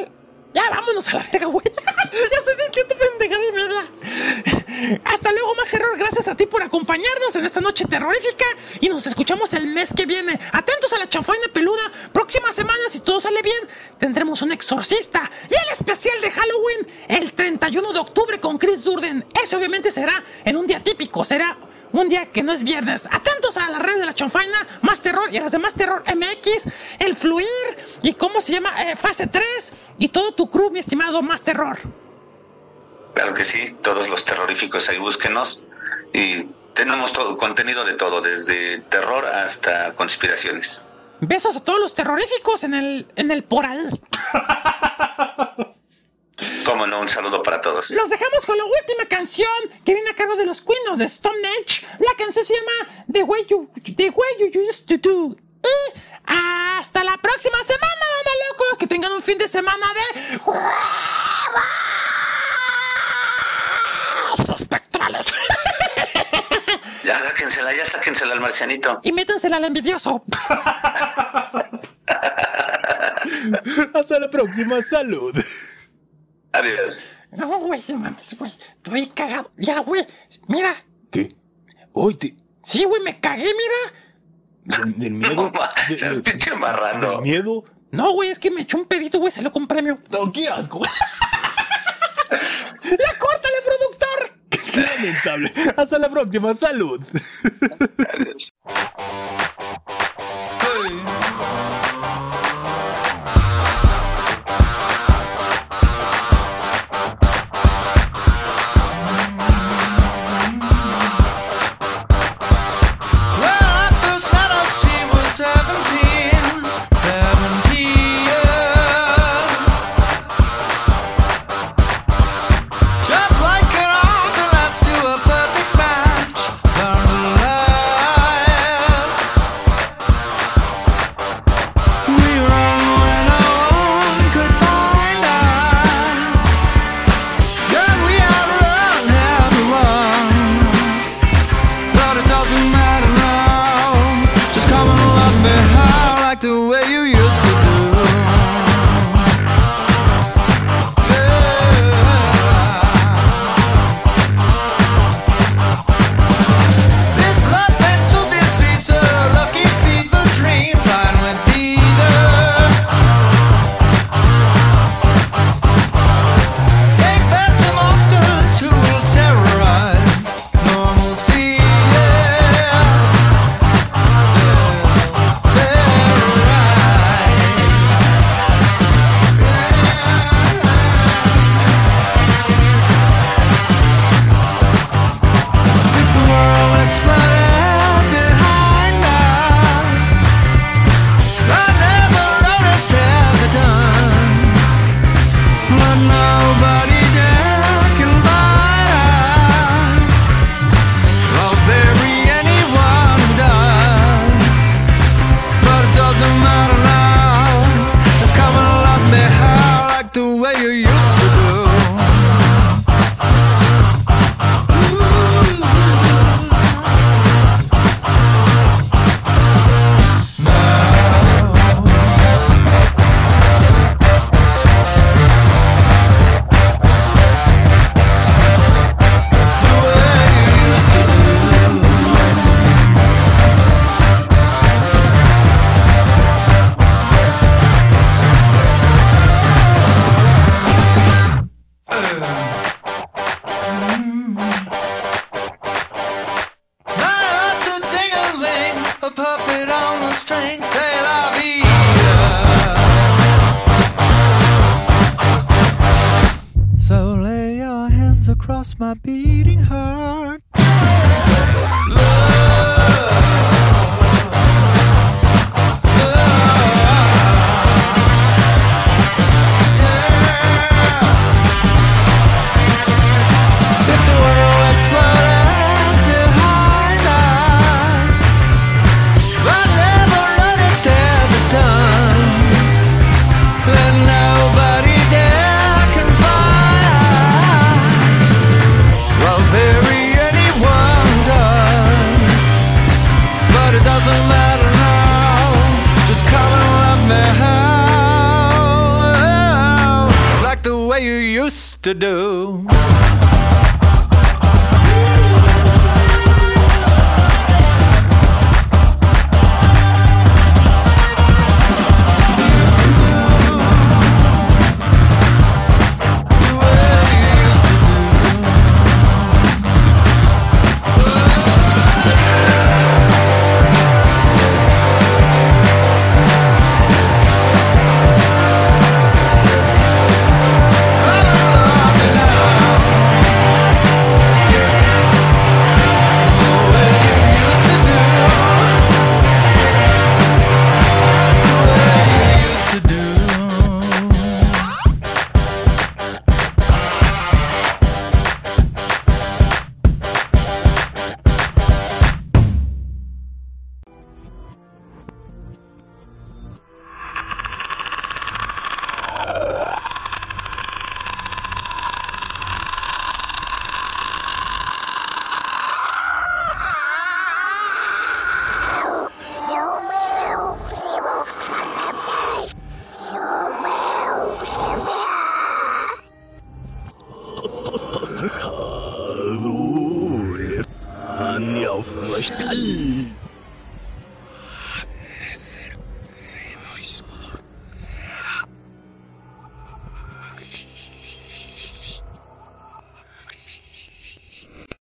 Ya, vámonos a la verga, güey. ya estoy sintiendo pendejada y. Hasta luego, más terror. Gracias a ti por acompañarnos en esta noche terrorífica y nos escuchamos el mes que viene. Atentos a la chanfaina peluda. Próxima semana, si todo sale bien, tendremos un exorcista y el especial de Halloween el 31 de octubre con Chris Durden. Ese obviamente será en un día típico, será un día que no es viernes. Atentos a la red de la chanfaina, Más Terror y a las demás Terror MX, el Fluir y cómo se llama eh, Fase 3 y todo tu crew, mi estimado Más Terror. Claro que sí, todos los terroríficos ahí búsquenos y tenemos todo contenido de todo, desde terror hasta conspiraciones. Besos a todos los terroríficos en el, en el poral. Cómo no, un saludo para todos. Los dejamos con la última canción que viene a cargo de los Queens de Stonehenge. La canción se llama The Way You, The Way you Used to Do. Y hasta la próxima semana, banda locos. Que tengan un fin de semana de... Espectrales. Ya sáquensela, ya sáquensela al marcianito. y métansela al envidioso. Hasta la próxima, salud. Adiós. No, güey, no mames, güey. Estoy cagado. Ya, güey. Mira. ¿Qué? Hoy te... Sí, güey, me cagué, mira. Del, del miedo... No manches, pinche marrano. Del miedo... No, güey, es que me echó un pedito, güey, salió con premio. No, qué asco. ¡La córtale, productor! Qué lamentable. Hasta la próxima, salud. Adiós.